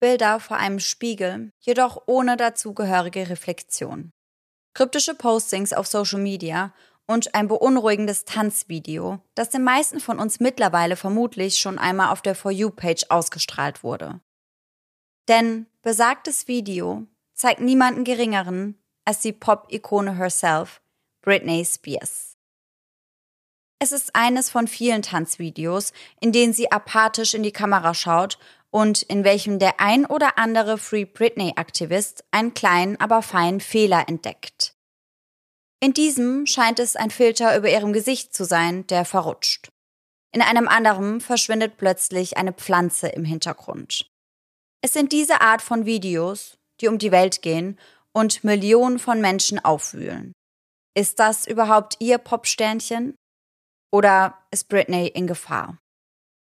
Bilder vor einem Spiegel, jedoch ohne dazugehörige Reflexion. Kryptische Postings auf Social Media und ein beunruhigendes Tanzvideo, das den meisten von uns mittlerweile vermutlich schon einmal auf der For You-Page ausgestrahlt wurde. Denn besagtes Video zeigt niemanden geringeren als die Pop-Ikone herself, Britney Spears. Es ist eines von vielen Tanzvideos, in denen sie apathisch in die Kamera schaut und in welchem der ein oder andere Free Britney-Aktivist einen kleinen, aber feinen Fehler entdeckt. In diesem scheint es ein Filter über ihrem Gesicht zu sein, der verrutscht. In einem anderen verschwindet plötzlich eine Pflanze im Hintergrund. Es sind diese Art von Videos, die um die Welt gehen und Millionen von Menschen aufwühlen. Ist das überhaupt ihr Popsternchen? Oder ist Britney in Gefahr?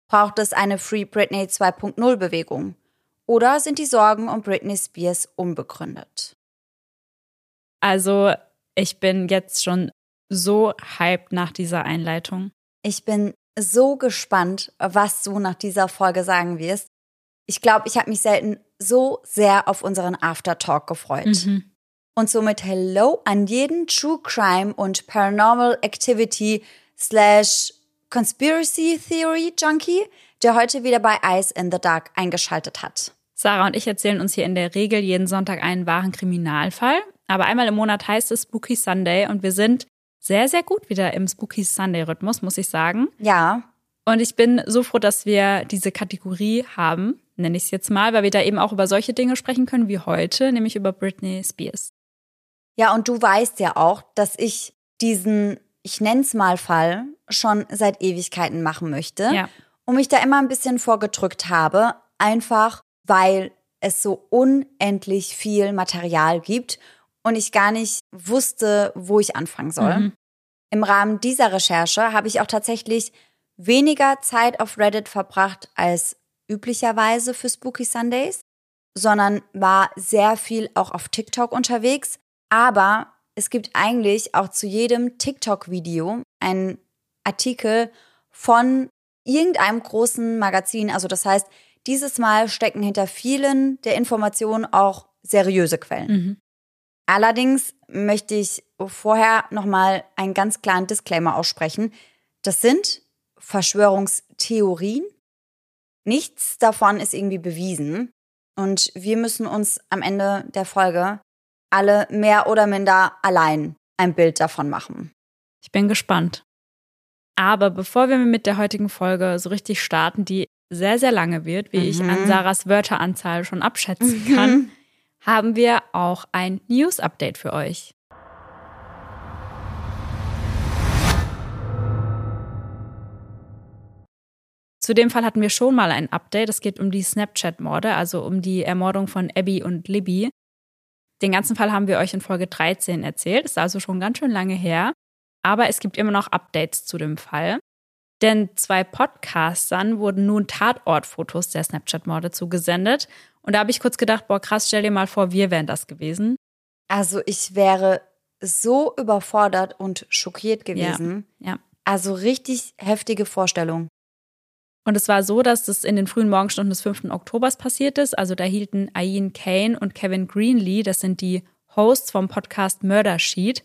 Braucht es eine Free Britney 2.0 Bewegung? Oder sind die Sorgen um Britney Spears unbegründet? Also, ich bin jetzt schon so hyped nach dieser Einleitung. Ich bin so gespannt, was du nach dieser Folge sagen wirst. Ich glaube, ich habe mich selten so sehr auf unseren Aftertalk gefreut. Mhm. Und somit Hello an jeden True Crime und Paranormal Activity slash Conspiracy Theory Junkie, der heute wieder bei Eyes in the Dark eingeschaltet hat. Sarah und ich erzählen uns hier in der Regel jeden Sonntag einen wahren Kriminalfall. Aber einmal im Monat heißt es Spooky Sunday und wir sind sehr, sehr gut wieder im Spooky Sunday-Rhythmus, muss ich sagen. Ja. Und ich bin so froh, dass wir diese Kategorie haben, nenne ich es jetzt mal, weil wir da eben auch über solche Dinge sprechen können wie heute, nämlich über Britney Spears. Ja, und du weißt ja auch, dass ich diesen, ich nenne es mal Fall, schon seit Ewigkeiten machen möchte. Ja. Und mich da immer ein bisschen vorgedrückt habe, einfach weil es so unendlich viel Material gibt und ich gar nicht wusste, wo ich anfangen soll. Mhm. Im Rahmen dieser Recherche habe ich auch tatsächlich weniger Zeit auf Reddit verbracht als üblicherweise für Spooky Sundays, sondern war sehr viel auch auf TikTok unterwegs. Aber es gibt eigentlich auch zu jedem TikTok-Video einen Artikel von irgendeinem großen Magazin. Also das heißt, dieses Mal stecken hinter vielen der Informationen auch seriöse Quellen. Mhm. Allerdings möchte ich vorher nochmal einen ganz klaren Disclaimer aussprechen. Das sind Verschwörungstheorien. Nichts davon ist irgendwie bewiesen. Und wir müssen uns am Ende der Folge alle mehr oder minder allein ein Bild davon machen. Ich bin gespannt. Aber bevor wir mit der heutigen Folge so richtig starten, die sehr, sehr lange wird, wie mhm. ich an mhm. Sarahs Wörteranzahl schon abschätzen mhm. kann, haben wir auch ein News-Update für euch. Zu dem Fall hatten wir schon mal ein Update. Es geht um die Snapchat-Morde, also um die Ermordung von Abby und Libby. Den ganzen Fall haben wir euch in Folge 13 erzählt, ist also schon ganz schön lange her. Aber es gibt immer noch Updates zu dem Fall. Denn zwei Podcastern wurden nun Tatortfotos der Snapchat-Morde zugesendet. Und da habe ich kurz gedacht, boah, krass, stell dir mal vor, wir wären das gewesen. Also ich wäre so überfordert und schockiert gewesen. Ja, ja. Also richtig heftige Vorstellung. Und es war so, dass das in den frühen Morgenstunden des 5. Oktobers passiert ist. Also da hielten Ayin Kane und Kevin Greenlee, das sind die Hosts vom Podcast Murder Sheet,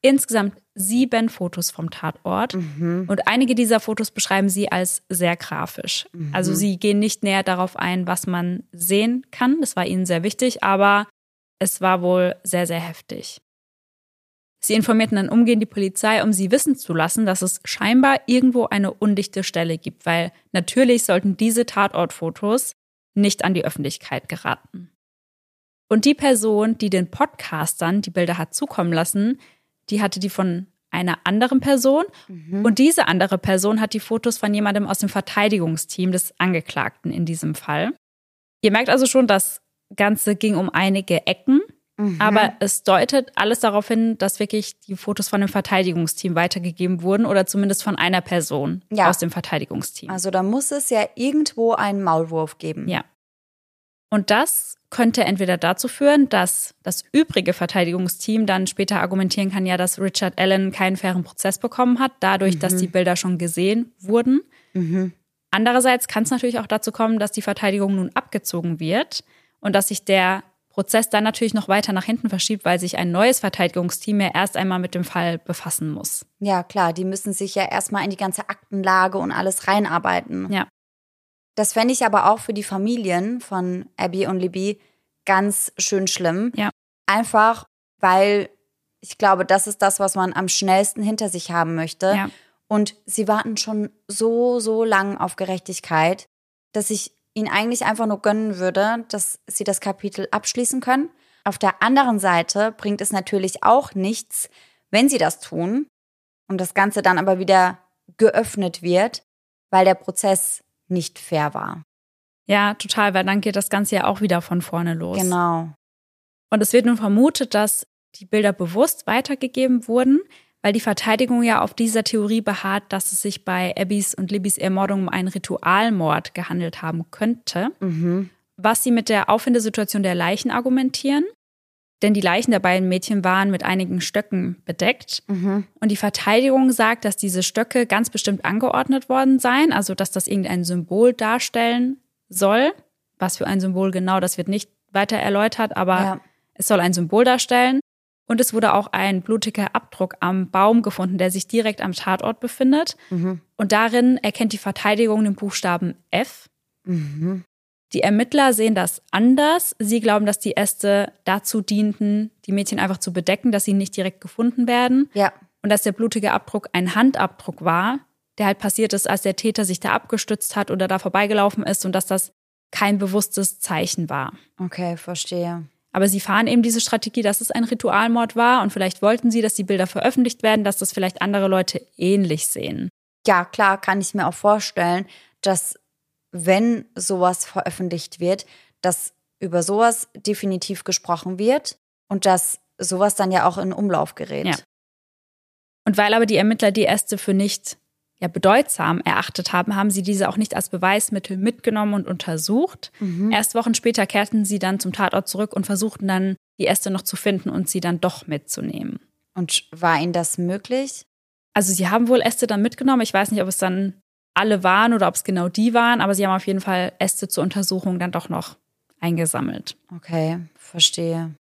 insgesamt sieben Fotos vom Tatort. Mhm. Und einige dieser Fotos beschreiben sie als sehr grafisch. Mhm. Also sie gehen nicht näher darauf ein, was man sehen kann. Das war ihnen sehr wichtig, aber es war wohl sehr, sehr heftig. Sie informierten dann umgehend die Polizei, um sie wissen zu lassen, dass es scheinbar irgendwo eine undichte Stelle gibt, weil natürlich sollten diese Tatortfotos nicht an die Öffentlichkeit geraten. Und die Person, die den Podcastern die Bilder hat zukommen lassen, die hatte die von einer anderen Person mhm. und diese andere Person hat die Fotos von jemandem aus dem Verteidigungsteam des Angeklagten in diesem Fall. Ihr merkt also schon, das Ganze ging um einige Ecken Mhm. Aber es deutet alles darauf hin, dass wirklich die Fotos von dem Verteidigungsteam weitergegeben wurden oder zumindest von einer Person ja. aus dem Verteidigungsteam. Also da muss es ja irgendwo einen Maulwurf geben. Ja. Und das könnte entweder dazu führen, dass das übrige Verteidigungsteam dann später argumentieren kann, ja, dass Richard Allen keinen fairen Prozess bekommen hat, dadurch, mhm. dass die Bilder schon gesehen wurden. Mhm. Andererseits kann es natürlich auch dazu kommen, dass die Verteidigung nun abgezogen wird und dass sich der Prozess dann natürlich noch weiter nach hinten verschiebt, weil sich ein neues Verteidigungsteam ja erst einmal mit dem Fall befassen muss. Ja, klar, die müssen sich ja erstmal in die ganze Aktenlage und alles reinarbeiten. Ja. Das fände ich aber auch für die Familien von Abby und Libby ganz schön schlimm. Ja. Einfach, weil ich glaube, das ist das, was man am schnellsten hinter sich haben möchte. Ja. Und sie warten schon so, so lang auf Gerechtigkeit, dass ich ihnen eigentlich einfach nur gönnen würde, dass sie das Kapitel abschließen können. Auf der anderen Seite bringt es natürlich auch nichts, wenn sie das tun und das Ganze dann aber wieder geöffnet wird, weil der Prozess nicht fair war. Ja, total, weil dann geht das Ganze ja auch wieder von vorne los. Genau. Und es wird nun vermutet, dass die Bilder bewusst weitergegeben wurden, weil die Verteidigung ja auf dieser Theorie beharrt, dass es sich bei Abbys und Libbys Ermordung um einen Ritualmord gehandelt haben könnte, Mhm. was sie mit der Auffindesituation der Leichen argumentieren. Denn die Leichen der beiden Mädchen waren mit einigen Stöcken bedeckt. Mhm. Und die Verteidigung sagt, dass diese Stöcke ganz bestimmt angeordnet worden seien, also dass das irgendein Symbol darstellen soll. Was für ein Symbol genau, das wird nicht weiter erläutert, aber Ja. es soll ein Symbol darstellen. Und es wurde auch ein blutiger Abdruck am Baum gefunden, der sich direkt am Tatort befindet. Mhm. Und darin erkennt die Verteidigung den Buchstaben F. Mhm. Die Ermittler sehen das anders. Sie glauben, dass die Äste dazu dienten, die Mädchen einfach zu bedecken, dass sie nicht direkt gefunden werden. Ja. Und dass der blutige Abdruck ein Handabdruck war, der halt passiert ist, als der Täter sich da abgestützt hat oder da vorbeigelaufen ist und dass das kein bewusstes Zeichen war. Okay, verstehe. Aber sie fahren eben diese Strategie, dass es ein Ritualmord war und vielleicht wollten sie, dass die Bilder veröffentlicht werden, dass das vielleicht andere Leute ähnlich sehen. Ja, klar, kann ich mir auch vorstellen, dass wenn sowas veröffentlicht wird, dass über sowas definitiv gesprochen wird und dass sowas dann ja auch in Umlauf gerät. Ja. Und weil aber die Ermittler die Äste für nicht ja, bedeutsam erachtet haben, haben sie diese auch nicht als Beweismittel mitgenommen und untersucht. Mhm. Erst Wochen später kehrten sie dann zum Tatort zurück und versuchten dann, die Äste noch zu finden und sie dann doch mitzunehmen. Und war Ihnen das möglich? Also sie haben wohl Äste dann mitgenommen. Ich weiß nicht, ob es dann alle waren oder ob es genau die waren, aber sie haben auf jeden Fall Äste zur Untersuchung dann doch noch eingesammelt. Okay, verstehe.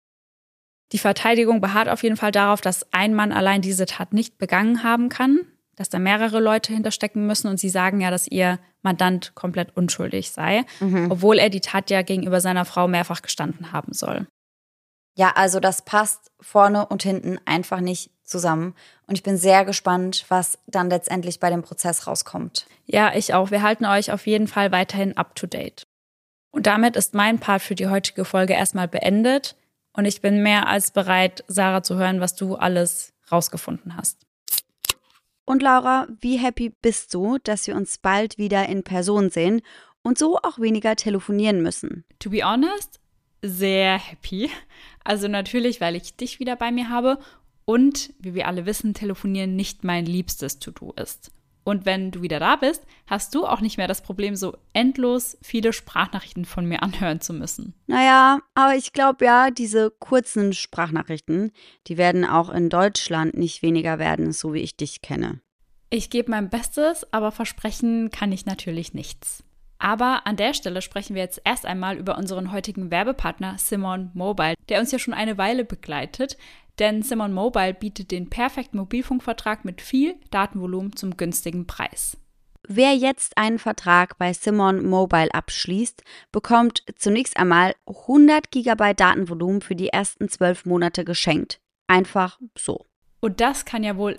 Die Verteidigung beharrt auf jeden Fall darauf, dass ein Mann allein diese Tat nicht begangen haben kann, dass da mehrere Leute hinterstecken müssen und sie sagen ja, dass ihr Mandant komplett unschuldig sei, Mhm. obwohl er die Tat ja gegenüber seiner Frau mehrfach gestanden haben soll. Ja, also das passt vorne und hinten einfach nicht zusammen. Und ich bin sehr gespannt, was dann letztendlich bei dem Prozess rauskommt. Ja, ich auch. Wir halten euch auf jeden Fall weiterhin up to date. Und damit ist mein Part für die heutige Folge erstmal beendet und ich bin mehr als bereit, Sarah zu hören, was du alles rausgefunden hast. Und Laura, wie happy bist du, dass wir uns bald wieder in Person sehen und so auch weniger telefonieren müssen? To be honest, sehr happy. Also natürlich, weil ich dich wieder bei mir habe und, wie wir alle wissen, telefonieren nicht mein liebstes To-Do ist. Und wenn du wieder da bist, hast du auch nicht mehr das Problem, so endlos viele Sprachnachrichten von mir anhören zu müssen. Naja, aber ich glaube ja, diese kurzen Sprachnachrichten, die werden auch in Deutschland nicht weniger werden, so wie ich dich kenne. Ich gebe mein Bestes, aber versprechen kann ich natürlich nichts. Aber an der Stelle sprechen wir jetzt erst einmal über unseren heutigen Werbepartner Simon Mobile, der uns ja schon eine Weile begleitet. Denn Simon Mobile bietet den perfekten Mobilfunkvertrag mit viel Datenvolumen zum günstigen Preis. Wer jetzt einen Vertrag bei Simon Mobile abschließt, bekommt zunächst einmal 100 GB Datenvolumen für die ersten 12 Monate geschenkt. Einfach so. Und das kann ja wohl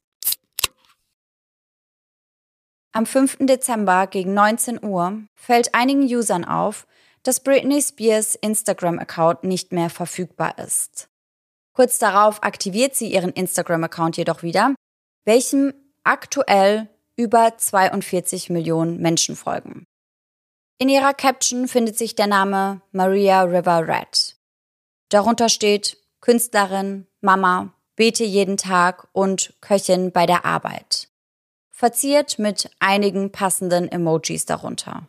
Am 5. Dezember gegen 19 Uhr fällt einigen Usern auf, dass Britney Spears Instagram-Account nicht mehr verfügbar ist. Kurz darauf aktiviert sie ihren Instagram-Account jedoch wieder welchem aktuell über 42 Millionen Menschen folgen. In ihrer Caption findet sich der Name Maria River Red. Darunter steht Künstlerin, Mama, bete jeden Tag und Köchin bei der Arbeit. Verziert mit einigen passenden Emojis darunter.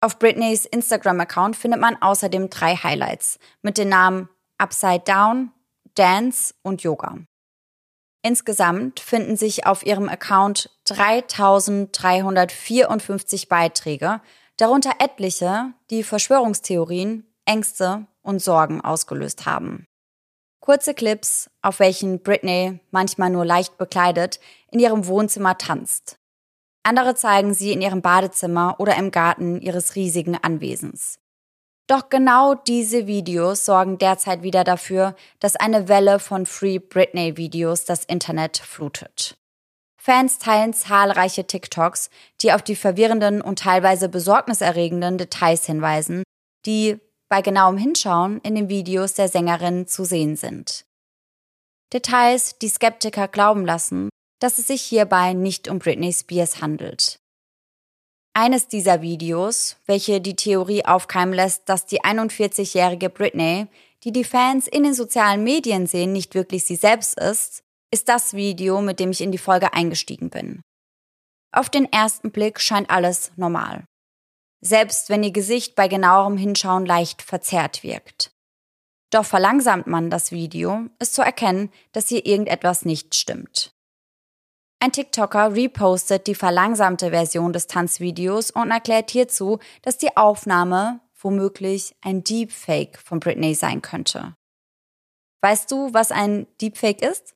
Auf Britneys Instagram-Account findet man außerdem drei Highlights mit den Namen Upside Down, Dance und Yoga. Insgesamt finden sich auf ihrem Account 3354 Beiträge, darunter etliche, die Verschwörungstheorien, Ängste und Sorgen ausgelöst haben. Kurze Clips, auf welchen Britney, manchmal nur leicht bekleidet, in ihrem Wohnzimmer tanzt. Andere zeigen sie in ihrem Badezimmer oder im Garten ihres riesigen Anwesens. Doch genau diese Videos sorgen derzeit wieder dafür, dass eine Welle von Free Britney-Videos das Internet flutet. Fans teilen zahlreiche TikToks, die auf die verwirrenden und teilweise besorgniserregenden Details hinweisen, die bei genauem Hinschauen in den Videos der Sängerin zu sehen sind. Details, die Skeptiker glauben lassen, dass es sich hierbei nicht um Britney Spears handelt. Eines dieser Videos, welche die Theorie aufkeimen lässt, dass die 41-jährige Britney, die die Fans in den sozialen Medien sehen, nicht wirklich sie selbst ist, ist das Video, mit dem ich in die Folge eingestiegen bin. Auf den ersten Blick scheint alles normal. Selbst wenn ihr Gesicht bei genauerem Hinschauen leicht verzerrt wirkt. Doch verlangsamt man das Video, ist zu erkennen, dass hier irgendetwas nicht stimmt. Ein TikToker repostet die verlangsamte Version des Tanzvideos und erklärt hierzu, dass die Aufnahme womöglich ein Deepfake von Britney sein könnte. Weißt du, was ein Deepfake ist?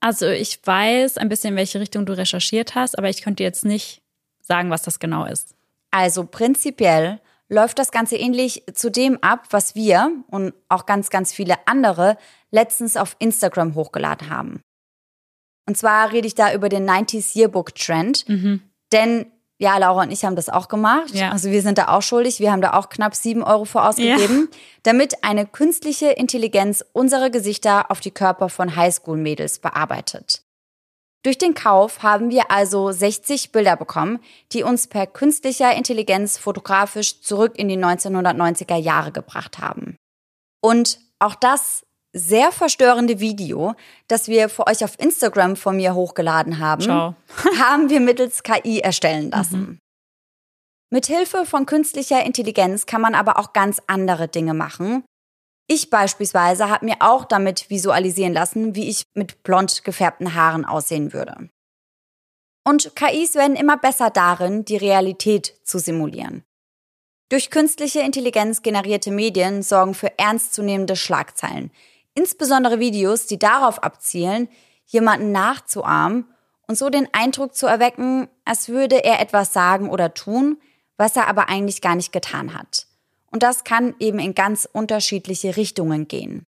Also ich weiß ein bisschen, in welche Richtung du recherchiert hast, aber ich könnte jetzt nicht sagen, was das genau ist. Also prinzipiell läuft das Ganze ähnlich zu dem ab, was wir und auch ganz, ganz viele andere letztens auf Instagram hochgeladen haben. Und zwar rede ich da über den 90s Yearbook Trend. Mhm. Denn ja, Laura und ich haben das auch gemacht. Ja. Also wir sind da auch schuldig. Wir haben da auch knapp sieben Euro für ausgegeben, ja. damit eine künstliche Intelligenz unsere Gesichter auf die Körper von Highschool-Mädels bearbeitet. Durch den Kauf haben wir also 60 Bilder bekommen, die uns per künstlicher Intelligenz fotografisch zurück in die 1990er Jahre gebracht haben. Und auch das sehr verstörende Video, das wir für euch auf Instagram von mir hochgeladen haben, Ciao. haben wir mittels KI erstellen lassen. Mhm. Mithilfe von künstlicher Intelligenz kann man aber auch ganz andere Dinge machen. Ich beispielsweise habe mir auch damit visualisieren lassen, wie ich mit blond gefärbten Haaren aussehen würde. Und KIs werden immer besser darin, die Realität zu simulieren. Durch künstliche Intelligenz generierte Medien sorgen für ernstzunehmende Schlagzeilen, Insbesondere Videos, die darauf abzielen, jemanden nachzuahmen und so den Eindruck zu erwecken, als würde er etwas sagen oder tun, was er aber eigentlich gar nicht getan hat. Und das kann eben in ganz unterschiedliche Richtungen gehen.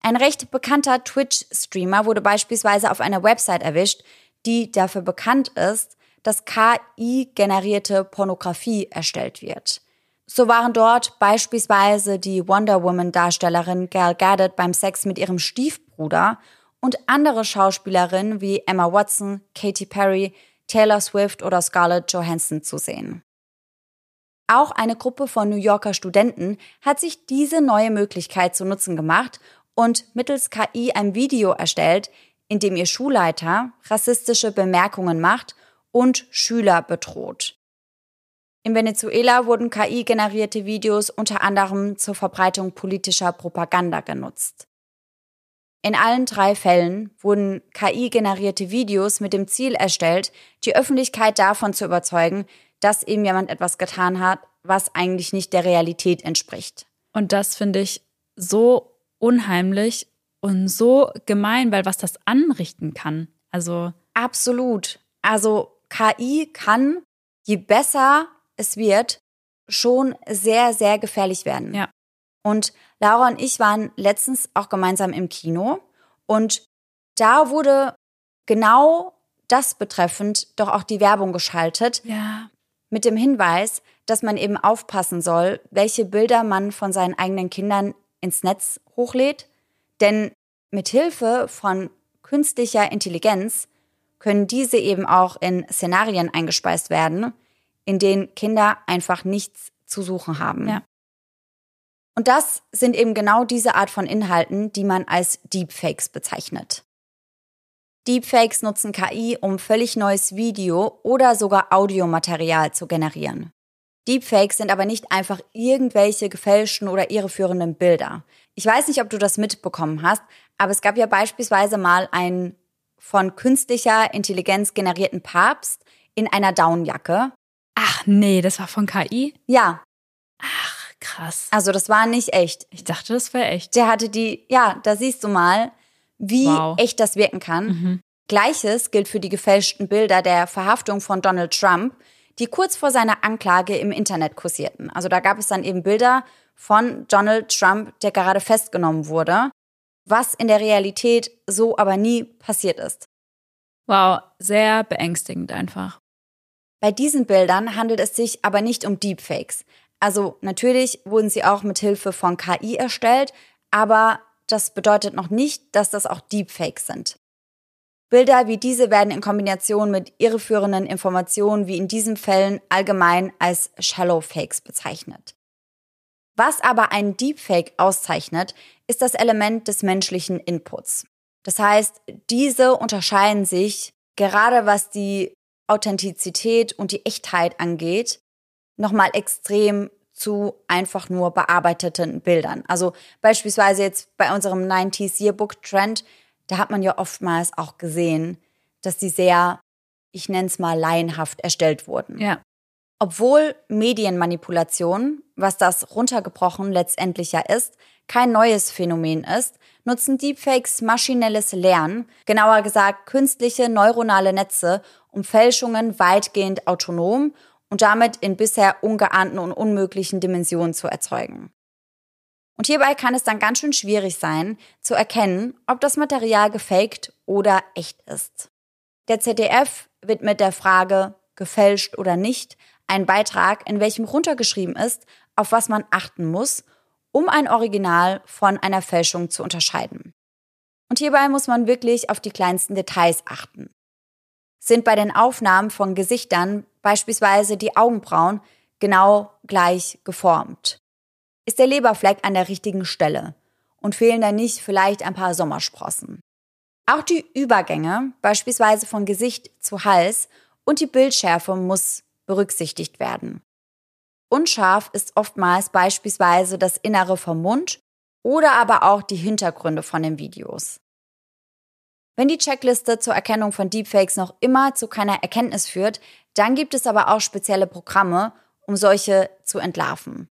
Ein recht bekannter Twitch-Streamer wurde beispielsweise auf einer Website erwischt, die dafür bekannt ist, dass KI-generierte Pornografie erstellt wird. So waren dort beispielsweise die Wonder Woman-Darstellerin Gal Gadot beim Sex mit ihrem Stiefbruder und andere Schauspielerinnen wie Emma Watson, Katy Perry, Taylor Swift oder Scarlett Johansson zu sehen. Auch eine Gruppe von New Yorker Studenten hat sich diese neue Möglichkeit zu Nutzen gemacht und mittels KI ein Video erstellt, in dem ihr Schulleiter rassistische Bemerkungen macht und Schüler bedroht. In Venezuela wurden KI-generierte Videos unter anderem zur Verbreitung politischer Propaganda genutzt. In allen drei Fällen wurden KI-generierte Videos mit dem Ziel erstellt, die Öffentlichkeit davon zu überzeugen, dass eben jemand etwas getan hat, was eigentlich nicht der Realität entspricht. Und das finde ich so unheimlich und so gemein, weil was das anrichten kann. Also absolut. Also KI kann, je besser es wird, schon sehr, sehr gefährlich werden. Ja. Und Laura und ich waren letztens auch gemeinsam im Kino und da wurde genau das betreffend doch auch die Werbung geschaltet. Ja. Mit dem Hinweis, dass man eben aufpassen soll, welche Bilder man von seinen eigenen Kindern ins Netz hochlädt. Denn mit Hilfe von künstlicher Intelligenz können diese eben auch in Szenarien eingespeist werden, in denen Kinder einfach nichts zu suchen haben. Ja. Und das sind eben genau diese Art von Inhalten, die man als Deepfakes bezeichnet. Deepfakes nutzen KI, um völlig neues Video oder sogar Audiomaterial zu generieren. Deepfakes sind aber nicht einfach irgendwelche gefälschten oder irreführenden Bilder. Ich weiß nicht, ob du das mitbekommen hast, aber es gab ja beispielsweise mal einen von künstlicher Intelligenz generierten Papst in einer Downjacke. Ach nee, das war von KI? Ja. Ach, krass. Also das war nicht echt. Ich dachte, das wäre echt. Der hatte die, ja, da siehst du mal, wie wow. echt das wirken kann. Mhm. Gleiches gilt für die gefälschten Bilder der Verhaftung von Donald Trump, die kurz vor seiner Anklage im Internet kursierten. Also da gab es dann eben Bilder von Donald Trump, der gerade festgenommen wurde, was in der Realität so aber nie passiert ist. Wow, sehr beängstigend einfach. Bei diesen Bildern handelt es sich aber nicht um Deepfakes. Also natürlich wurden sie auch mit Hilfe von KI erstellt, aber das bedeutet noch nicht, dass das auch Deepfakes sind. Bilder wie diese werden in Kombination mit irreführenden Informationen wie in diesen Fällen allgemein als Shallow Fakes bezeichnet. Was aber einen Deepfake auszeichnet, ist das Element des menschlichen Inputs. Das heißt, diese unterscheiden sich, gerade was die Authentizität und die Echtheit angeht, nochmal extrem zu einfach nur bearbeiteten Bildern. Also beispielsweise jetzt bei unserem 90s Yearbook Trend, da hat man ja oftmals auch gesehen, dass die sehr, ich nenne es mal, laienhaft erstellt wurden. Ja. Obwohl Medienmanipulation, was das runtergebrochen letztendlich ja ist, kein neues Phänomen ist, nutzen Deepfakes maschinelles Lernen, genauer gesagt künstliche neuronale Netze, um Fälschungen weitgehend autonom und damit in bisher ungeahnten und unmöglichen Dimensionen zu erzeugen. Und hierbei kann es dann ganz schön schwierig sein, zu erkennen, ob das Material gefaked oder echt ist. Der ZDF widmet der Frage, gefälscht oder nicht, einen Beitrag, in welchem runtergeschrieben ist, auf was man achten muss, um ein Original von einer Fälschung zu unterscheiden. Und hierbei muss man wirklich auf die kleinsten Details achten. Sind bei den Aufnahmen von Gesichtern beispielsweise die Augenbrauen genau gleich geformt? Ist der Leberfleck an der richtigen Stelle? Und fehlen da nicht vielleicht ein paar Sommersprossen? Auch die Übergänge, beispielsweise von Gesicht zu Hals, und die Bildschärfe muss berücksichtigt werden. Unscharf ist oftmals beispielsweise das Innere vom Mund oder aber auch die Hintergründe von den Videos. Wenn die Checkliste zur Erkennung von Deepfakes noch immer zu keiner Erkenntnis führt, dann gibt es aber auch spezielle Programme, um solche zu entlarven.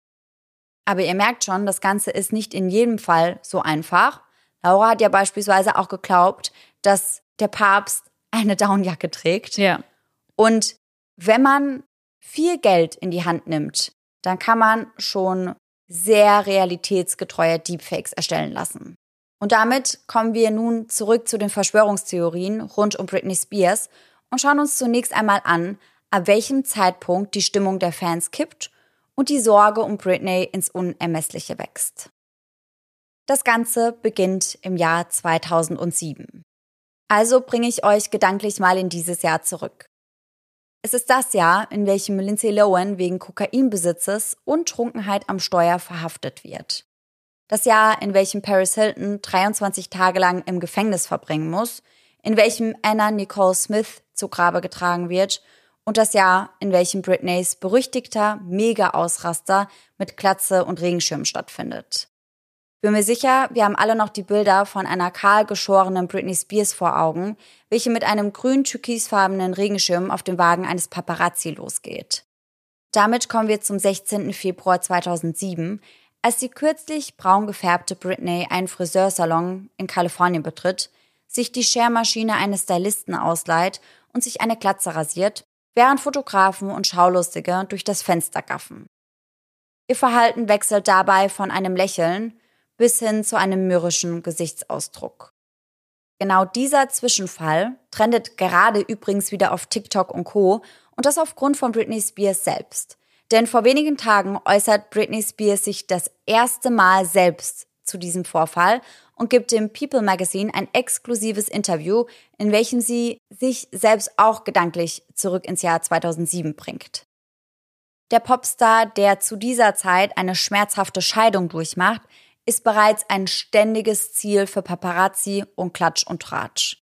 Aber ihr merkt schon, das Ganze ist nicht in jedem Fall so einfach. Laura hat ja beispielsweise auch geglaubt, dass der Papst eine Downjacke trägt. Ja. Und wenn man viel Geld in die Hand nimmt, dann kann man schon sehr realitätsgetreue Deepfakes erstellen lassen. Und damit kommen wir nun zurück zu den Verschwörungstheorien rund um Britney Spears und schauen uns zunächst einmal an, ab welchem Zeitpunkt die Stimmung der Fans kippt und die Sorge um Britney ins Unermessliche wächst. Das Ganze beginnt im Jahr 2007. Also bringe ich euch gedanklich mal in dieses Jahr zurück. Es ist das Jahr, in welchem Lindsay Lohan wegen Kokainbesitzes und Trunkenheit am Steuer verhaftet wird. Das Jahr, in welchem Paris Hilton 23 Tage lang im Gefängnis verbringen muss, in welchem Anna Nicole Smith zu Grabe getragen wird und das Jahr, in welchem Britneys berüchtigter Mega-Ausraster mit Klatze und Regenschirm stattfindet. Bin mir sicher, wir haben alle noch die Bilder von einer kahl geschorenen Britney Spears vor Augen, welche mit einem grün-türkisfarbenen Regenschirm auf dem Wagen eines Paparazzi losgeht. Damit kommen wir zum 16. Februar 2007, als die kürzlich braun gefärbte Britney einen Friseursalon in Kalifornien betritt, sich die Schermaschine eines Stylisten ausleiht und sich eine Glatze rasiert, während Fotografen und Schaulustige durch das Fenster gaffen. Ihr Verhalten wechselt dabei von einem Lächeln bis hin zu einem mürrischen Gesichtsausdruck. Genau dieser Zwischenfall trendet gerade übrigens wieder auf TikTok und Co. und das aufgrund von Britney Spears selbst. Denn vor wenigen Tagen äußert Britney Spears sich das erste Mal selbst zu diesem Vorfall und gibt dem People Magazine ein exklusives Interview, in welchem sie sich selbst auch gedanklich zurück ins Jahr 2007 bringt. Der Popstar, der zu dieser Zeit eine schmerzhafte Scheidung durchmacht, ist bereits ein ständiges Ziel für Paparazzi und Klatsch und Tratsch.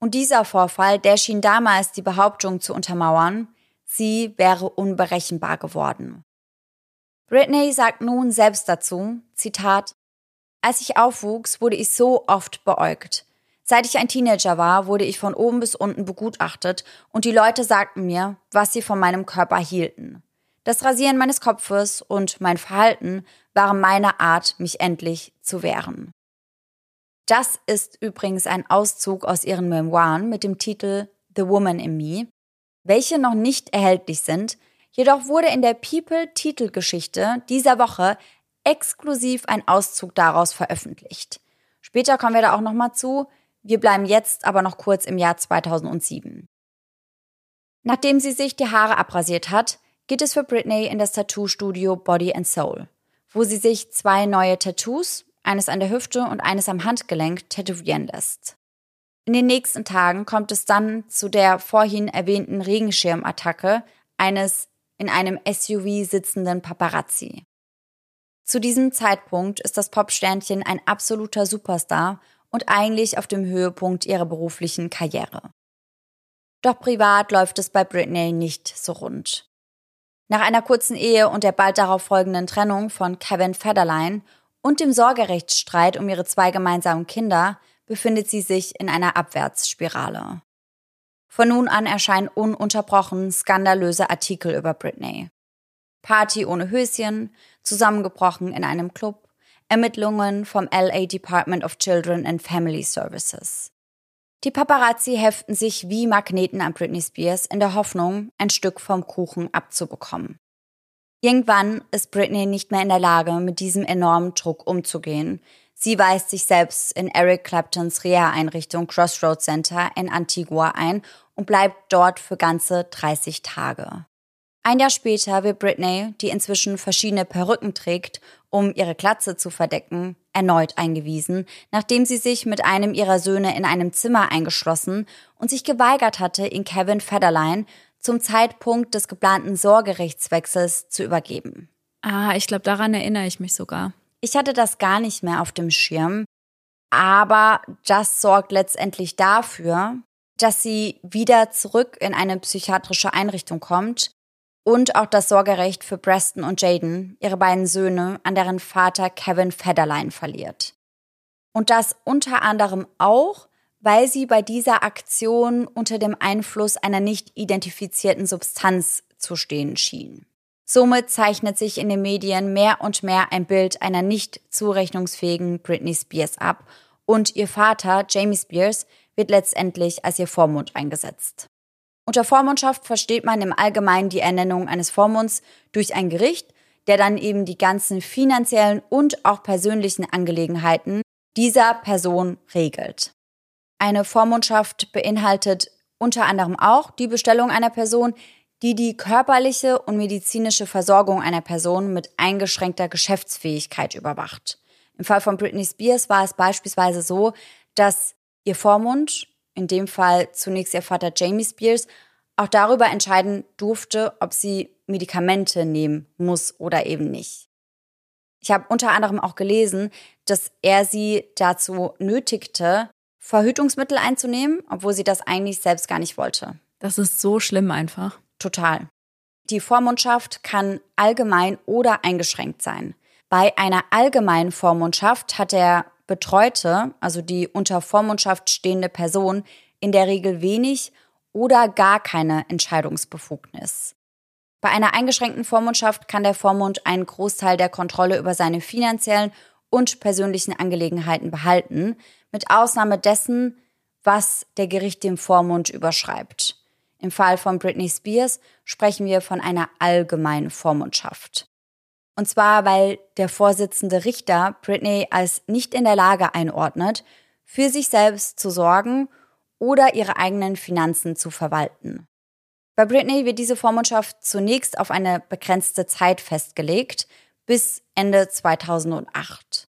Und dieser Vorfall, der schien damals die Behauptung zu untermauern, sie wäre unberechenbar geworden. Britney sagt nun selbst dazu, Zitat, als ich aufwuchs, wurde ich so oft beäugt. Seit ich ein Teenager war, wurde ich von oben bis unten begutachtet und die Leute sagten mir, was sie von meinem Körper hielten. Das Rasieren meines Kopfes und mein Verhalten waren meine Art, mich endlich zu wehren. Das ist übrigens ein Auszug aus ihren Memoiren mit dem Titel The Woman in Me, welche noch nicht erhältlich sind, jedoch wurde in der People-Titelgeschichte dieser Woche exklusiv ein Auszug daraus veröffentlicht. Später kommen wir da auch nochmal zu. Wir bleiben jetzt aber noch kurz im Jahr 2007. Nachdem sie sich die Haare abrasiert hat, geht es für Britney in das Tattoo-Studio Body and Soul, wo sie sich zwei neue Tattoos, eines an der Hüfte und eines am Handgelenk, tätowieren lässt. In den nächsten Tagen kommt es dann zu der vorhin erwähnten Regenschirmattacke eines in einem SUV sitzenden Paparazzi. Zu diesem Zeitpunkt ist das Popsternchen ein absoluter Superstar und eigentlich auf dem Höhepunkt ihrer beruflichen Karriere. Doch privat läuft es bei Britney nicht so rund. Nach einer kurzen Ehe und der bald darauf folgenden Trennung von Kevin Federline und dem Sorgerechtsstreit um ihre zwei gemeinsamen Kinder befindet sie sich in einer Abwärtsspirale. Von nun an erscheinen ununterbrochen skandalöse Artikel über Britney. Party ohne Höschen, zusammengebrochen in einem Club, Ermittlungen vom LA Department of Children and Family Services. Die Paparazzi heften sich wie Magneten an Britney Spears in der Hoffnung, ein Stück vom Kuchen abzubekommen. Irgendwann ist Britney nicht mehr in der Lage, mit diesem enormen Druck umzugehen. Sie weist sich selbst in Eric Claptons Reha-Einrichtung Crossroad Center in Antigua ein und bleibt dort für ganze 30 Tage. Ein Jahr später wird Britney, die inzwischen verschiedene Perücken trägt, um ihre Glatze zu verdecken, erneut eingewiesen, nachdem sie sich mit einem ihrer Söhne in einem Zimmer eingeschlossen und sich geweigert hatte, ihn Kevin Federline zum Zeitpunkt des geplanten Sorgerechtswechsels zu übergeben. Ah, ich glaube, daran erinnere ich mich sogar. Ich hatte das gar nicht mehr auf dem Schirm, aber das sorgt letztendlich dafür, dass sie wieder zurück in eine psychiatrische Einrichtung kommt und auch das Sorgerecht für Preston und Jaden, ihre beiden Söhne, an deren Vater Kevin Federline verliert. Und das unter anderem auch, weil sie bei dieser Aktion unter dem Einfluss einer nicht identifizierten Substanz zu stehen schien. Somit zeichnet sich in den Medien mehr und mehr ein Bild einer nicht zurechnungsfähigen Britney Spears ab und ihr Vater, Jamie Spears, wird letztendlich als ihr Vormund eingesetzt. Unter Vormundschaft versteht man im Allgemeinen die Ernennung eines Vormunds durch ein Gericht, der dann eben die ganzen finanziellen und auch persönlichen Angelegenheiten dieser Person regelt. Eine Vormundschaft beinhaltet unter anderem auch die Bestellung einer Person, die die körperliche und medizinische Versorgung einer Person mit eingeschränkter Geschäftsfähigkeit überwacht. Im Fall von Britney Spears war es beispielsweise so, dass ihr Vormund in dem Fall zunächst ihr Vater Jamie Spears, auch darüber entscheiden durfte, ob sie Medikamente nehmen muss oder eben nicht. Ich habe unter anderem auch gelesen, dass er sie dazu nötigte, Verhütungsmittel einzunehmen, obwohl sie das eigentlich selbst gar nicht wollte. Das ist so schlimm einfach. Total. Die Vormundschaft kann allgemein oder eingeschränkt sein. Bei einer allgemeinen Vormundschaft hat der Betreute, also die unter Vormundschaft stehende Person, in der Regel wenig oder gar keine Entscheidungsbefugnis. Bei einer eingeschränkten Vormundschaft kann der Vormund einen Großteil der Kontrolle über seine finanziellen und persönlichen Angelegenheiten behalten, mit Ausnahme dessen, was der Gericht dem Vormund überschreibt. Im Fall von Britney Spears sprechen wir von einer allgemeinen Vormundschaft. Und zwar, weil der Vorsitzende Richter Britney als nicht in der Lage einordnet, für sich selbst zu sorgen oder ihre eigenen Finanzen zu verwalten. Bei Britney wird diese Vormundschaft zunächst auf eine begrenzte Zeit festgelegt, bis Ende 2008.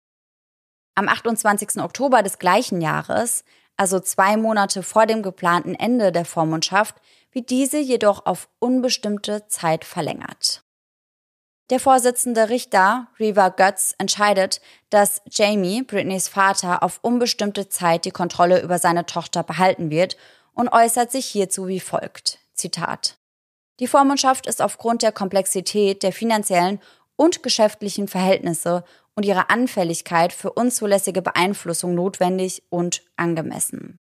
Am 28. Oktober des gleichen Jahres, also zwei Monate vor dem geplanten Ende der Vormundschaft, wird diese jedoch auf unbestimmte Zeit verlängert. Der Vorsitzende Richter, Reva Götz, entscheidet, dass Jamie, Britneys Vater, auf unbestimmte Zeit die Kontrolle über seine Tochter behalten wird und äußert sich hierzu wie folgt. Zitat. Die Vormundschaft ist aufgrund der Komplexität der finanziellen und geschäftlichen Verhältnisse und ihrer Anfälligkeit für unzulässige Beeinflussung notwendig und angemessen.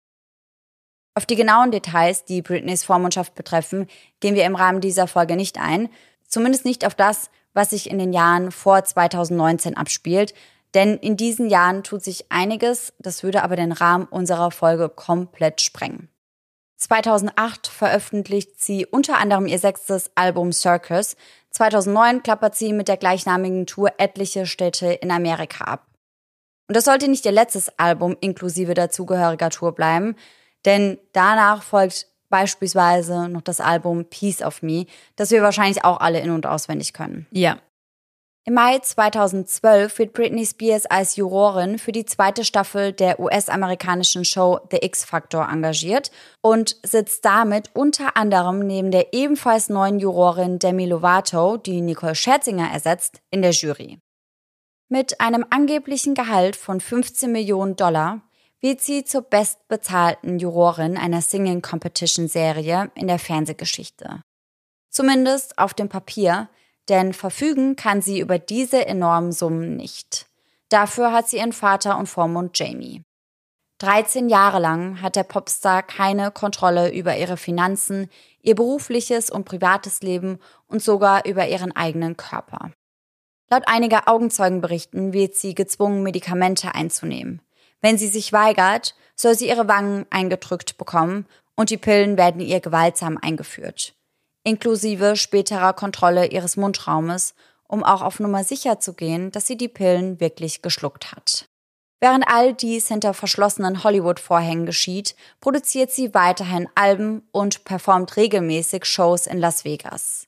Auf die genauen Details, die Britneys Vormundschaft betreffen, gehen wir im Rahmen dieser Folge nicht ein, zumindest nicht auf das, was sich in den Jahren vor 2019 abspielt, denn in diesen Jahren tut sich einiges, das würde aber den Rahmen unserer Folge komplett sprengen. 2008 veröffentlicht sie unter anderem ihr sechstes Album Circus. 2009 klappert sie mit der gleichnamigen Tour etliche Städte in Amerika ab. Und das sollte nicht ihr letztes Album inklusive dazugehöriger Tour bleiben, denn danach folgt beispielsweise noch das Album Peace of Me, das wir wahrscheinlich auch alle in- und auswendig können. Ja. Im Mai 2012 wird Britney Spears als Jurorin für die zweite Staffel der US-amerikanischen Show The X Factor engagiert und sitzt damit unter anderem neben der ebenfalls neuen Jurorin Demi Lovato, die Nicole Scherzinger ersetzt, in der Jury. Mit einem angeblichen Gehalt von 15 Millionen Dollar wird sie zur bestbezahlten Jurorin einer Singing Competition Serie in der Fernsehgeschichte. Zumindest auf dem Papier, denn verfügen kann sie über diese enormen Summen nicht. Dafür hat sie ihren Vater und Vormund Jamie. 13 Jahre lang hat der Popstar keine Kontrolle über ihre Finanzen, ihr berufliches und privates Leben und sogar über ihren eigenen Körper. Laut einiger Augenzeugenberichten wird sie gezwungen, Medikamente einzunehmen. Wenn sie sich weigert, soll sie ihre Wangen eingedrückt bekommen und die Pillen werden ihr gewaltsam eingeführt. Inklusive späterer Kontrolle ihres Mundraumes, um auch auf Nummer sicher zu gehen, dass sie die Pillen wirklich geschluckt hat. Während all dies hinter verschlossenen Hollywood-Vorhängen geschieht, produziert sie weiterhin Alben und performt regelmäßig Shows in Las Vegas.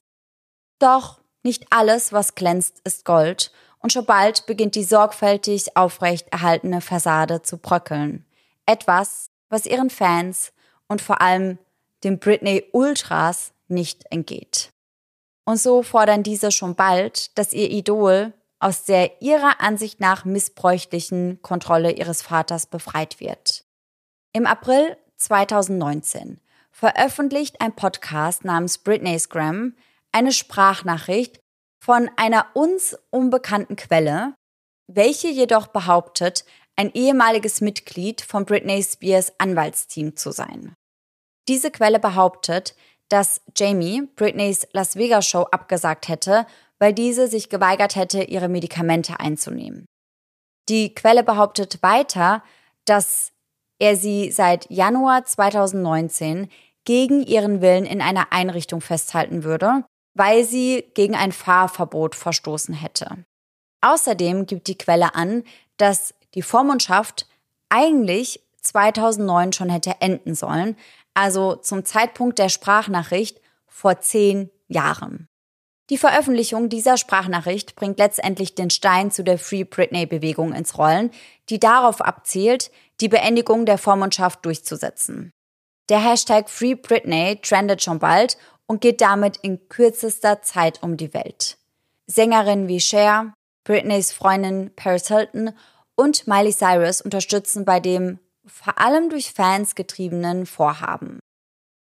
Doch nicht alles, was glänzt, ist Gold und schon bald beginnt die sorgfältig aufrecht erhaltene Fassade zu bröckeln. Etwas, was ihren Fans und vor allem dem Britney Ultras nicht entgeht. Und so fordern diese schon bald, dass ihr Idol aus der ihrer Ansicht nach missbräuchlichen Kontrolle ihres Vaters befreit wird. Im April 2019 veröffentlicht ein Podcast namens Britney's Gram eine Sprachnachricht von einer uns unbekannten Quelle, welche jedoch behauptet, ein ehemaliges Mitglied von Britney Spears Anwaltsteam zu sein. Diese Quelle behauptet, dass Jamie Britneys Las Vegas Show abgesagt hätte, weil diese sich geweigert hätte, ihre Medikamente einzunehmen. Die Quelle behauptet weiter, dass er sie seit Januar 2019 gegen ihren Willen in einer Einrichtung festhalten würde weil sie gegen ein Fahrverbot verstoßen hätte. Außerdem gibt die Quelle an, dass die Vormundschaft eigentlich 2009 schon hätte enden sollen, also zum Zeitpunkt der Sprachnachricht vor zehn Jahren. Die Veröffentlichung dieser Sprachnachricht bringt letztendlich den Stein zu der Free Britney-Bewegung ins Rollen, die darauf abzielt, die Beendigung der Vormundschaft durchzusetzen. Der Hashtag Free Britney trendet schon bald und geht damit in kürzester Zeit um die Welt. Sängerinnen wie Cher, Britneys Freundin Paris Hilton und Miley Cyrus unterstützen bei dem vor allem durch Fans getriebenen Vorhaben.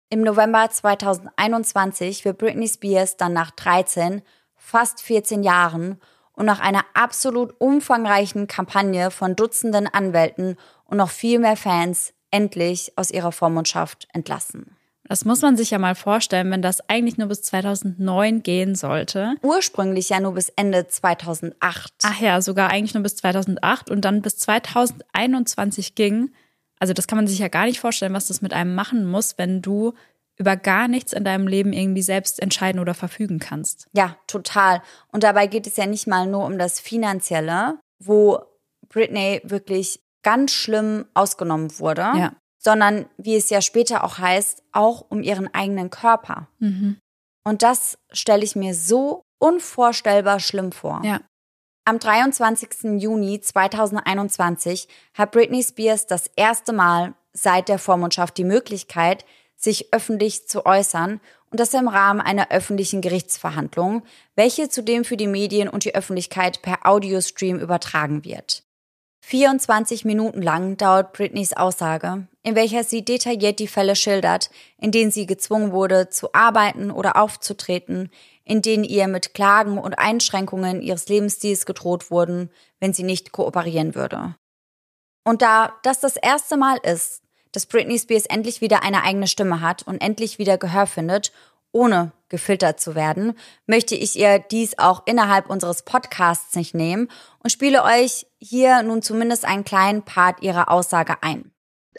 Im November 2021 wird Britney Spears dann nach 13, fast 14 Jahren und nach einer absolut umfangreichen Kampagne von Dutzenden Anwälten und noch viel mehr Fans endlich aus ihrer Vormundschaft entlassen. Das muss man sich ja mal vorstellen, wenn das eigentlich nur bis 2009 gehen sollte. Ursprünglich ja nur bis Ende 2008. Ach ja, sogar eigentlich nur bis 2008 und dann bis 2021 ging. Also das kann man sich ja gar nicht vorstellen, was das mit einem machen muss, wenn du über gar nichts in deinem Leben irgendwie selbst entscheiden oder verfügen kannst. Ja, total. Und dabei geht es ja nicht mal nur um das Finanzielle, wo Britney wirklich ganz schlimm ausgenommen wurde, ja. Sondern, wie es ja später auch heißt, auch um ihren eigenen Körper. Mhm. Und das stelle ich mir so unvorstellbar schlimm vor. Ja. Am 23. Juni 2021 hat Britney Spears das erste Mal seit der Vormundschaft die Möglichkeit, sich öffentlich zu äußern und das im Rahmen einer öffentlichen Gerichtsverhandlung, welche zudem für die Medien und die Öffentlichkeit per Audiostream übertragen wird. 24 Minuten lang dauert Britneys Aussage, in welcher sie detailliert die Fälle schildert, in denen sie gezwungen wurde, zu arbeiten oder aufzutreten, in denen ihr mit Klagen und Einschränkungen ihres Lebensstils gedroht wurden, wenn sie nicht kooperieren würde. Und da das das erste Mal ist, dass Britney Spears endlich wieder eine eigene Stimme hat und endlich wieder Gehör findet, ohne gefiltert zu werden, möchte ich ihr dies auch innerhalb unseres Podcasts nicht nehmen und spiele euch hier nun zumindest einen kleinen Part ihrer Aussage ein.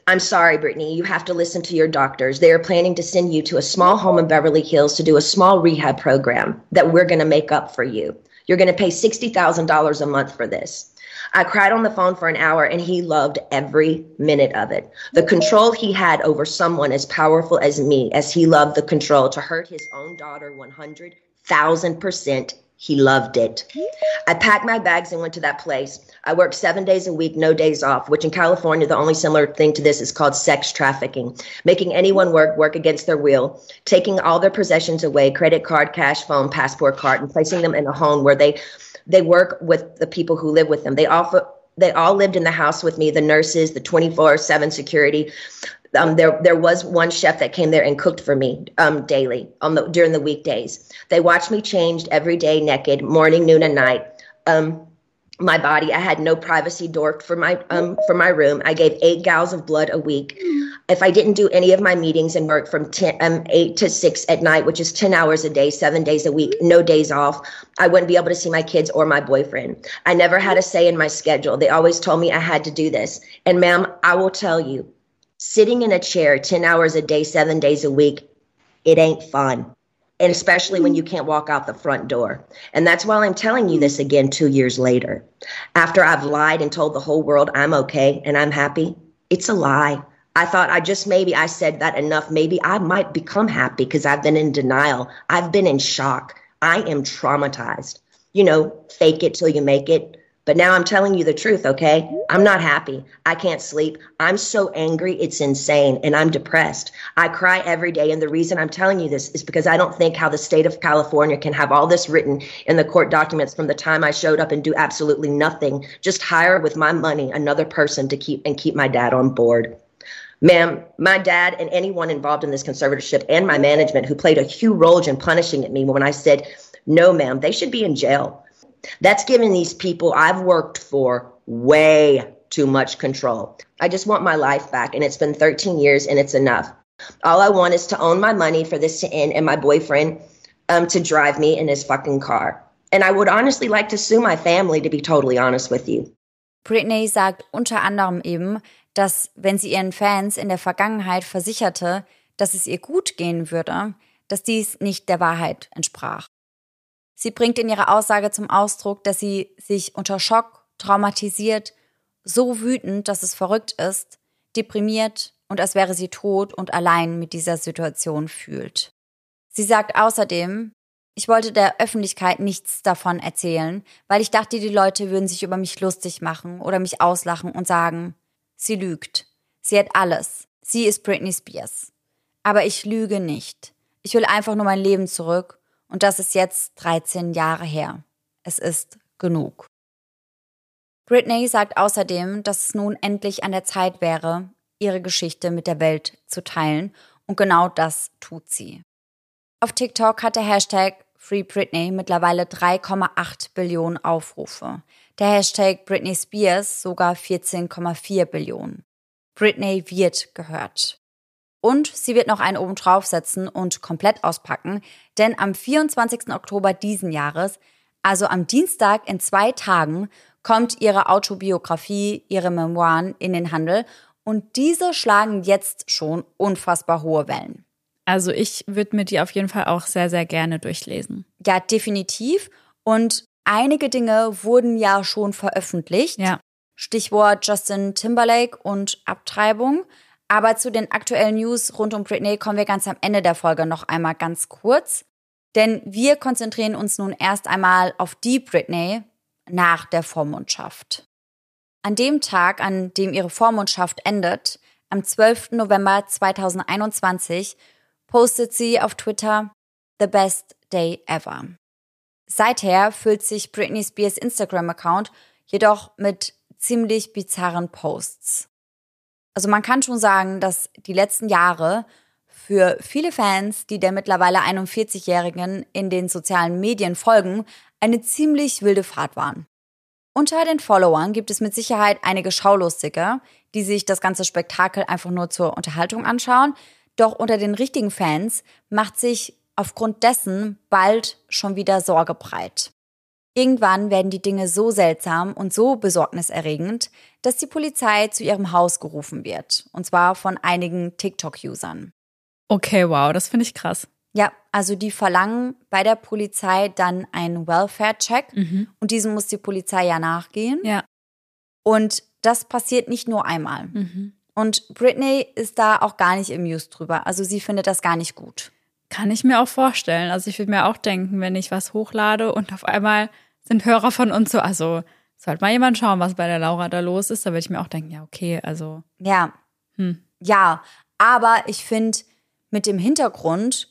I'm sorry, Brittany, you have to listen to your doctors. They are planning to send you to a small home in Beverly Hills to do a small rehab program that we're going to make up for you. You're going to pay $60,000 a month for this. I cried on the phone for an hour and he loved every minute of it. The control he had over someone as powerful as me, as he loved the control to hurt his own daughter 100,000%, he loved it. I packed my bags and went to that place. I worked seven days a week, no days off, which in California, the only similar thing to this is called sex trafficking, making anyone work, work against their will, taking all their possessions away, credit card, cash, phone, passport card, and placing them in a home where they, they work with the people who live with them. They offer, they all lived in the house with me, the nurses, the 24 7 security. Um, there, there was one chef that came there and cooked for me um, daily on the, during the weekdays. They watched me changed every day, naked, morning, noon, and night. Um, my body. I had no privacy door for my um for my room. I gave eight gallons of blood a week. If I didn't do any of my meetings and work from 10 um eight to six at night, which is 10 hours a day, seven days a week, no days off, I wouldn't be able to see my kids or my boyfriend. I never had a say in my schedule. They always told me I had to do this. And ma'am, I will tell you, sitting in a chair 10 hours a day, seven days a week, it ain't fun and especially when you can't walk out the front door. And that's why I'm telling you this again two years later. After I've lied and told the whole world I'm okay and I'm happy, it's a lie. I thought I just maybe I said that enough. Maybe I might become happy because I've been in denial. I've been in shock. I am traumatized. You know, fake it till you make it. But now I'm telling you the truth, okay? I'm not happy. I can't sleep. I'm so angry, it's insane, and I'm depressed. I cry every day, and the reason I'm telling you this is because I don't think how the state of California can have all this written in the court documents from the time I showed up and do absolutely nothing, just hire with my money another person to keep and keep my dad on board. Ma'am, my dad and anyone involved in this conservatorship and my management who played a huge role in punishing at me when I said, no, ma'am, they should be in jail. That's giving these people I've worked for way too much control. I just want my life back, and it's been 13 years, and it's enough. All I want is to own my money for this to end and my boyfriend um, to drive me in his fucking car. And I would honestly like to sue my family, to be totally honest with you. Britney sagt unter anderem eben, dass wenn sie ihren Fans in der Vergangenheit versicherte, dass es ihr gut gehen würde, dass dies nicht der Wahrheit entsprach. Sie bringt in ihrer Aussage zum Ausdruck, dass sie sich unter Schock, traumatisiert, so wütend, dass es verrückt ist, deprimiert und als wäre sie tot und allein mit dieser Situation fühlt. Sie sagt außerdem, ich wollte der Öffentlichkeit nichts davon erzählen, weil ich dachte, die Leute würden sich über mich lustig machen oder mich auslachen und sagen, sie lügt. Sie hat alles. Sie ist Britney Spears. Aber ich lüge nicht. Ich will einfach nur mein Leben zurück und das ist jetzt 13 Jahre her. Es ist genug. Britney sagt außerdem, dass es nun endlich an der Zeit wäre, ihre Geschichte mit der Welt zu teilen Und genau das tut sie. Auf TikTok hat der Hashtag Free Britney mittlerweile 3,8 Billionen Aufrufe. Der Hashtag Britney Spears sogar 14,4 Billionen. Britney wird gehört. Und sie wird noch einen oben draufsetzen und komplett auspacken, denn am 24. Oktober diesen Jahres, also am Dienstag in zwei Tagen, kommt ihre Autobiografie, ihre Memoiren in den Handel und diese schlagen jetzt schon unfassbar hohe Wellen. Also ich würde mir die auf jeden Fall auch sehr, sehr gerne durchlesen. Ja, definitiv. Und einige Dinge wurden ja schon veröffentlicht. Ja. Stichwort Justin Timberlake und Abtreibung. Aber zu den aktuellen News rund um Britney kommen wir ganz am Ende der Folge noch einmal ganz kurz. Denn wir konzentrieren uns nun erst einmal auf die Britney nach der Vormundschaft. An dem Tag, an dem ihre Vormundschaft endet, am 12. November 2021, postet sie auf Twitter The Best Day Ever. Seither füllt sich Britney Spears Instagram-Account jedoch mit ziemlich bizarren Posts. Also man kann schon sagen, dass die letzten Jahre für viele Fans, die der mittlerweile 41-Jährigen in den sozialen Medien folgen, eine ziemlich wilde Fahrt waren. Unter den Followern gibt es mit Sicherheit einige Schaulustige, die sich das ganze Spektakel einfach nur zur Unterhaltung anschauen, doch unter den richtigen Fans macht sich aufgrund dessen bald schon wieder Sorge breit. Irgendwann werden die Dinge so seltsam und so besorgniserregend, dass die Polizei zu ihrem Haus gerufen wird. Und zwar von einigen TikTok-Usern. Okay, wow, das finde ich krass. Ja, also die verlangen bei der Polizei dann einen Welfare-Check Mhm. und diesem muss die Polizei ja nachgehen. Ja. Und das passiert nicht nur einmal. Mhm. Und Britney ist da auch gar nicht amused drüber. Also sie findet das gar nicht gut. Kann ich mir auch vorstellen. Also ich würde mir auch denken, wenn ich was hochlade und auf einmal sind Hörer von uns so, also sollte mal jemand schauen, was bei der Laura da los ist, da würde ich mir auch denken, ja, okay, also Ja. Hm. Ja, aber ich finde mit dem Hintergrund,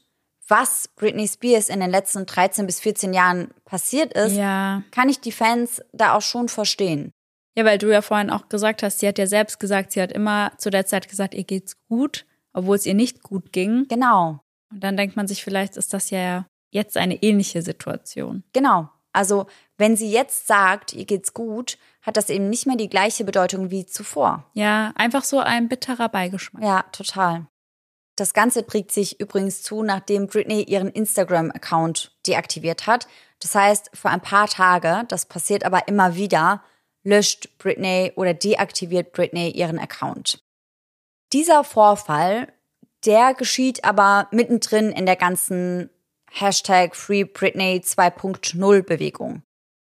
was Britney Spears in den letzten 13 bis 14 Jahren passiert ist, ja. kann ich die Fans da auch schon verstehen. Ja, weil du ja vorhin auch gesagt hast, sie hat ja selbst gesagt, sie hat immer zu der Zeit gesagt, ihr geht's gut, obwohl es ihr nicht gut ging. Genau, Und dann denkt man sich, vielleicht ist das ja jetzt eine ähnliche Situation. genau. Also, wenn sie jetzt sagt, ihr geht's gut, hat das eben nicht mehr die gleiche Bedeutung wie zuvor. Ja, einfach so ein bitterer Beigeschmack. Ja, total. Das Ganze trägt sich übrigens zu, nachdem Britney ihren Instagram-Account deaktiviert hat. Das heißt, für ein paar Tage, das passiert aber immer wieder, löscht Britney oder deaktiviert Britney ihren Account. Dieser Vorfall, der geschieht aber mittendrin in der ganzen Hashtag Free Britney 2.0 Bewegung.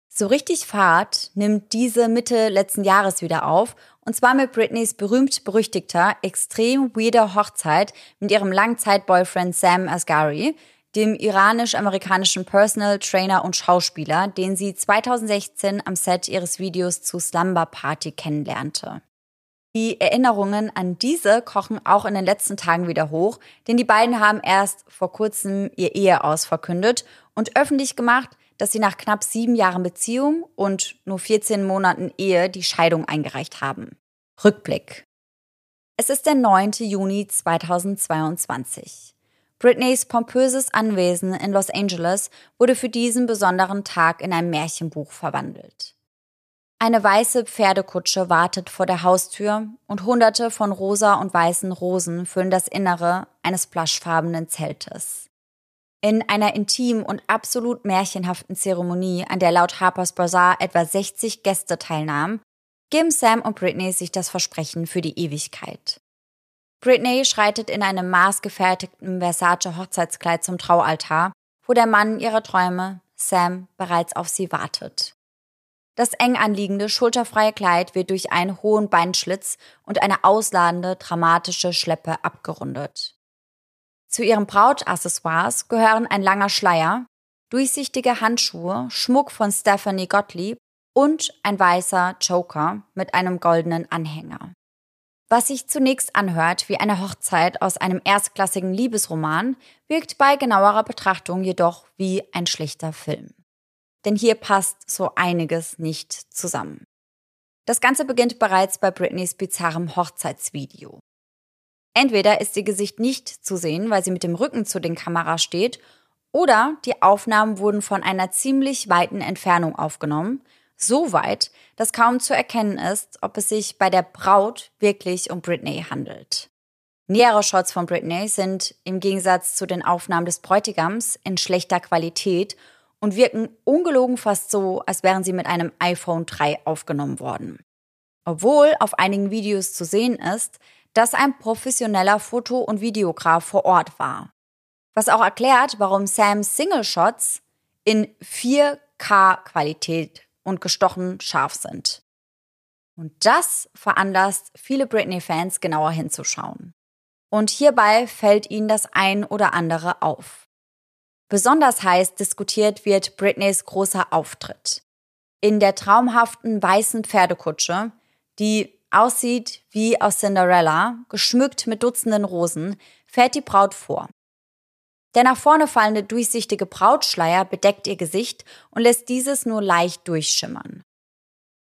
So richtig Fahrt nimmt diese Mitte letzten Jahres wieder auf, und zwar mit Britneys berühmt-berüchtigter, extrem weirder Hochzeit mit ihrem Langzeit-Boyfriend Sam Asghari, dem iranisch-amerikanischen Personal Trainer und Schauspieler, den sie 2016 am Set ihres Videos zu Slumber Party kennenlernte. Die Erinnerungen an diese kochen auch in den letzten Tagen wieder hoch, denn die beiden haben erst vor kurzem ihr Eheaus verkündet und öffentlich gemacht, dass sie nach knapp sieben Jahren Beziehung und nur 14 Monaten Ehe die Scheidung eingereicht haben. Rückblick. Es ist der 9. Juni 2022. Britneys pompöses Anwesen in Los Angeles wurde für diesen besonderen Tag in ein Märchenbuch verwandelt. Eine weiße Pferdekutsche wartet vor der Haustür und hunderte von rosa und weißen Rosen füllen das Innere eines plushfarbenen Zeltes. In einer intimen und absolut märchenhaften Zeremonie, an der laut Harper's Bazaar etwa 60 Gäste teilnahmen, geben Sam und Britney sich das Versprechen für die Ewigkeit. Britney schreitet in einem maßgefertigten Versace Hochzeitskleid zum Traualtar, wo der Mann ihrer Träume, Sam, bereits auf sie wartet. Das eng anliegende, schulterfreie Kleid wird durch einen hohen Beinschlitz und eine ausladende, dramatische Schleppe abgerundet. Zu ihren Brautaccessoires gehören ein langer Schleier, durchsichtige Handschuhe, Schmuck von Stephanie Gottlieb und ein weißer Joker mit einem goldenen Anhänger. Was sich zunächst anhört wie eine Hochzeit aus einem erstklassigen Liebesroman, wirkt bei genauerer Betrachtung jedoch wie ein schlechter Film. Denn hier passt so einiges nicht zusammen. Das Ganze beginnt bereits bei Britneys bizarrem Hochzeitsvideo. Entweder ist ihr Gesicht nicht zu sehen, weil sie mit dem Rücken zu den Kameras steht, oder die Aufnahmen wurden von einer ziemlich weiten Entfernung aufgenommen, so weit, dass kaum zu erkennen ist, ob es sich bei der Braut wirklich um Britney handelt. Nähere Shots von Britney sind im Gegensatz zu den Aufnahmen des Bräutigams in schlechter Qualität und wirken ungelogen fast so, als wären sie mit einem iPhone 3 aufgenommen worden. Obwohl auf einigen Videos zu sehen ist, dass ein professioneller Foto- und Videograf vor Ort war. Was auch erklärt, warum Sams Single Shots in 4K-Qualität und gestochen scharf sind. Und das veranlasst viele Britney-Fans genauer hinzuschauen. Und hierbei fällt ihnen das ein oder andere auf. Besonders heiß diskutiert wird Britneys großer Auftritt. In der traumhaften weißen Pferdekutsche, die aussieht wie aus Cinderella, geschmückt mit Dutzenden Rosen, fährt die Braut vor. Der nach vorne fallende durchsichtige Brautschleier bedeckt ihr Gesicht und lässt dieses nur leicht durchschimmern.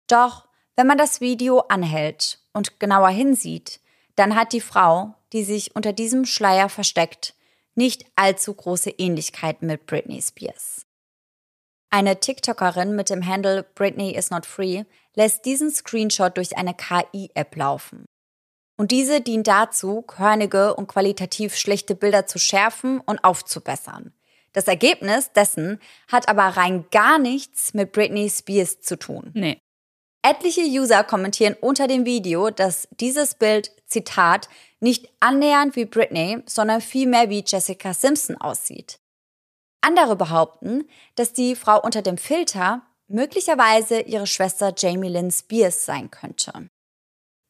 Doch wenn man das Video anhält und genauer hinsieht, dann hat die Frau, die sich unter diesem Schleier versteckt, nicht allzu große Ähnlichkeiten mit Britney Spears. Eine TikTokerin mit dem Handle Britney is not free lässt diesen Screenshot durch eine KI-App laufen. Und diese dient dazu, körnige und qualitativ schlechte Bilder zu schärfen und aufzubessern. Das Ergebnis dessen hat aber rein gar nichts mit Britney Spears zu tun. Nee. Etliche User kommentieren unter dem Video, dass dieses Bild, Zitat, nicht annähernd wie Britney, sondern vielmehr wie Jessica Simpson aussieht. Andere behaupten, dass die Frau unter dem Filter möglicherweise ihre Schwester Jamie Lynn Spears sein könnte.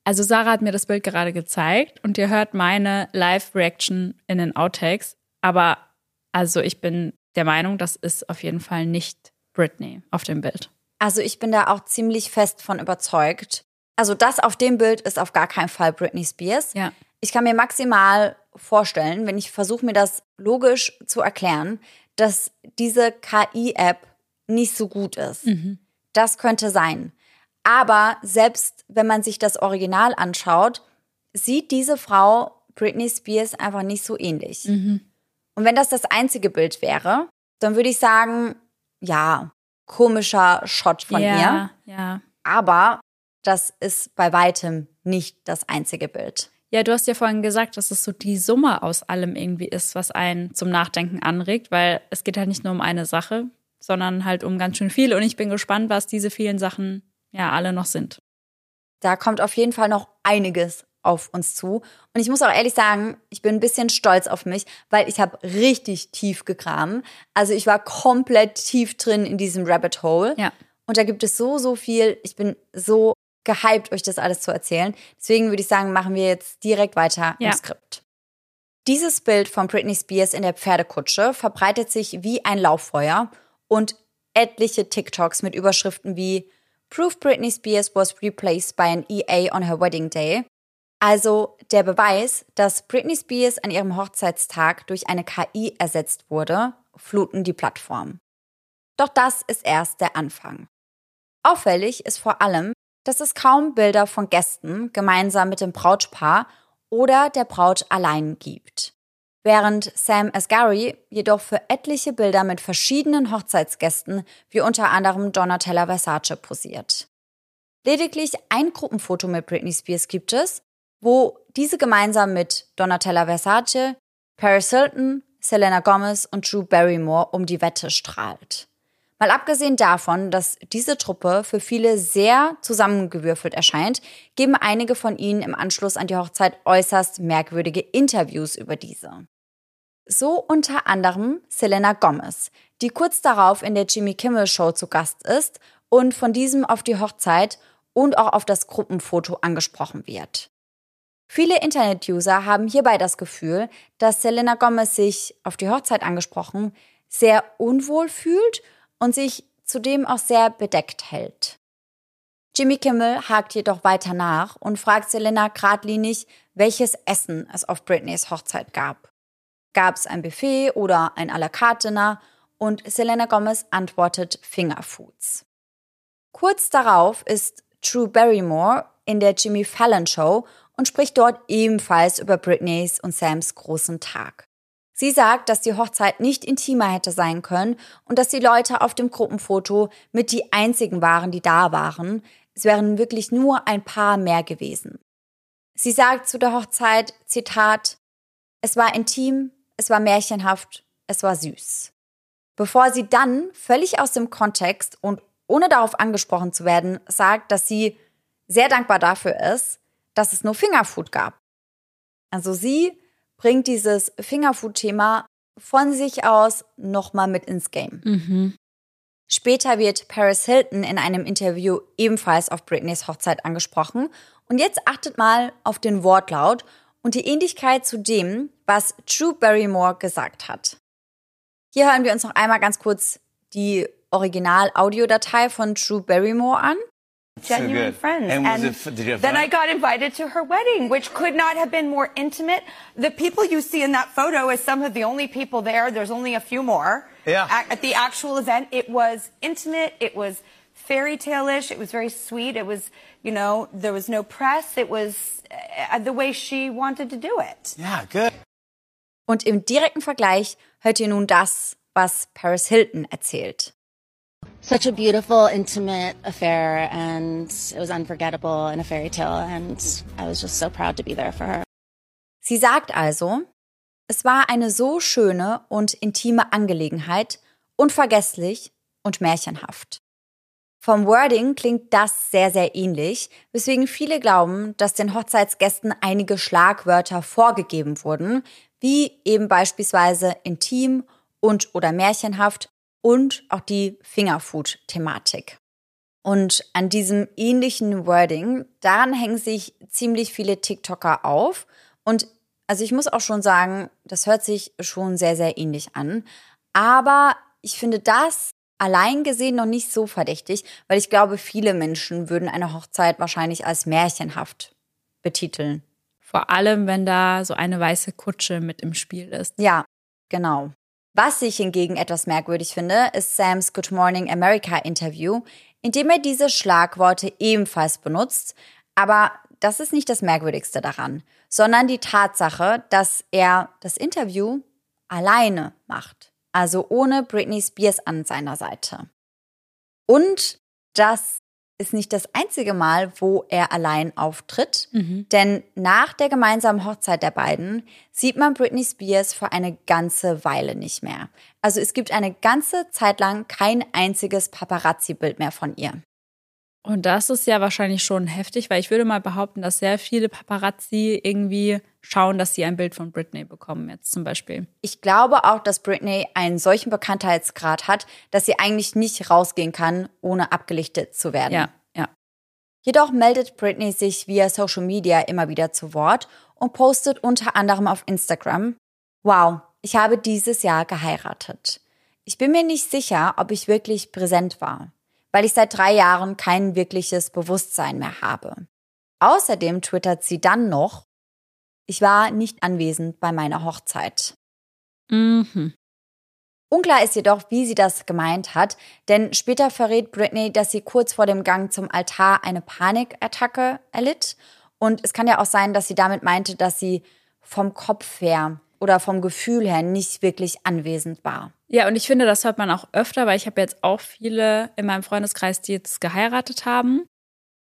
Also Sarah hat mir das Bild gerade gezeigt und ihr hört meine Live-Reaction in den Outtakes. Aber also ich bin der Meinung, das ist auf jeden Fall nicht Britney auf dem Bild. Also ich bin da auch ziemlich fest von überzeugt. Also das auf dem Bild ist auf gar keinen Fall Britney Spears. Ja. Ich kann mir maximal vorstellen, wenn ich versuche mir das logisch zu erklären, dass diese KI-App nicht so gut ist. Mhm. Das könnte sein. Aber selbst wenn man sich das Original anschaut, sieht diese Frau Britney Spears einfach nicht so ähnlich. Mhm. Und wenn das das einzige Bild wäre, dann würde ich sagen, ja, komischer Shot von ja, ihr. Ja. Aber das ist bei weitem nicht das einzige Bild. Ja, du hast ja vorhin gesagt, dass es so die Summe aus allem irgendwie ist, was einen zum Nachdenken anregt, weil es geht halt nicht nur um eine Sache, sondern halt um ganz schön viel. Und ich bin gespannt, was diese vielen Sachen ja alle noch sind. Da kommt auf jeden Fall noch einiges auf uns zu. Und ich muss auch ehrlich sagen, ich bin ein bisschen stolz auf mich, weil ich habe richtig tief gegraben. Also ich war komplett tief drin in diesem Rabbit Hole. Ja. Und da gibt es so, so viel. Ich bin so gehypt, euch das alles zu erzählen. Deswegen würde ich sagen, machen wir jetzt direkt weiter Ja. im Skript. Dieses Bild von Britney Spears in der Pferdekutsche verbreitet sich wie ein Lauffeuer und etliche TikToks mit Überschriften wie Proof Britney Spears was replaced by an EA on her wedding day. Also der Beweis, dass Britney Spears an ihrem Hochzeitstag durch eine KI ersetzt wurde, fluten die Plattform. Doch das ist erst der Anfang. Auffällig ist vor allem, dass es kaum Bilder von Gästen gemeinsam mit dem Brautpaar oder der Braut allein gibt. Während Sam Asghari jedoch für etliche Bilder mit verschiedenen Hochzeitsgästen wie unter anderem Donatella Versace posiert. Lediglich ein Gruppenfoto mit Britney Spears gibt es, wo diese gemeinsam mit Donatella Versace, Paris Hilton, Selena Gomez und Drew Barrymore um die Wette strahlt. Mal abgesehen davon, dass diese Truppe für viele sehr zusammengewürfelt erscheint, geben einige von ihnen im Anschluss an die Hochzeit äußerst merkwürdige Interviews über diese. So unter anderem Selena Gomez, die kurz darauf in der Jimmy Kimmel Show zu Gast ist und von diesem auf die Hochzeit und auch auf das Gruppenfoto angesprochen wird. Viele Internet-User haben hierbei das Gefühl, dass Selena Gomez sich auf die Hochzeit angesprochen sehr unwohl fühlt und sich zudem auch sehr bedeckt hält. Jimmy Kimmel hakt jedoch weiter nach und fragt Selena geradlinig, welches Essen es auf Britneys Hochzeit gab. Gab es ein Buffet oder ein à la carte Dinner? Und Selena Gomez antwortet Fingerfoods. Kurz darauf ist Drew Barrymore in der Jimmy Fallon Show und spricht dort ebenfalls über Britneys und Sams großen Tag. Sie sagt, dass die Hochzeit nicht intimer hätte sein können und dass die Leute auf dem Gruppenfoto mit die einzigen waren, die da waren. Es wären wirklich nur ein paar mehr gewesen. Sie sagt zu der Hochzeit, Zitat, es war intim, es war märchenhaft, es war süß. Bevor sie dann völlig aus dem Kontext und ohne darauf angesprochen zu werden, sagt, dass sie sehr dankbar dafür ist, dass es nur Fingerfood gab. Also sie bringt dieses Fingerfood-Thema von sich aus nochmal mit ins Game. Mhm. Später wird Paris Hilton in einem Interview ebenfalls auf Britneys Hochzeit angesprochen. Und jetzt achtet mal auf den Wortlaut und die Ähnlichkeit zu dem, was Drew Barrymore gesagt hat. Hier hören wir uns noch einmal ganz kurz die Original-Audiodatei von Drew Barrymore an. Genuine good. friends. And was it did you have then fun? I got invited to her wedding, which could not have been more intimate. The people you see in that photo is some of the only people there. There's only a few more. Yeah. At, at the actual event, it was intimate. It was fairy tale-ish. It was very sweet. It was, you know, there was no press. It was uh, the way she wanted to do it. Yeah, good. Und im direkten Vergleich hört ihr nun das, was Paris Hilton erzählt. Such a beautiful, intimate affair, and it was unforgettable and a fairy tale. And I was just so proud to be there for her. Sie sagt also, es war eine so schöne und intime Angelegenheit, unvergesslich und märchenhaft. Vom Wording klingt das sehr, sehr ähnlich, weswegen viele glauben, dass den Hochzeitsgästen einige Schlagwörter vorgegeben wurden, wie eben beispielsweise intim und oder märchenhaft und auch die Fingerfood-Thematik. Und an diesem ähnlichen Wording, daran hängen sich ziemlich viele TikToker auf. Und also ich muss auch schon sagen, das hört sich schon sehr, sehr ähnlich an. Aber ich finde das allein gesehen noch nicht so verdächtig, weil ich glaube, viele Menschen würden eine Hochzeit wahrscheinlich als märchenhaft betiteln. Vor allem, wenn da so eine weiße Kutsche mit im Spiel ist. Ja, genau. Was ich hingegen etwas merkwürdig finde, ist Sams Good Morning America Interview, in dem er diese Schlagworte ebenfalls benutzt. Aber das ist nicht das Merkwürdigste daran, sondern die Tatsache, dass er das Interview alleine macht. Also ohne Britney Spears an seiner Seite. Und das ist nicht das einzige Mal, wo er allein auftritt, denn nach der gemeinsamen Hochzeit der beiden sieht man Britney Spears für eine ganze Weile nicht mehr. Also es gibt eine ganze Zeit lang kein einziges Paparazzi-Bild mehr von ihr. Und das ist ja wahrscheinlich schon heftig, weil ich würde mal behaupten, dass sehr viele Paparazzi irgendwie schauen, dass sie ein Bild von Britney bekommen, jetzt zum Beispiel. Ich glaube auch, dass Britney einen solchen Bekanntheitsgrad hat, dass sie eigentlich nicht rausgehen kann, ohne abgelichtet zu werden. Ja, ja. Jedoch meldet Britney sich via Social Media immer wieder zu Wort und postet unter anderem auf Instagram, Wow, ich habe dieses Jahr geheiratet. Ich bin mir nicht sicher, ob ich wirklich präsent war, weil ich seit drei Jahren kein wirkliches Bewusstsein mehr habe. Außerdem twittert sie dann noch, ich war nicht anwesend bei meiner Hochzeit. Mhm. Unklar ist jedoch, wie sie das gemeint hat, denn später verrät Britney, dass sie kurz vor dem Gang zum Altar eine Panikattacke erlitt. Und es kann ja auch sein, dass sie damit meinte, dass sie vom Kopf her oder vom Gefühl her nicht wirklich anwesend war. Ja, und ich finde, das hört man auch öfter, weil ich habe jetzt auch viele in meinem Freundeskreis, die jetzt geheiratet haben.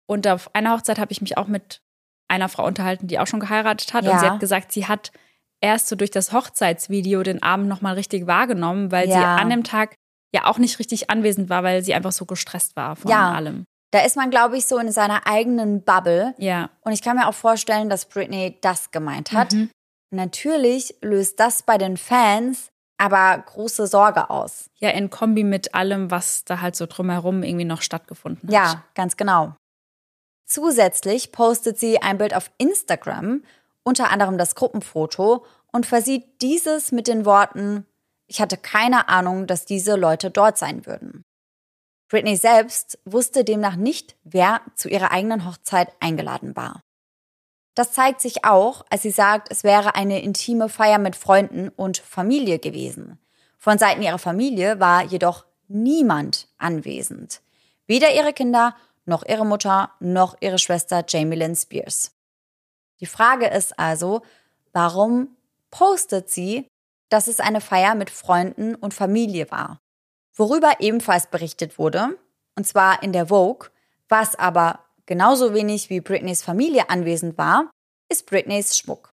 Und auf einer Hochzeit habe ich mich auch mit einer Frau unterhalten, die auch schon geheiratet hat. Und Ja. sie hat gesagt, sie hat erst so durch das Hochzeitsvideo den Abend nochmal richtig wahrgenommen, weil sie Ja. an dem Tag ja auch nicht richtig anwesend war, weil sie einfach so gestresst war von Ja. allem. Da ist man, glaube ich, so in seiner eigenen Bubble. Ja. Und ich kann mir auch vorstellen, dass Britney das gemeint hat. Mhm. Natürlich löst das bei den Fans aber große Sorge aus. Ja, in Kombi mit allem, was da halt so drumherum irgendwie noch stattgefunden hat. Ja, ganz genau. Zusätzlich postet sie ein Bild auf Instagram, unter anderem das Gruppenfoto, und versieht dieses mit den Worten, ich hatte keine Ahnung, dass diese Leute dort sein würden. Britney selbst wusste demnach nicht, wer zu ihrer eigenen Hochzeit eingeladen war. Das zeigt sich auch, als sie sagt, es wäre eine intime Feier mit Freunden und Familie gewesen. Von Seiten ihrer Familie war jedoch niemand anwesend. Weder ihre Kinder, noch ihre Mutter, noch ihre Schwester Jamie Lynn Spears. Die Frage ist also, warum postet sie, dass es eine Feier mit Freunden und Familie war? Worüber ebenfalls berichtet wurde, und zwar in der Vogue, was aber genauso wenig wie Britneys Familie anwesend war, ist Britneys Schmuck.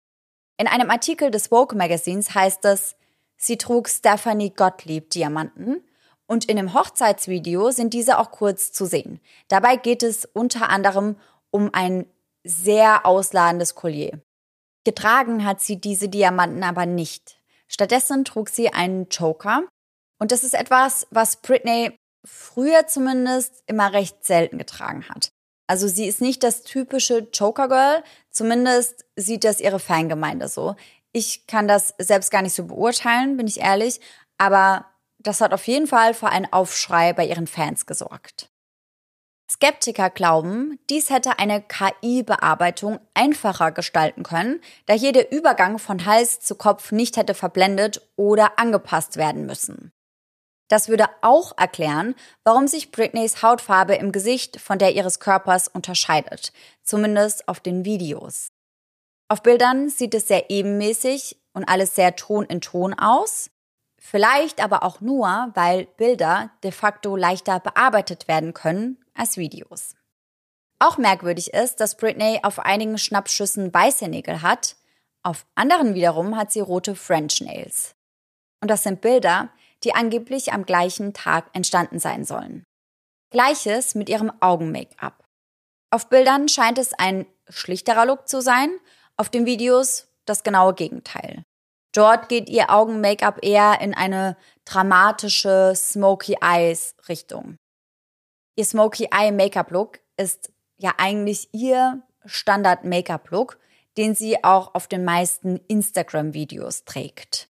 In einem Artikel des Vogue Magazins heißt es, sie trug Stephanie Gottlieb Diamanten und in dem Hochzeitsvideo sind diese auch kurz zu sehen. Dabei geht es unter anderem um ein sehr ausladendes Collier. Getragen hat sie diese Diamanten aber nicht. Stattdessen trug sie einen Choker. Und das ist etwas, was Britney früher zumindest immer recht selten getragen hat. Also sie ist nicht das typische Choker Girl, zumindest sieht das ihre Fangemeinde so. Ich kann das selbst gar nicht so beurteilen, bin ich ehrlich, aber das hat auf jeden Fall für einen Aufschrei bei ihren Fans gesorgt. Skeptiker glauben, dies hätte eine KI-Bearbeitung einfacher gestalten können, da hier der Übergang von Hals zu Kopf nicht hätte verblendet oder angepasst werden müssen. Das würde auch erklären, warum sich Britneys Hautfarbe im Gesicht von der ihres Körpers unterscheidet, zumindest auf den Videos. Auf Bildern sieht es sehr ebenmäßig und alles sehr Ton in Ton aus. Vielleicht aber auch nur, weil Bilder de facto leichter bearbeitet werden können als Videos. Auch merkwürdig ist, dass Britney auf einigen Schnappschüssen weiße Nägel hat, auf anderen wiederum hat sie rote French Nails. Und das sind Bilder, die angeblich am gleichen Tag entstanden sein sollen. Gleiches mit ihrem Augen-Make-up. Auf Bildern scheint es ein schlichterer Look zu sein, auf den Videos das genaue Gegenteil. Dort geht ihr Augen-Make-up eher in eine dramatische Smoky Eyes Richtung. Ihr Smoky Eye Make-up Look ist ja eigentlich ihr Standard Make-up Look, den sie auch auf den meisten Instagram Videos trägt.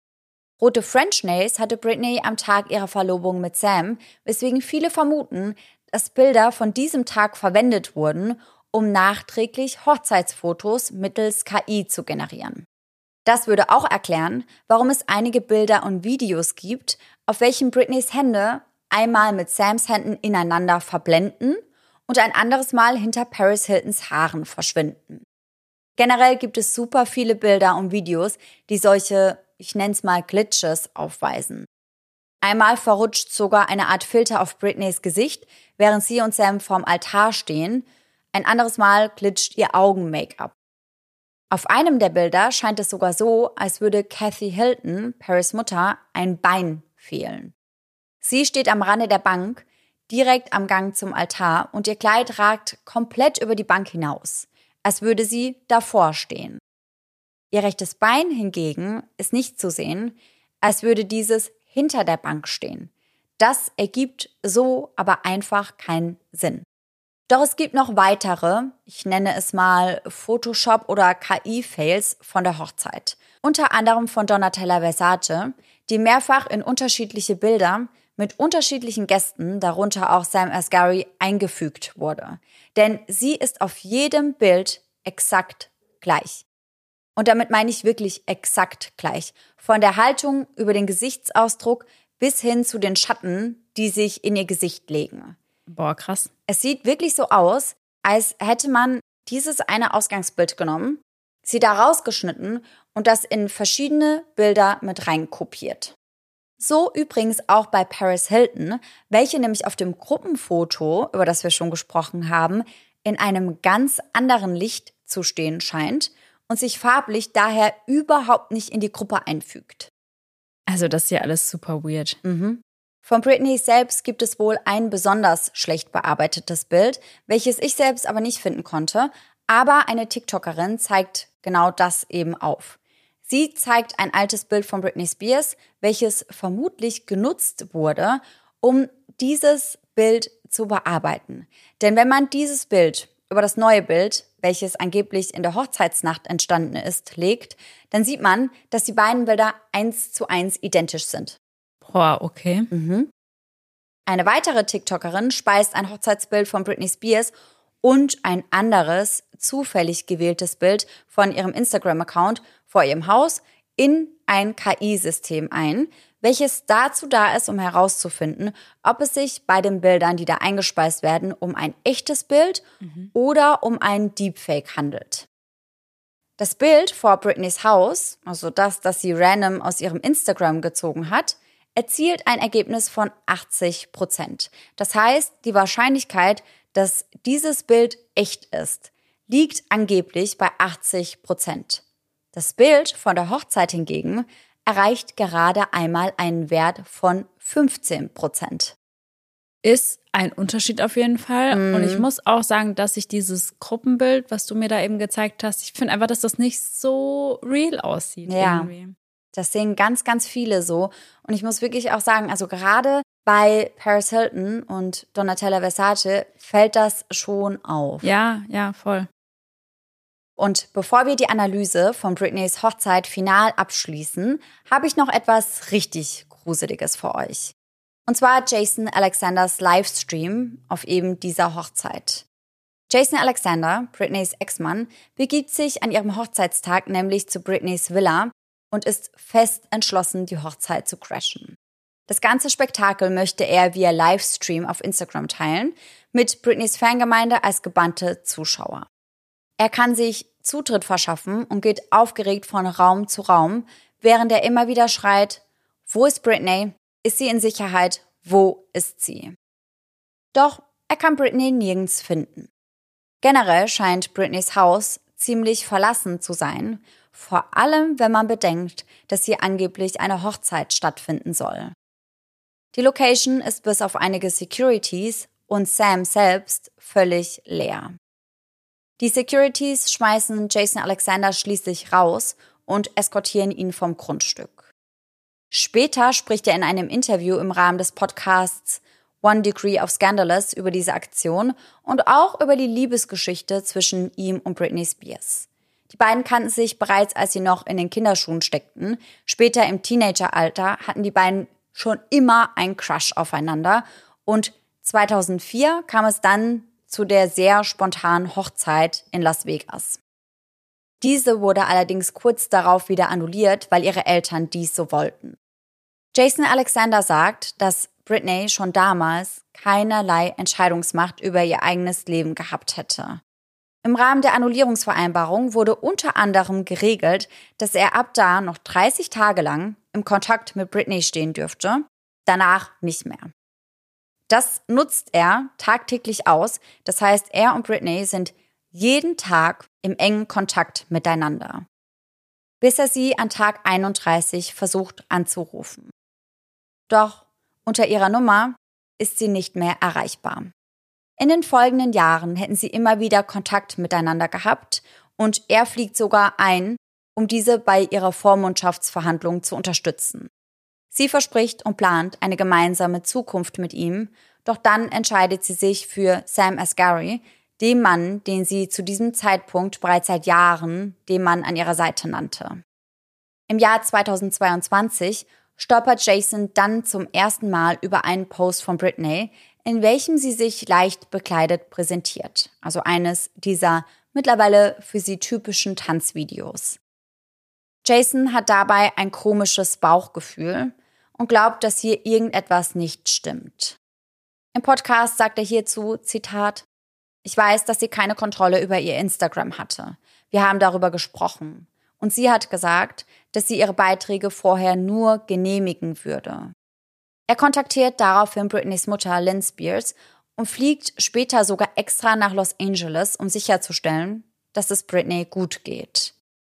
Rote French Nails hatte Britney am Tag ihrer Verlobung mit Sam, weswegen viele vermuten, dass Bilder von diesem Tag verwendet wurden, um nachträglich Hochzeitsfotos mittels KI zu generieren. Das würde auch erklären, warum es einige Bilder und Videos gibt, auf welchen Britneys Hände einmal mit Sams Händen ineinander verblenden und ein anderes Mal hinter Paris Hiltons Haaren verschwinden. Generell gibt es super viele Bilder und Videos, die solche, ich nenne es mal Glitches aufweisen. Einmal verrutscht sogar eine Art Filter auf Britneys Gesicht, während sie und Sam vorm Altar stehen. Ein anderes Mal glitscht ihr Augen-Make-up. Auf einem der Bilder scheint es sogar so, als würde Kathy Hilton, Paris Mutter, ein Bein fehlen. Sie steht am Rande der Bank, direkt am Gang zum Altar und ihr Kleid ragt komplett über die Bank hinaus, als würde sie davor stehen. Ihr rechtes Bein hingegen ist nicht zu sehen, als würde dieses hinter der Bank stehen. Das ergibt so aber einfach keinen Sinn. Doch es gibt noch weitere, ich nenne es mal Photoshop oder KI-Fails von der Hochzeit. Unter anderem von Donatella Versace, die mehrfach in unterschiedliche Bilder mit unterschiedlichen Gästen, darunter auch Sam Asghari, eingefügt wurde. Denn sie ist auf jedem Bild exakt gleich. Und damit meine ich wirklich exakt gleich. Von der Haltung über den Gesichtsausdruck bis hin zu den Schatten, die sich in ihr Gesicht legen. Boah, krass. Es sieht wirklich so aus, als hätte man dieses eine Ausgangsbild genommen, sie da rausgeschnitten und das in verschiedene Bilder mit reinkopiert. So übrigens auch bei Paris Hilton, welche nämlich auf dem Gruppenfoto, über das wir schon gesprochen haben, in einem ganz anderen Licht zu stehen scheint und sich farblich daher überhaupt nicht in die Gruppe einfügt. Also das ist ja alles super weird. Mhm. Von Britney selbst gibt es wohl ein besonders schlecht bearbeitetes Bild, welches ich selbst aber nicht finden konnte, aber eine TikTokerin zeigt genau das eben auf. Sie zeigt ein altes Bild von Britney Spears, welches vermutlich genutzt wurde, um dieses Bild zu bearbeiten. Denn wenn man dieses Bild über das neue Bild, welches angeblich in der Hochzeitsnacht entstanden ist, legt, dann sieht man, dass die beiden Bilder eins zu eins identisch sind. Boah, okay. Mhm. Eine weitere TikTokerin speist ein Hochzeitsbild von Britney Spears und ein anderes zufällig gewähltes Bild von ihrem Instagram-Account vor ihrem Haus in ein KI-System ein, welches dazu da ist, um herauszufinden, ob es sich bei den Bildern, die da eingespeist werden, um ein echtes Bild mhm. oder um ein Deepfake handelt. Das Bild vor Britneys Haus, also das, das sie random aus ihrem Instagram gezogen hat, erzielt ein Ergebnis von 80 Prozent. Das heißt, die Wahrscheinlichkeit, dass dieses Bild echt ist, liegt angeblich bei 80 Prozent. Das Bild von der Hochzeit hingegen erreicht gerade einmal einen Wert von 15 Prozent. Ist ein Unterschied auf jeden Fall. Mhm. Und ich muss auch sagen, dass ich dieses Gruppenbild, was du mir da eben gezeigt hast, ich finde einfach, dass das nicht so real aussieht. Ja. Irgendwie. Das sehen ganz, ganz viele so. Und ich muss wirklich auch sagen, also gerade bei Paris Hilton und Donatella Versace fällt das schon auf. Ja, ja, voll. Und bevor wir die Analyse von Britneys Hochzeit final abschließen, habe ich noch etwas richtig Gruseliges für euch. Und zwar Jason Alexanders Livestream auf eben dieser Hochzeit. Jason Alexander, Britneys Ex-Mann, begibt sich an ihrem Hochzeitstag nämlich zu Britneys Villa und ist fest entschlossen, die Hochzeit zu crashen. Das ganze Spektakel möchte er via Livestream auf Instagram teilen, mit Britneys Fangemeinde als gebannte Zuschauer. Er kann sich Zutritt verschaffen und geht aufgeregt von Raum zu Raum, während er immer wieder schreit, wo ist Britney? Ist sie in Sicherheit? Wo ist sie? Doch er kann Britney nirgends finden. Generell scheint Britneys Haus ziemlich verlassen zu sein, vor allem wenn man bedenkt, dass hier angeblich eine Hochzeit stattfinden soll. Die Location ist bis auf einige Securities und Sam selbst völlig leer. Die Securities schmeißen Jason Alexander schließlich raus und eskortieren ihn vom Grundstück. Später spricht er in einem Interview im Rahmen des Podcasts One Degree of Scandalous über diese Aktion und auch über die Liebesgeschichte zwischen ihm und Britney Spears. Die beiden kannten sich bereits, als sie noch in den Kinderschuhen steckten. Später im Teenageralter hatten die beiden schon immer einen Crush aufeinander und 2004 kam es dann zu der sehr spontanen Hochzeit in Las Vegas. Diese wurde allerdings kurz darauf wieder annulliert, weil ihre Eltern dies so wollten. Jason Alexander sagt, dass Britney schon damals keinerlei Entscheidungsmacht über ihr eigenes Leben gehabt hätte. Im Rahmen der Annullierungsvereinbarung wurde unter anderem geregelt, dass er ab da noch 30 Tage lang im Kontakt mit Britney stehen dürfte, danach nicht mehr. Das nutzt er tagtäglich aus, das heißt, er und Britney sind jeden Tag im engen Kontakt miteinander, bis er sie an Tag 31 versucht anzurufen. Doch unter ihrer Nummer ist sie nicht mehr erreichbar. In den folgenden Jahren hätten sie immer wieder Kontakt miteinander gehabt und er fliegt sogar ein, um diese bei ihrer Vormundschaftsverhandlung zu unterstützen. Sie verspricht und plant eine gemeinsame Zukunft mit ihm, doch dann entscheidet sie sich für Sam Asghari, dem Mann, den sie zu diesem Zeitpunkt bereits seit Jahren den Mann an ihrer Seite nannte. Im Jahr 2022 stolpert Jason dann zum ersten Mal über einen Post von Britney, in welchem sie sich leicht bekleidet präsentiert, also eines dieser mittlerweile für sie typischen Tanzvideos. Jason hat dabei ein komisches Bauchgefühl und glaubt, dass hier irgendetwas nicht stimmt. Im Podcast sagt er hierzu, Zitat, ich weiß, dass sie keine Kontrolle über ihr Instagram hatte. Wir haben darüber gesprochen. Und sie hat gesagt, dass sie ihre Beiträge vorher nur genehmigen würde. Er kontaktiert daraufhin Britneys Mutter Lynn Spears und fliegt später sogar extra nach Los Angeles, um sicherzustellen, dass es Britney gut geht.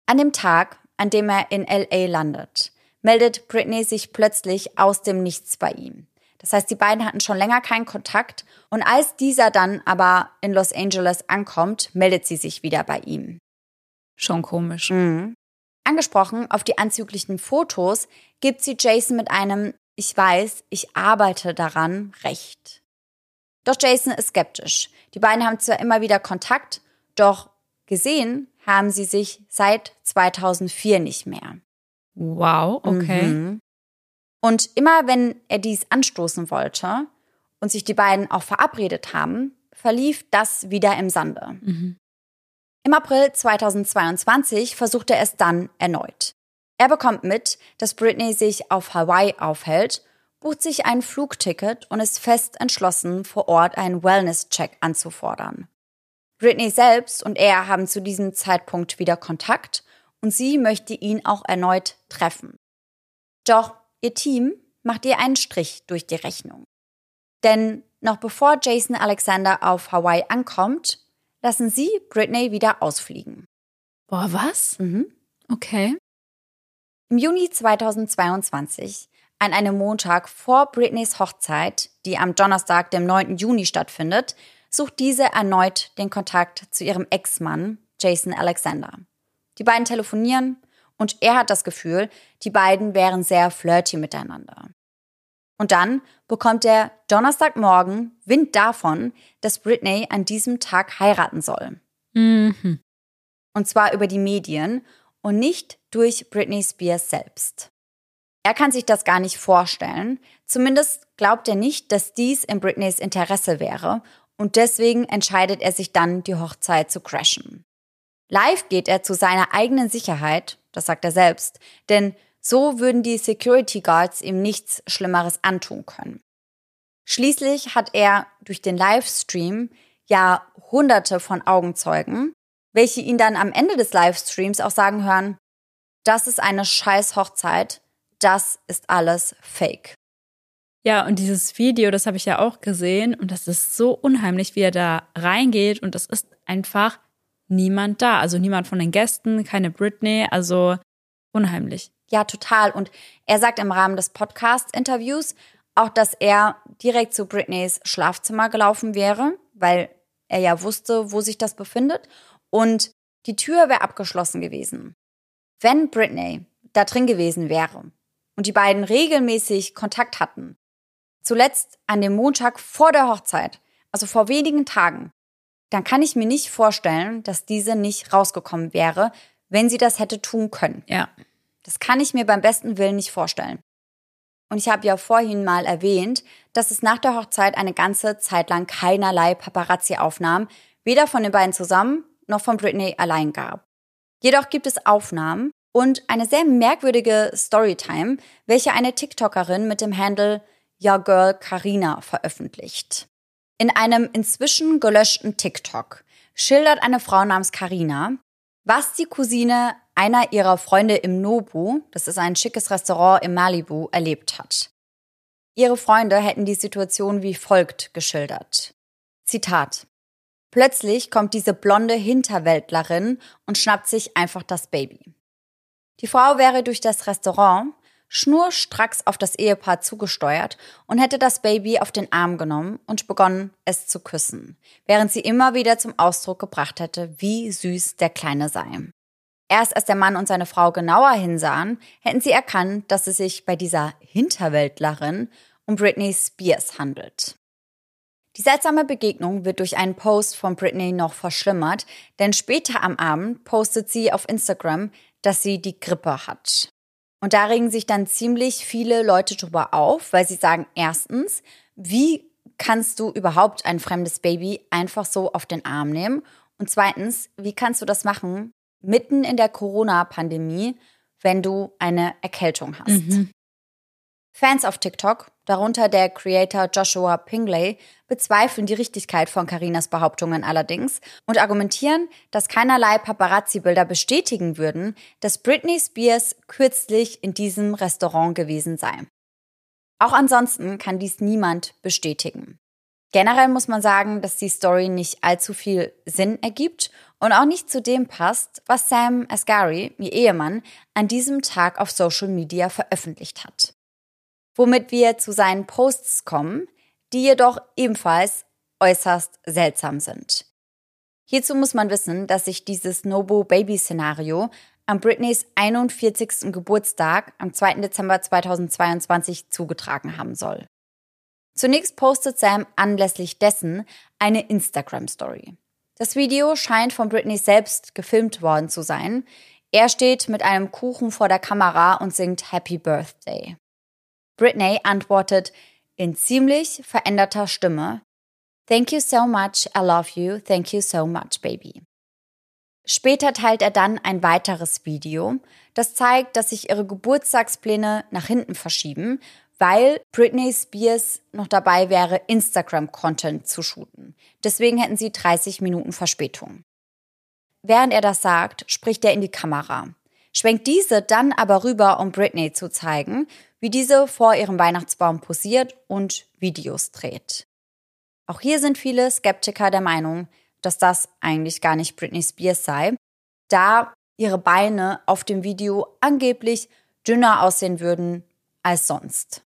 An dem Tag, an dem er in LA landet, meldet Britney sich plötzlich aus dem Nichts bei ihm. Das heißt, die beiden hatten schon länger keinen Kontakt und als dieser dann aber in Los Angeles ankommt, meldet sie sich wieder bei ihm. Schon komisch. Mhm. Angesprochen auf die anzüglichen Fotos gibt sie Jason mit einem Ich weiß, ich arbeite daran recht. Doch Jason ist skeptisch. Die beiden haben zwar immer wieder Kontakt, doch gesehen haben sie sich seit 2004 nicht mehr. Wow, okay. Mhm. Und immer wenn er dies anstoßen wollte und sich die beiden auch verabredet haben, verlief das wieder im Sande. Mhm. Im April 2022 versucht er es dann erneut. Er bekommt mit, dass Britney sich auf Hawaii aufhält, bucht sich ein Flugticket und ist fest entschlossen, vor Ort einen Wellness-Check anzufordern. Britney selbst und er haben zu diesem Zeitpunkt wieder Kontakt und sie möchte ihn auch erneut treffen. Doch ihr Team macht ihr einen Strich durch die Rechnung. Denn noch bevor Jason Alexander auf Hawaii ankommt, lassen sie Britney wieder ausfliegen. Boah, was? Mhm. Okay. Im Juni 2022, an einem Montag vor Britneys Hochzeit, die am Donnerstag, dem 9. Juni stattfindet, sucht diese erneut den Kontakt zu ihrem Ex-Mann, Jason Alexander. Die beiden telefonieren und er hat das Gefühl, die beiden wären sehr flirty miteinander. Und dann bekommt er Donnerstagmorgen Wind davon, dass Britney an diesem Tag heiraten soll. Mhm. Und zwar über die Medien und nicht durch Britney Spears selbst. Er kann sich das gar nicht vorstellen. Zumindest glaubt er nicht, dass dies in Britneys Interesse wäre und deswegen entscheidet er sich dann, die Hochzeit zu crashen. Live geht er zu seiner eigenen Sicherheit, das sagt er selbst, denn so würden die Security Guards ihm nichts Schlimmeres antun können. Schließlich hat er durch den Livestream ja hunderte von Augenzeugen, welche ihn dann am Ende des Livestreams auch sagen hören, das ist eine scheiß Hochzeit, das ist alles fake. Ja, und dieses Video, das habe ich ja auch gesehen und das ist so unheimlich, wie er da reingeht und es ist einfach niemand da. Also niemand von den Gästen, keine Britney, also unheimlich. Ja, total. Und er sagt im Rahmen des Podcast-Interviews auch, dass er direkt zu Britneys Schlafzimmer gelaufen wäre, weil er ja wusste, wo sich das befindet. Und die Tür wäre abgeschlossen gewesen. Wenn Britney da drin gewesen wäre und die beiden regelmäßig Kontakt hatten, zuletzt an dem Montag vor der Hochzeit, also vor wenigen Tagen, dann kann ich mir nicht vorstellen, dass diese nicht rausgekommen wäre, wenn sie das hätte tun können. Ja. Das kann ich mir beim besten Willen nicht vorstellen. Und ich habe ja vorhin mal erwähnt, dass es nach der Hochzeit eine ganze Zeit lang keinerlei Paparazzi-Aufnahmen weder von den beiden zusammen noch von Britney allein gab. Jedoch gibt es Aufnahmen und eine sehr merkwürdige Storytime, welche eine TikTokerin mit dem Handle Your Girl Karina veröffentlicht. In einem inzwischen gelöschten TikTok schildert eine Frau namens Karina, was die Cousine einer ihrer Freunde im Nobu, das ist ein schickes Restaurant im Malibu, erlebt hat. Ihre Freunde hätten die Situation wie folgt geschildert. Zitat. Plötzlich kommt diese blonde Hinterwäldlerin und schnappt sich einfach das Baby. Die Frau wäre durch das Restaurant schnurstracks auf das Ehepaar zugesteuert und hätte das Baby auf den Arm genommen und begonnen, es zu küssen, während sie immer wieder zum Ausdruck gebracht hätte, wie süß der Kleine sei. Erst als der Mann und seine Frau genauer hinsahen, hätten sie erkannt, dass es sich bei dieser Hinterwäldlerin um Britney Spears handelt. Die seltsame Begegnung wird durch einen Post von Britney noch verschlimmert, denn später am Abend postet sie auf Instagram, dass sie die Grippe hat. Und da regen sich dann ziemlich viele Leute drüber auf, weil sie sagen, erstens, wie kannst du überhaupt ein fremdes Baby einfach so auf den Arm nehmen? Und zweitens, wie kannst du das machen mitten in der Corona-Pandemie, wenn du eine Erkältung hast? Mhm. Fans auf TikTok, darunter der Creator Joshua Pingley, bezweifeln die Richtigkeit von Karinas Behauptungen allerdings und argumentieren, dass keinerlei Paparazzi-Bilder bestätigen würden, dass Britney Spears kürzlich in diesem Restaurant gewesen sei. Auch ansonsten kann dies niemand bestätigen. Generell muss man sagen, dass die Story nicht allzu viel Sinn ergibt und auch nicht zu dem passt, was Sam Asghari, ihr Ehemann, an diesem Tag auf Social Media veröffentlicht hat womit wir zu seinen Posts kommen, die jedoch ebenfalls äußerst seltsam sind. Hierzu muss man wissen, dass sich dieses Nobo-Baby-Szenario am Britneys 41. Geburtstag am 2. Dezember 2022 zugetragen haben soll. Zunächst postet Sam anlässlich dessen eine Instagram-Story. Das Video scheint von Britney selbst gefilmt worden zu sein. Er steht mit einem Kuchen vor der Kamera und singt Happy Birthday. Britney antwortet in ziemlich veränderter Stimme, Thank you so much, I love you, thank you so much, baby. Später teilt er dann ein weiteres Video, das zeigt, dass sich ihre Geburtstagspläne nach hinten verschieben, weil Britney Spears noch dabei wäre, Instagram-Content zu shooten. Deswegen hätten sie 30 Minuten Verspätung. Während er das sagt, spricht er in die Kamera, schwenkt diese dann aber rüber, um Britney zu zeigen, wie diese vor ihrem Weihnachtsbaum posiert und Videos dreht. Auch hier sind viele Skeptiker der Meinung, dass das eigentlich gar nicht Britney Spears sei, da ihre Beine auf dem Video angeblich dünner aussehen würden als sonst.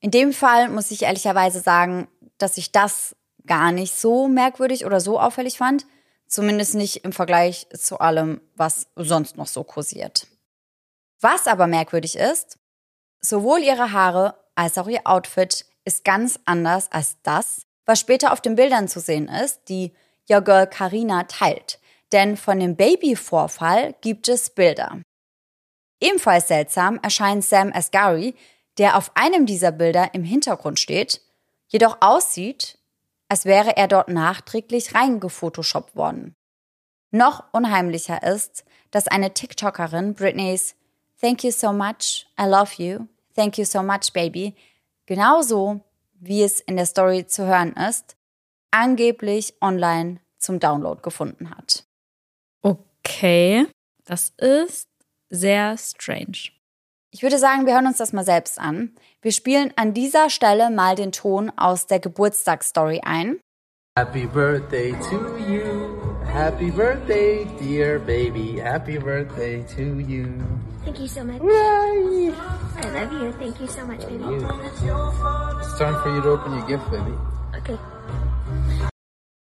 In dem Fall muss ich ehrlicherweise sagen, dass ich das gar nicht so merkwürdig oder so auffällig fand, zumindest nicht im Vergleich zu allem, was sonst noch so kursiert. Was aber merkwürdig ist, sowohl ihre Haare als auch ihr Outfit ist ganz anders als das, was später auf den Bildern zu sehen ist, die Your Girl Karina teilt. Denn von dem Baby-Vorfall gibt es Bilder. Ebenfalls seltsam erscheint Sam Asghari, der auf einem dieser Bilder im Hintergrund steht, jedoch aussieht, als wäre er dort nachträglich reingefotoshoppt worden. Noch unheimlicher ist, dass eine TikTokerin Britneys Thank you so much, I love you, thank you so much, baby, genauso wie es in der Story zu hören ist, angeblich online zum Download gefunden hat. Okay, das ist sehr strange. Ich würde sagen, wir hören uns das mal selbst an. Wir spielen an dieser Stelle mal den Ton aus der Geburtstagsstory ein. Happy birthday to you. Happy birthday, dear baby. Happy birthday to you. Thank you so much. Yay! I love you. Thank you so much, baby. It's time for you to open your gift, baby. Okay.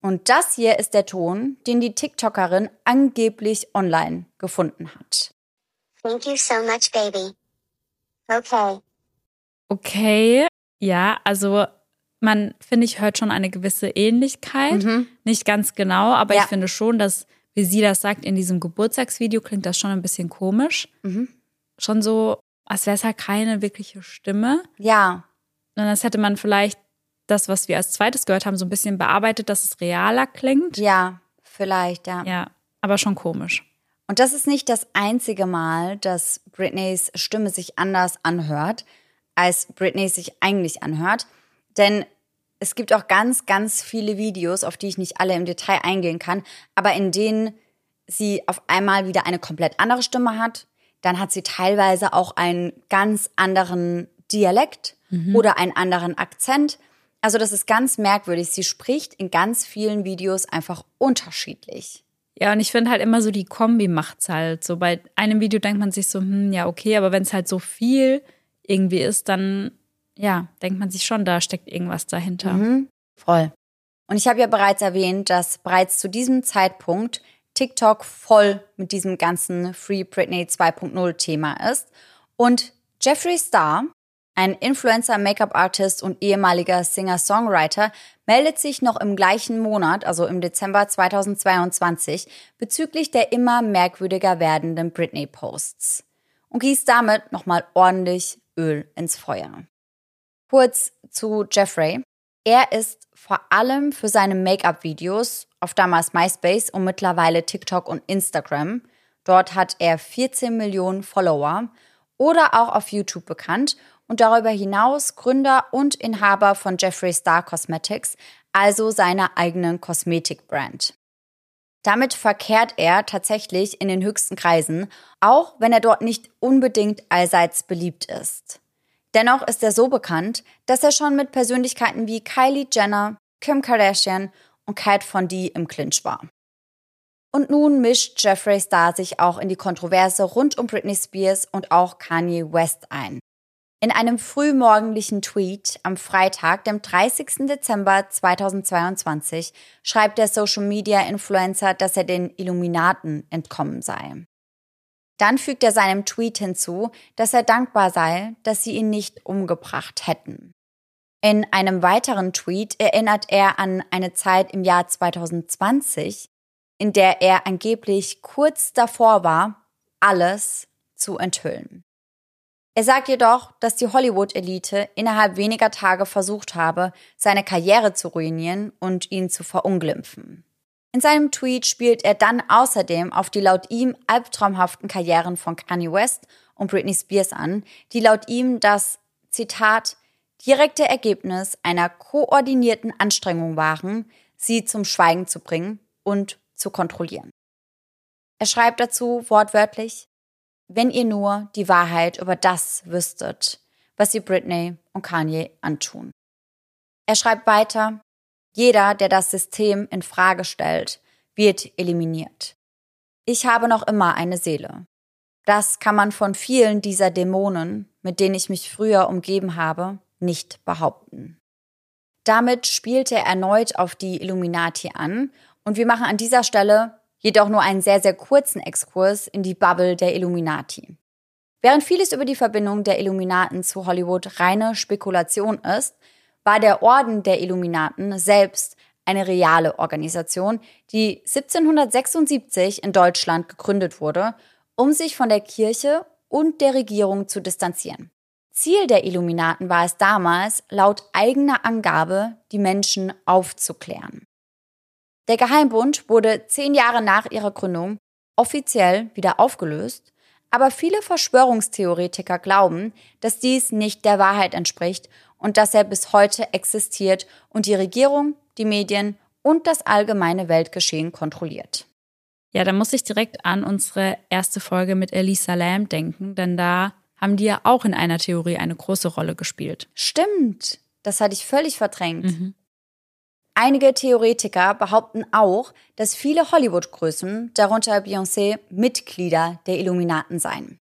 Und das hier ist der Ton, den die TikTokerin angeblich online gefunden hat. Thank you so much, baby. Okay. Okay, ja, also man, finde ich, hört schon eine gewisse Ähnlichkeit. Nicht ganz genau, aber Ja. ich finde schon, dass, wie sie das sagt, in diesem Geburtstagsvideo klingt das schon ein bisschen komisch. Schon so, als wäre es halt keine wirkliche Stimme. Ja, Und das hätte man vielleicht das, was wir als zweites gehört haben, so ein bisschen bearbeitet, dass es realer klingt. ja, vielleicht, ja. Ja, aber schon komisch. Und das ist nicht das einzige Mal, dass Britneys Stimme sich anders anhört, als Britney sich eigentlich anhört. Denn es gibt auch ganz, ganz viele Videos, auf die ich nicht alle im Detail eingehen kann, aber in denen sie auf einmal wieder eine komplett andere Stimme hat. Dann hat sie teilweise auch einen ganz anderen Dialekt oder einen anderen Akzent. Also das ist ganz merkwürdig. Sie spricht in ganz vielen Videos einfach unterschiedlich. Ja, und ich finde halt immer so, die Kombi macht's halt. So bei einem Video denkt man sich so, hm, ja, okay, aber wenn es halt so viel irgendwie ist, dann, ja, denkt man sich schon, da steckt irgendwas dahinter. Voll. Und ich habe ja bereits erwähnt, dass bereits zu diesem Zeitpunkt TikTok voll mit diesem ganzen Free Britney 2.0 Thema ist. Und Jeffree Star, ein Influencer, Make-up-Artist und ehemaliger Singer-Songwriter, meldet sich noch im gleichen Monat, also im Dezember 2022, bezüglich der immer merkwürdiger werdenden Britney-Posts und gießt damit nochmal ordentlich Öl ins Feuer. Kurz zu Jeffrey. Er ist vor allem für seine Make-up-Videos auf damals MySpace und mittlerweile TikTok und Instagram. Dort hat er 14 Millionen Follower oder auch auf YouTube bekannt und darüber hinaus Gründer und Inhaber von Jeffree Star Cosmetics, also seiner eigenen Kosmetikbrand. Damit verkehrt er tatsächlich in den höchsten Kreisen, auch wenn er dort nicht unbedingt allseits beliebt ist. Dennoch ist er so bekannt, dass er schon mit Persönlichkeiten wie Kylie Jenner, Kim Kardashian und Kat Von D im Clinch war. Und nun mischt Jeffree Star sich auch in die Kontroverse rund um Britney Spears und auch Kanye West ein. In einem frühmorgendlichen Tweet am Freitag, dem 30. Dezember 2022, schreibt der Social-Media-Influencer, dass er den Illuminaten entkommen sei. Dann fügt er seinem Tweet hinzu, dass er dankbar sei, dass sie ihn nicht umgebracht hätten. In einem weiteren Tweet erinnert er an eine Zeit im Jahr 2020, in der er angeblich kurz davor war, alles zu enthüllen. Er sagt jedoch, dass die Hollywood-Elite innerhalb weniger Tage versucht habe, seine Karriere zu ruinieren und ihn zu verunglimpfen. In seinem Tweet spielt er dann außerdem auf die laut ihm albtraumhaften Karrieren von Kanye West und Britney Spears an, die laut ihm das Zitat, direkte Ergebnis einer koordinierten Anstrengung waren, sie zum Schweigen zu bringen und zu kontrollieren. Er schreibt dazu wortwörtlich, wenn ihr nur die Wahrheit über das wüsstet, was sie Britney und Kanye antun. Er schreibt weiter, jeder, der das System in Frage stellt, wird eliminiert. Ich habe noch immer eine Seele. Das kann man von vielen dieser Dämonen, mit denen ich mich früher umgeben habe, nicht behaupten. Damit spielt er erneut auf die Illuminati an und wir machen an dieser Stelle jedoch nur einen sehr, sehr kurzen Exkurs in die Bubble der Illuminati. Während vieles über die Verbindung der Illuminaten zu Hollywood reine Spekulation ist, war der Orden der Illuminaten selbst eine reale Organisation, die 1776 in Deutschland gegründet wurde, um sich von der Kirche und der Regierung zu distanzieren. Ziel der Illuminaten war es damals, laut eigener Angabe die Menschen aufzuklären. Der Geheimbund wurde zehn Jahre nach ihrer Gründung offiziell wieder aufgelöst, aber viele Verschwörungstheoretiker glauben, dass dies nicht der Wahrheit entspricht und dass er bis heute existiert und die Regierung, die Medien und das allgemeine Weltgeschehen kontrolliert. Ja, da muss ich direkt an unsere erste Folge mit Elisa Lam denken, denn da haben die ja auch in einer Theorie eine große Rolle gespielt. Stimmt, das hatte ich völlig verdrängt. Mhm. Einige Theoretiker behaupten auch, dass viele Hollywood-Größen, darunter Beyoncé, Mitglieder der Illuminaten seien.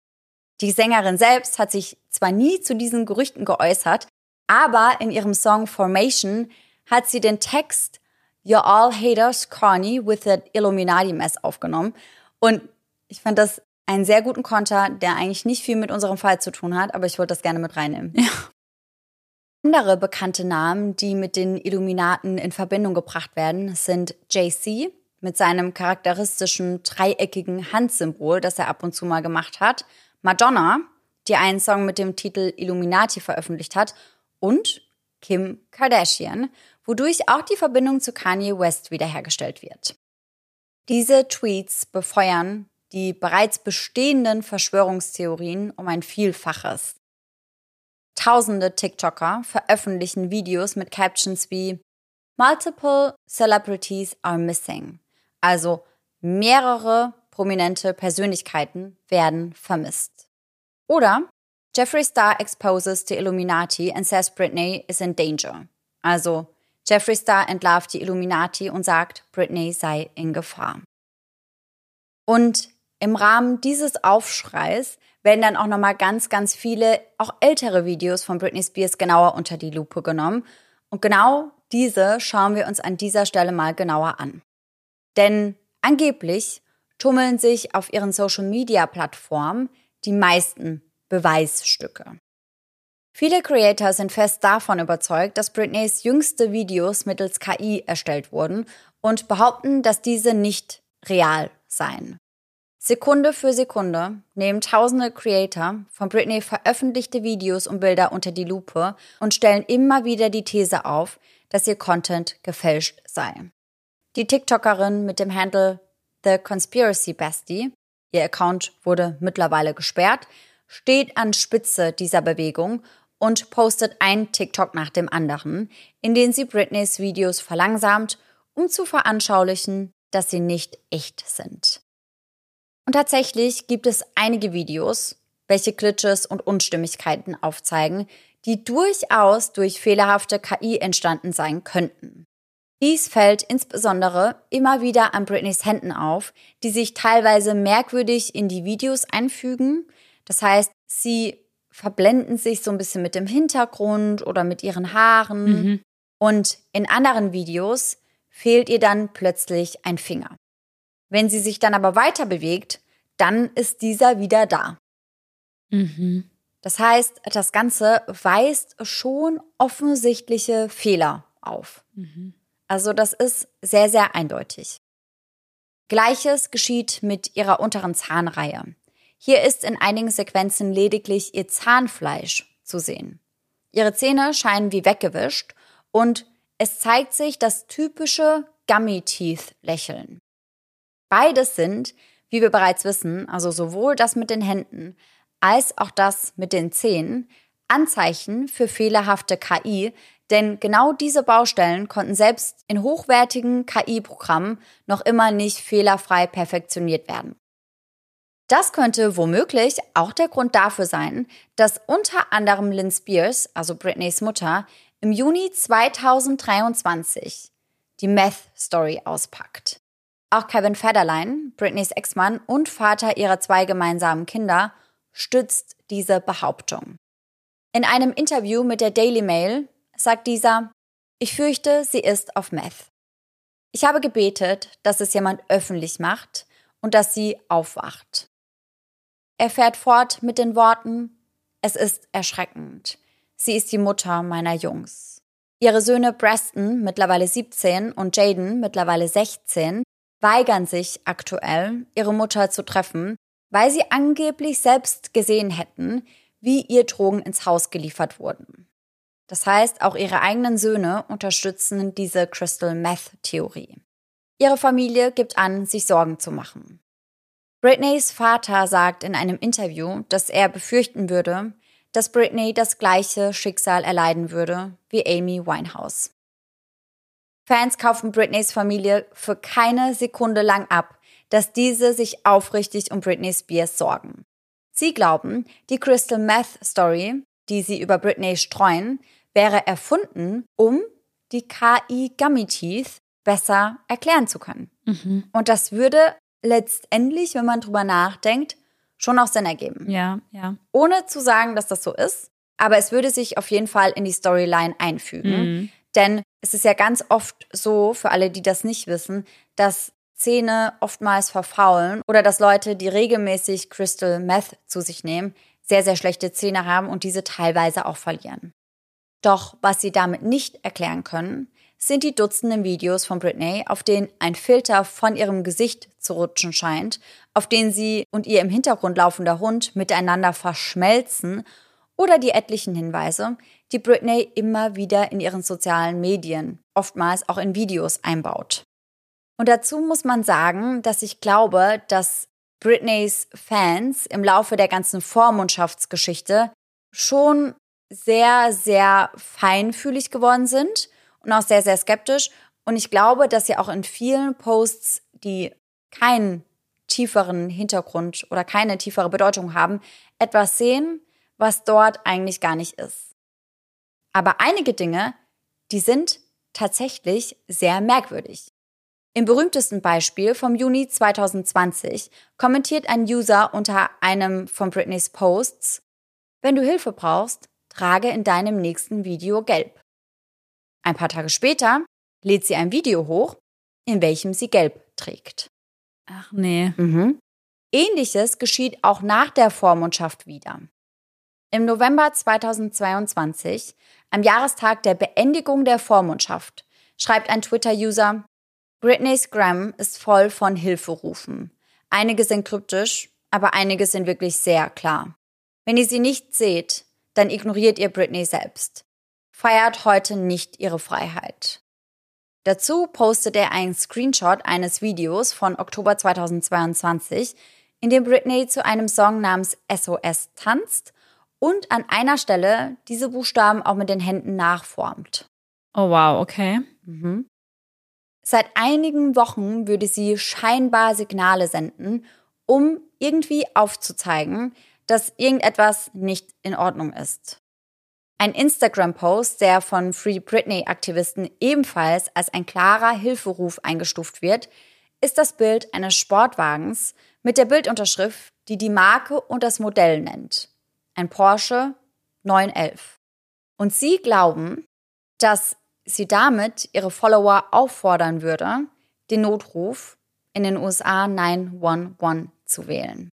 Die Sängerin selbst hat sich zwar nie zu diesen Gerüchten geäußert, aber in ihrem Song Formation hat sie den Text You're all haters, Connie, with the Illuminati mess aufgenommen. Und ich fand das einen sehr guten Konter, der eigentlich nicht viel mit unserem Fall zu tun hat, aber ich wollte das gerne mit reinnehmen. Ja. Andere bekannte Namen, die mit den Illuminaten in Verbindung gebracht werden, sind JC mit seinem charakteristischen dreieckigen Handsymbol, das er ab und zu mal gemacht hat, Madonna, die einen Song mit dem Titel Illuminati veröffentlicht hat, und Kim Kardashian, wodurch auch die Verbindung zu Kanye West wiederhergestellt wird. Diese Tweets befeuern die bereits bestehenden Verschwörungstheorien um ein Vielfaches. Tausende TikToker veröffentlichen Videos mit Captions wie Multiple Celebrities are missing, also mehrere prominente Persönlichkeiten werden vermisst. Oder Jeffree Star exposes the Illuminati and says Britney is in danger. Also Jeffree Star entlarvt die Illuminati und sagt, Britney sei in Gefahr. Und im Rahmen dieses Aufschreis werden dann auch nochmal ganz, ganz viele, auch ältere Videos von Britney Spears genauer unter die Lupe genommen. Und genau diese schauen wir uns an dieser Stelle mal genauer an. Denn angeblich tummeln sich auf ihren Social-Media-Plattformen die meisten Beweisstücke. Viele Creator sind fest davon überzeugt, dass Britneys jüngste Videos mittels KI erstellt wurden und behaupten, dass diese nicht real seien. Sekunde für Sekunde nehmen tausende Creator von Britney veröffentlichte Videos und Bilder unter die Lupe und stellen immer wieder die These auf, dass ihr Content gefälscht sei. Die TikTokerin mit dem Handle The Conspiracy Bestie, ihr Account wurde mittlerweile gesperrt, steht an Spitze dieser Bewegung und postet ein TikTok nach dem anderen, in denen sie Britneys Videos verlangsamt, um zu veranschaulichen, dass sie nicht echt sind. Und tatsächlich gibt es einige Videos, welche Glitches und Unstimmigkeiten aufzeigen, die durchaus durch fehlerhafte KI entstanden sein könnten. Dies fällt insbesondere immer wieder an Britneys Händen auf, die sich teilweise merkwürdig in die Videos einfügen. Das heißt, sie verblenden sich so ein bisschen mit dem Hintergrund oder mit ihren Haaren. Mhm. Und in anderen Videos fehlt ihr dann plötzlich ein Finger. Wenn sie sich dann aber weiter bewegt, dann ist dieser wieder da. Mhm. Das heißt, das Ganze weist schon offensichtliche Fehler auf. Mhm. Also das ist sehr, sehr eindeutig. Gleiches geschieht mit ihrer unteren Zahnreihe. Hier ist in einigen Sequenzen lediglich ihr Zahnfleisch zu sehen. Ihre Zähne scheinen wie weggewischt und es zeigt sich das typische Gummy Teeth Lächeln. Beides sind, wie wir bereits wissen, also sowohl das mit den Händen als auch das mit den Zähnen, Anzeichen für fehlerhafte KI, denn genau diese Baustellen konnten selbst in hochwertigen KI-Programmen noch immer nicht fehlerfrei perfektioniert werden. Das könnte womöglich auch der Grund dafür sein, dass unter anderem Lynn Spears, also Britneys Mutter, im Juni 2023 die Meth Story auspackt. Auch Kevin Federline, Britneys Ex-Mann und Vater ihrer zwei gemeinsamen Kinder, stützt diese Behauptung. In einem Interview mit der Daily Mail sagt dieser, ich fürchte, sie ist auf Meth. Ich habe gebetet, dass es jemand öffentlich macht und dass sie aufwacht. Er fährt fort mit den Worten, es ist erschreckend. Sie ist die Mutter meiner Jungs. Ihre Söhne Preston, mittlerweile 17, und Jaden, mittlerweile 16, weigern sich aktuell, ihre Mutter zu treffen, weil sie angeblich selbst gesehen hätten, wie ihr Drogen ins Haus geliefert wurden. Das heißt, auch ihre eigenen Söhne unterstützen diese Crystal Meth Theorie. Ihre Familie gibt an, sich Sorgen zu machen. Britneys Vater sagt in einem Interview, dass er befürchten würde, dass Britney das gleiche Schicksal erleiden würde wie Amy Winehouse. Fans kaufen Britneys Familie für keine Sekunde lang ab, dass diese sich aufrichtig um Britney Spears sorgen. Sie glauben, die Crystal Meth Story, die sie über Britney streuen, wäre erfunden, um die KI Gummy Teeth besser erklären zu können. Mhm. Und das würde letztendlich, wenn man drüber nachdenkt, schon auch Sinn ergeben. Ja, ja. Ohne zu sagen, dass das so ist, aber es würde sich auf jeden Fall in die Storyline einfügen. Mhm. Denn es ist ja ganz oft so, für alle, die das nicht wissen, dass Zähne oftmals verfaulen oder dass Leute, die regelmäßig Crystal Meth zu sich nehmen, sehr, sehr schlechte Zähne haben und diese teilweise auch verlieren. Doch was sie damit nicht erklären können, sind die Dutzenden Videos von Britney, auf denen ein Filter von ihrem Gesicht zu rutschen scheint, auf denen sie und ihr im Hintergrund laufender Hund miteinander verschmelzen oder die etlichen Hinweise, die Britney immer wieder in ihren sozialen Medien, oftmals auch in Videos einbaut. Und dazu muss man sagen, dass ich glaube, dass Britneys Fans im Laufe der ganzen Vormundschaftsgeschichte schon sehr, sehr feinfühlig geworden sind und auch sehr, sehr skeptisch. Und ich glaube, dass sie auch in vielen Posts, die keinen tieferen Hintergrund oder keine tiefere Bedeutung haben, etwas sehen, was dort eigentlich gar nicht ist. Aber einige Dinge, die sind tatsächlich sehr merkwürdig. Im berühmtesten Beispiel vom Juni 2020 kommentiert ein User unter einem von Britneys Posts, wenn du Hilfe brauchst, trage in deinem nächsten Video gelb. Ein paar Tage später lädt sie ein Video hoch, in welchem sie gelb trägt. Ach nee. Mhm. Ähnliches geschieht auch nach der Vormundschaft wieder. Im November 2022, am Jahrestag der Beendigung der Vormundschaft, schreibt ein Twitter-User, Britney's Gram ist voll von Hilferufen. Einige sind kryptisch, aber einige sind wirklich sehr klar. Wenn ihr sie nicht seht, dann ignoriert ihr Britney selbst. Feiert heute nicht ihre Freiheit. Dazu postet er einen Screenshot eines Videos von Oktober 2022, in dem Britney zu einem Song namens SOS tanzt und an einer Stelle diese Buchstaben auch mit den Händen nachformt. Oh wow, okay. Mhm. Seit einigen Wochen würde sie scheinbar Signale senden, um irgendwie aufzuzeigen, dass irgendetwas nicht in Ordnung ist. Ein Instagram-Post, der von Free Britney-Aktivisten ebenfalls als ein klarer Hilferuf eingestuft wird, ist das Bild eines Sportwagens mit der Bildunterschrift, die die Marke und das Modell nennt. Ein Porsche 911. Und sie glauben, dass sie damit ihre Follower auffordern würde, den Notruf in den USA 911 zu wählen.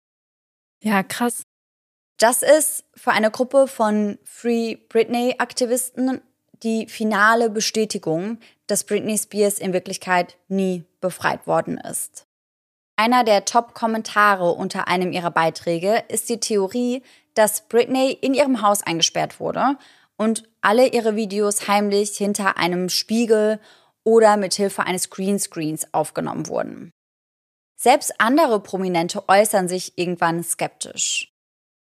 Ja, krass. Das ist für eine Gruppe von Free Britney-Aktivisten die finale Bestätigung, dass Britney Spears in Wirklichkeit nie befreit worden ist. Einer der Top-Kommentare unter einem ihrer Beiträge ist die Theorie, dass Britney in ihrem Haus eingesperrt wurde und alle ihre Videos heimlich hinter einem Spiegel oder mit Hilfe eines Greenscreens aufgenommen wurden. Selbst andere Prominente äußern sich irgendwann skeptisch.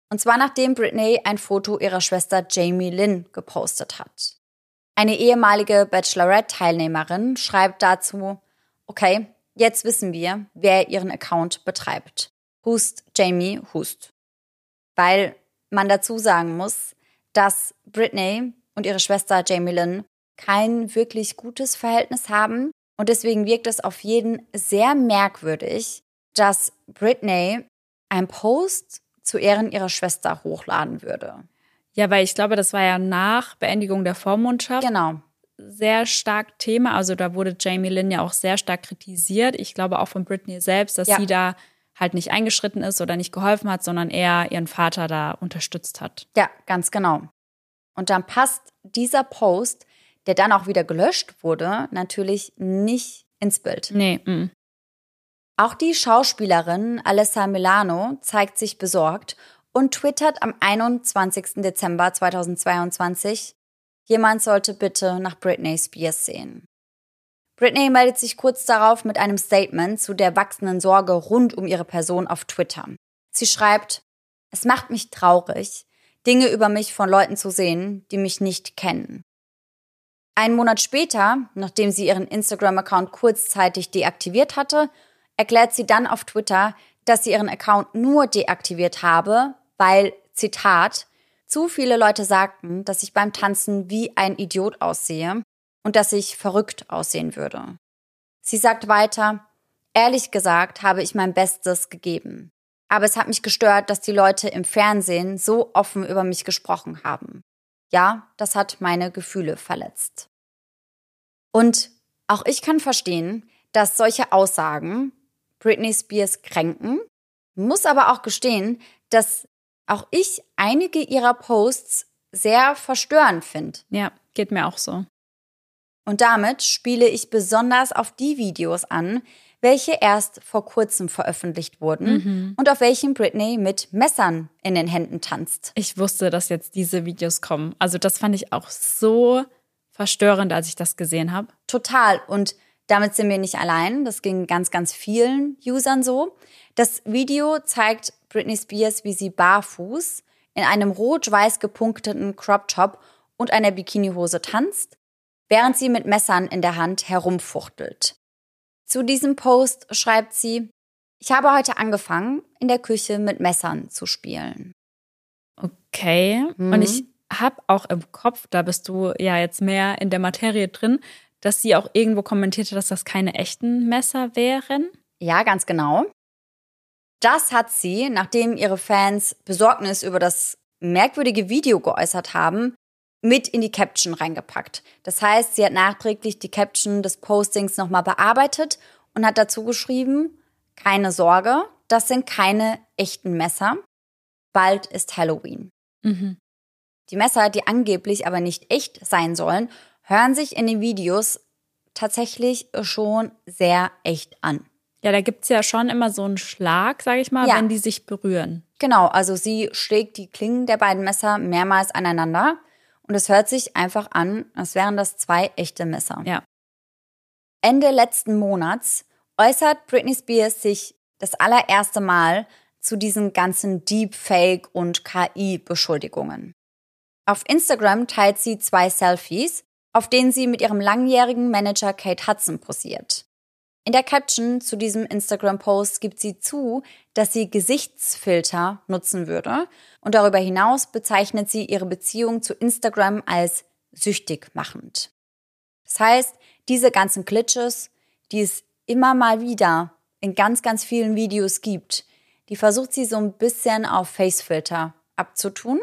Und zwar nachdem Britney ein Foto ihrer Schwester Jamie Lynn gepostet hat. Eine ehemalige Bachelorette-Teilnehmerin schreibt dazu, okay, jetzt wissen wir, wer ihren Account betreibt. Hust Jamie Hust. Weil man dazu sagen muss, dass Britney und ihre Schwester Jamie Lynn kein wirklich gutes Verhältnis haben. Und deswegen wirkt es auf jeden sehr merkwürdig, dass Britney ein Post zu Ehren ihrer Schwester hochladen würde. Ja, weil ich glaube, das war ja nach Beendigung der Vormundschaft. Genau. Sehr stark Thema. Also da wurde Jamie Lynn ja auch sehr stark kritisiert. Ich glaube auch von Britney selbst, dass Ja. sie da halt nicht eingeschritten ist oder nicht geholfen hat, sondern eher ihren Vater da unterstützt hat. Ja, ganz genau. Und dann passt dieser Post, der dann auch wieder gelöscht wurde, natürlich nicht ins Bild. Nee, mm. Auch die Schauspielerin Alessa Milano zeigt sich besorgt und twittert am 21. Dezember 2022, jemand sollte bitte nach Britney Spears sehen. Britney meldet sich kurz darauf mit einem Statement zu der wachsenden Sorge rund um ihre Person auf Twitter. Sie schreibt, es macht mich traurig, Dinge über mich von Leuten zu sehen, die mich nicht kennen. Einen Monat später, nachdem sie ihren Instagram-Account kurzzeitig deaktiviert hatte, erklärt sie dann auf Twitter, dass sie ihren Account nur deaktiviert habe, weil, Zitat, zu viele Leute sagten, dass ich beim Tanzen wie ein Idiot aussehe und dass ich verrückt aussehen würde. Sie sagt weiter, ehrlich gesagt habe ich mein Bestes gegeben. Aber es hat mich gestört, dass die Leute im Fernsehen so offen über mich gesprochen haben. Ja, das hat meine Gefühle verletzt. Und auch ich kann verstehen, dass solche Aussagen Britney Spears kränken, muss aber auch gestehen, dass auch ich einige ihrer Posts sehr verstörend finde. ja, geht mir auch so. Und damit spiele ich besonders auf die Videos an, welche erst vor kurzem veröffentlicht wurden und auf welchen Britney mit Messern in den Händen tanzt. Ich wusste, dass jetzt diese Videos kommen. Also das fand ich auch so verstörend, als ich das gesehen habe. Total. Und damit sind wir nicht allein. Das ging ganz, ganz vielen Usern so. Das Video zeigt Britney Spears, wie sie barfuß in einem rot-weiß gepunkteten Crop Top und einer Bikinihose tanzt, während sie mit Messern in der Hand herumfuchtelt. Zu diesem Post schreibt sie, ich habe heute angefangen, in der Küche mit Messern zu spielen. Okay. Mhm. Und ich habe auch im Kopf, da bist du ja jetzt mehr in der Materie drin, dass sie auch irgendwo kommentierte, dass das keine echten Messer wären. Ja, ganz genau. Das hat sie, nachdem ihre Fans Besorgnis über das merkwürdige Video geäußert haben, mit in die Caption reingepackt. Das heißt, sie hat nachträglich die Caption des Postings nochmal bearbeitet und hat dazu geschrieben, keine Sorge, das sind keine echten Messer. Bald ist Halloween. Mhm. Die Messer, die angeblich aber nicht echt sein sollen, hören sich in den Videos tatsächlich schon sehr echt an. Ja, da gibt's ja schon immer so einen Schlag, sage ich mal, Ja. wenn die sich berühren. Genau, also sie schlägt die Klingen der beiden Messer mehrmals aneinander und es hört sich einfach an, als wären das zwei echte Messer. Ja. Ende letzten Monats äußert Britney Spears sich das allererste Mal zu diesen ganzen Deepfake- und KI-Beschuldigungen. Auf Instagram teilt sie zwei Selfies, auf denen sie mit ihrem langjährigen Manager Kate Hudson posiert. In der Caption zu diesem Instagram-Post gibt sie zu, dass sie Gesichtsfilter nutzen würde und darüber hinaus bezeichnet sie ihre Beziehung zu Instagram als süchtig machend. Das heißt, diese ganzen Glitches, die es immer mal wieder in ganz, ganz vielen Videos gibt, die versucht sie so ein bisschen auf Facefilter abzutun.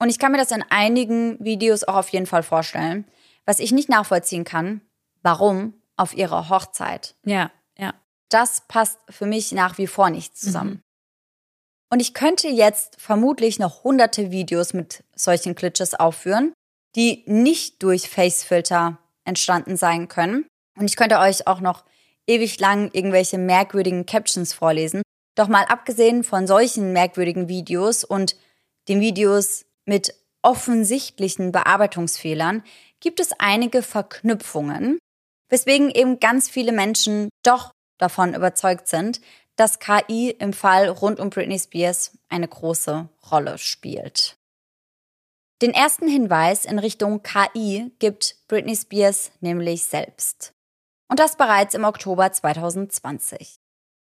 Und ich kann mir das in einigen Videos auch auf jeden Fall vorstellen. Was ich nicht nachvollziehen kann, warum auf ihrer Hochzeit. Ja, ja. Das passt für mich nach wie vor nicht zusammen. Und ich könnte jetzt vermutlich noch hunderte Videos mit solchen Glitches aufführen, die nicht durch Facefilter entstanden sein können. Und ich könnte euch auch noch ewig lang irgendwelche merkwürdigen Captions vorlesen. Doch mal abgesehen von solchen merkwürdigen Videos und den Videos mit offensichtlichen Bearbeitungsfehlern gibt es einige Verknüpfungen, weswegen eben ganz viele Menschen doch davon überzeugt sind, dass KI im Fall rund um Britney Spears eine große Rolle spielt. Den ersten Hinweis in Richtung KI gibt Britney Spears nämlich selbst. Und das bereits im Oktober 2020.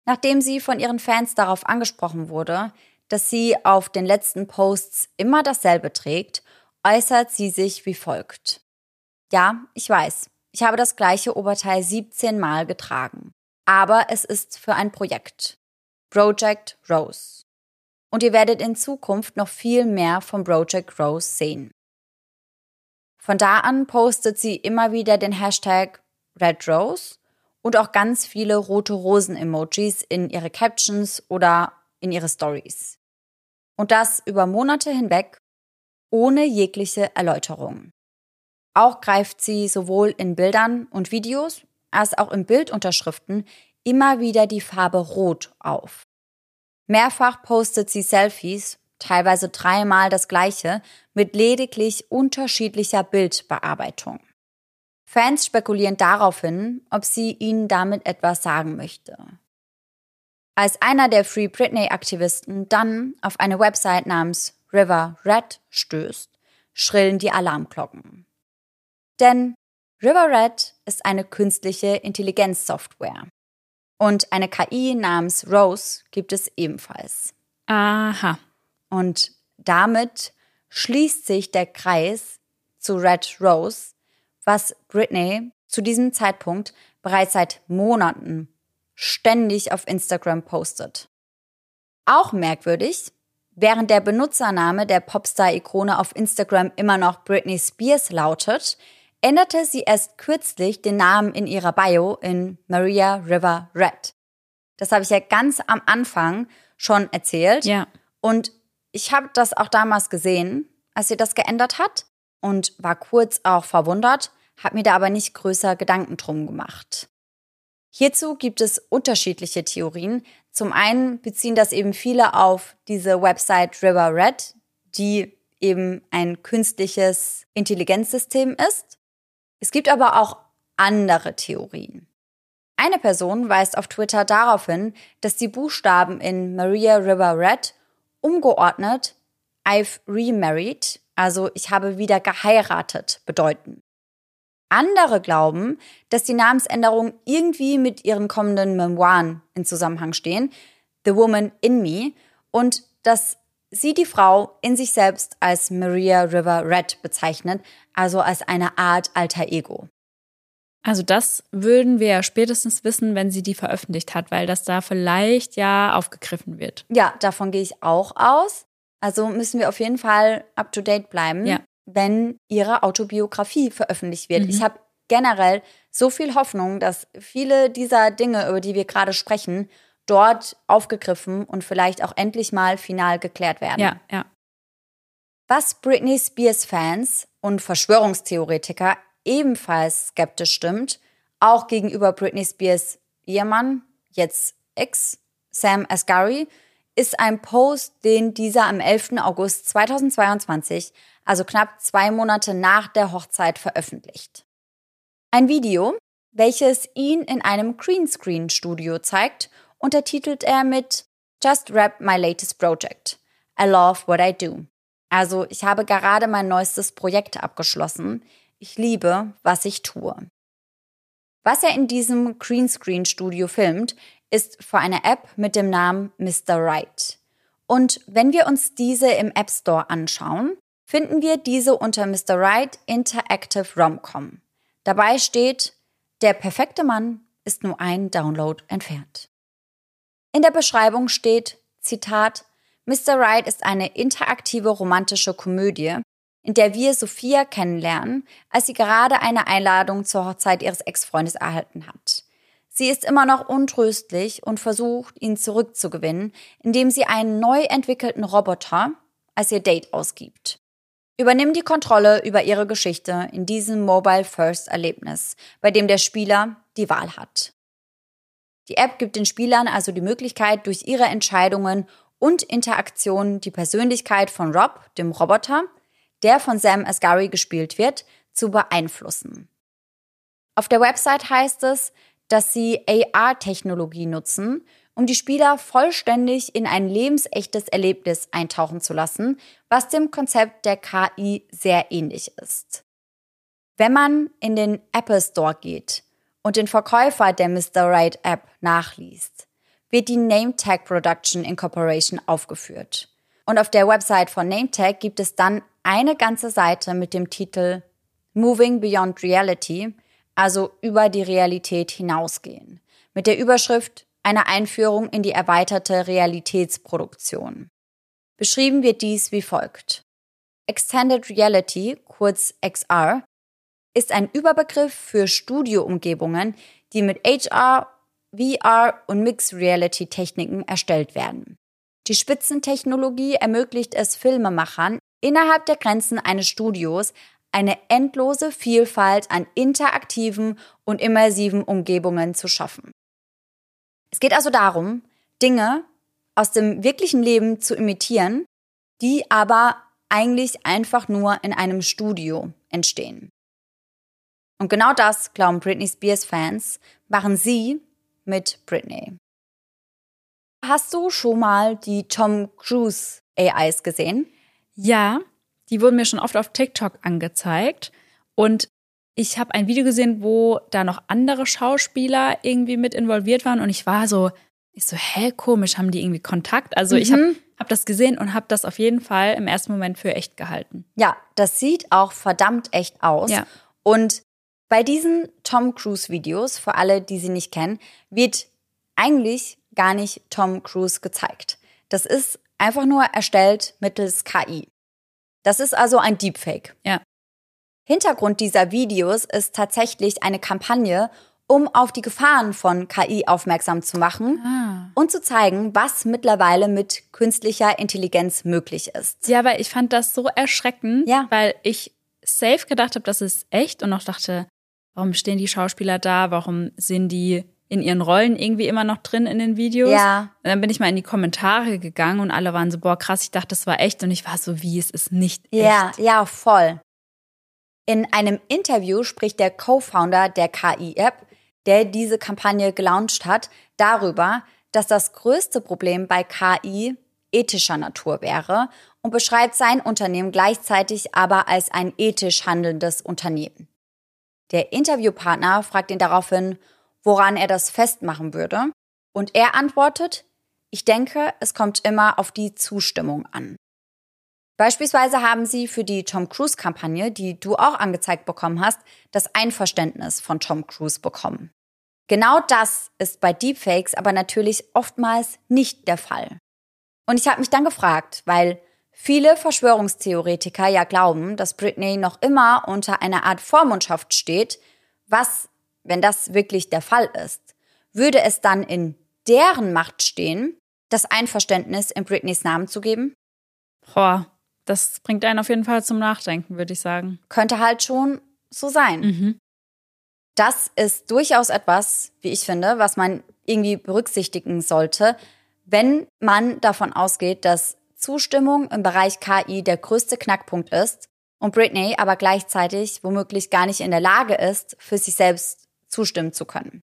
Nachdem sie von ihren Fans darauf angesprochen wurde, dass sie auf den letzten Posts immer dasselbe trägt, äußert sie sich wie folgt. Ja, ich weiß, ich habe das gleiche Oberteil 17 Mal getragen. Aber es ist für ein Projekt. Project Rose. Und ihr werdet in Zukunft noch viel mehr von Project Rose sehen. Von da an postet sie immer wieder den Hashtag Red Rose und auch ganz viele rote Rosen-Emojis in ihre Captions oder in ihre Stories. Und das über Monate hinweg ohne jegliche Erläuterung. Auch greift sie sowohl in Bildern und Videos als auch in Bildunterschriften immer wieder die Farbe Rot auf. Mehrfach postet sie Selfies, teilweise dreimal das gleiche, mit lediglich unterschiedlicher Bildbearbeitung. Fans spekulieren daraufhin, ob sie ihnen damit etwas sagen möchte. Als einer der Free Britney-Aktivisten dann auf eine Website namens River Red stößt, schrillen die Alarmglocken. Denn River Red ist eine künstliche Intelligenzsoftware. Und eine KI namens Rose gibt es ebenfalls. Aha. Und damit schließt sich der Kreis zu Red Rose, was Britney zu diesem Zeitpunkt bereits seit Monaten ständig auf Instagram postet. Auch merkwürdig, während der Benutzername der Popstar-Ikone auf Instagram immer noch Britney Spears lautet, änderte sie erst kürzlich den Namen in ihrer Bio in Maria River Red. Das habe ich ja ganz am Anfang schon erzählt. Ja. Und ich habe das auch damals gesehen, als sie das geändert hat und war kurz auch verwundert, habe mir da aber nicht größer Gedanken drum gemacht. Hierzu gibt es unterschiedliche Theorien. Zum einen beziehen das eben viele auf diese Website River Red, die eben ein künstliches Intelligenzsystem ist. Es gibt aber auch andere Theorien. Eine Person weist auf Twitter darauf hin, dass die Buchstaben in Maria River Red umgeordnet I've remarried, also ich habe wieder geheiratet, bedeuten. Andere glauben, dass die Namensänderungen irgendwie mit ihren kommenden Memoiren in Zusammenhang stehen, The Woman in Me, und dass sie die Frau in sich selbst als Maria River Red bezeichnet, also als eine Art alter Ego. Also das würden wir ja spätestens wissen, wenn sie die veröffentlicht hat, weil das da vielleicht ja aufgegriffen wird. Ja, davon gehe ich auch aus. Also müssen wir auf jeden Fall up-to-date bleiben, Ja. wenn ihre Autobiografie veröffentlicht wird. Mhm. Ich habe generell so viel Hoffnung, dass viele dieser Dinge, über die wir gerade sprechen, dort aufgegriffen und vielleicht auch endlich mal final geklärt werden. Ja, ja. Was Britney Spears Fans und Verschwörungstheoretiker ebenfalls skeptisch stimmt, auch gegenüber Britney Spears Ehemann, jetzt Ex, Sam Asghari, ist ein Post, den dieser am 11. August 2022, also knapp zwei Monate nach der Hochzeit, veröffentlicht. Ein Video, welches ihn in einem Greenscreen-Studio zeigt, untertitelt er mit Just Rap My Latest Project. I love what I do. Also, ich habe gerade mein neuestes Projekt abgeschlossen. Ich liebe, was ich tue. Was er in diesem Greenscreen-Studio filmt, ist vor einer App mit dem Namen Mr. Right. Und wenn wir uns diese im App Store anschauen, finden wir diese unter Mr. Right Interactive Romcom. Dabei steht, der perfekte Mann ist nur ein Download entfernt. In der Beschreibung steht, Zitat, Mr. Right ist eine interaktive romantische Komödie, in der wir Sophia kennenlernen, als sie gerade eine Einladung zur Hochzeit ihres Ex-Freundes erhalten hat. Sie ist immer noch untröstlich und versucht, ihn zurückzugewinnen, indem sie einen neu entwickelten Roboter als ihr Date ausgibt. Übernimm die Kontrolle über ihre Geschichte in diesem Mobile First Erlebnis, bei dem der Spieler die Wahl hat. Die App gibt den Spielern also die Möglichkeit, durch ihre Entscheidungen und Interaktionen die Persönlichkeit von Rob, dem Roboter, der von Sam Asghari gespielt wird, zu beeinflussen. Auf der Website heißt es, dass sie AR-Technologie nutzen, um die Spieler vollständig in ein lebensechtes Erlebnis eintauchen zu lassen, was dem Konzept der KI sehr ähnlich ist. Wenn man in den Apple Store geht und den Verkäufer der Mr. Right App nachliest, wird die NameTag Production Incorporation aufgeführt. Und auf der Website von NameTag gibt es dann eine ganze Seite mit dem Titel Moving Beyond Reality, also über die Realität hinausgehen, mit der Überschrift eine Einführung in die erweiterte Realitätsproduktion. Beschrieben wird dies wie folgt. Extended Reality, kurz XR, ist ein Überbegriff für Studioumgebungen, die mit HR, VR und Mixed Reality Techniken erstellt werden. Die Spitzentechnologie ermöglicht es Filmemachern, innerhalb der Grenzen eines Studios eine endlose Vielfalt an interaktiven und immersiven Umgebungen zu schaffen. Es geht also darum, Dinge aus dem wirklichen Leben zu imitieren, die aber eigentlich einfach nur in einem Studio entstehen. Und genau das, glauben Britney Spears Fans, machen sie mit Britney. Hast du schon mal die Tom Cruise AIs gesehen? Ja, die wurden mir schon oft auf TikTok angezeigt. Und ich habe ein Video gesehen, wo da noch andere Schauspieler irgendwie mit involviert waren. Und ich war so, ich so, hä, komisch, haben die irgendwie Kontakt? Also mhm. ich habe hab das gesehen und habe das auf jeden Fall im ersten Moment für echt gehalten. Ja, das sieht auch verdammt echt aus. Ja. Und bei diesen Tom Cruise Videos, für alle, die sie nicht kennen, wird eigentlich gar nicht Tom Cruise gezeigt. Das ist einfach nur erstellt mittels KI. Das ist also ein Deepfake. Ja. Hintergrund dieser Videos ist tatsächlich eine Kampagne, um auf die Gefahren von KI aufmerksam zu machen ah. und zu zeigen, was mittlerweile mit künstlicher Intelligenz möglich ist. Ja, weil ich fand das so erschreckend, ja. weil ich safe gedacht habe, das ist echt und auch dachte, warum stehen die Schauspieler da, warum sind die in ihren Rollen irgendwie immer noch drin in den Videos. Ja. Und dann bin ich mal in die Kommentare gegangen und alle waren so, boah, krass, ich dachte, das war echt. Und ich war so, wie, es ist nicht echt. Ja, ja, voll. In einem Interview spricht der Co-Founder der KI-App, der diese Kampagne gelauncht hat, darüber, dass das größte Problem bei KI ethischer Natur wäre und beschreibt sein Unternehmen gleichzeitig aber als ein ethisch handelndes Unternehmen. Der Interviewpartner fragt ihn daraufhin, woran er das festmachen würde. Und er antwortet, ich denke, es kommt immer auf die Zustimmung an. Beispielsweise haben sie für die Tom Cruise-Kampagne, die du auch angezeigt bekommen hast, das Einverständnis von Tom Cruise bekommen. Genau das ist bei Deepfakes aber natürlich oftmals nicht der Fall. Und ich habe mich dann gefragt, weil viele Verschwörungstheoretiker ja glauben, dass Britney noch immer unter einer Art Vormundschaft steht, was wenn das wirklich der Fall ist, würde es dann in deren Macht stehen, das Einverständnis in Britneys Namen zu geben? Boah, das bringt einen auf jeden Fall zum Nachdenken, würde ich sagen. Könnte halt schon so sein. Mhm. Das ist durchaus etwas, wie ich finde, was man irgendwie berücksichtigen sollte, wenn man davon ausgeht, dass Zustimmung im Bereich KI der größte Knackpunkt ist und Britney aber gleichzeitig womöglich gar nicht in der Lage ist, für sich selbst zustimmen zu können.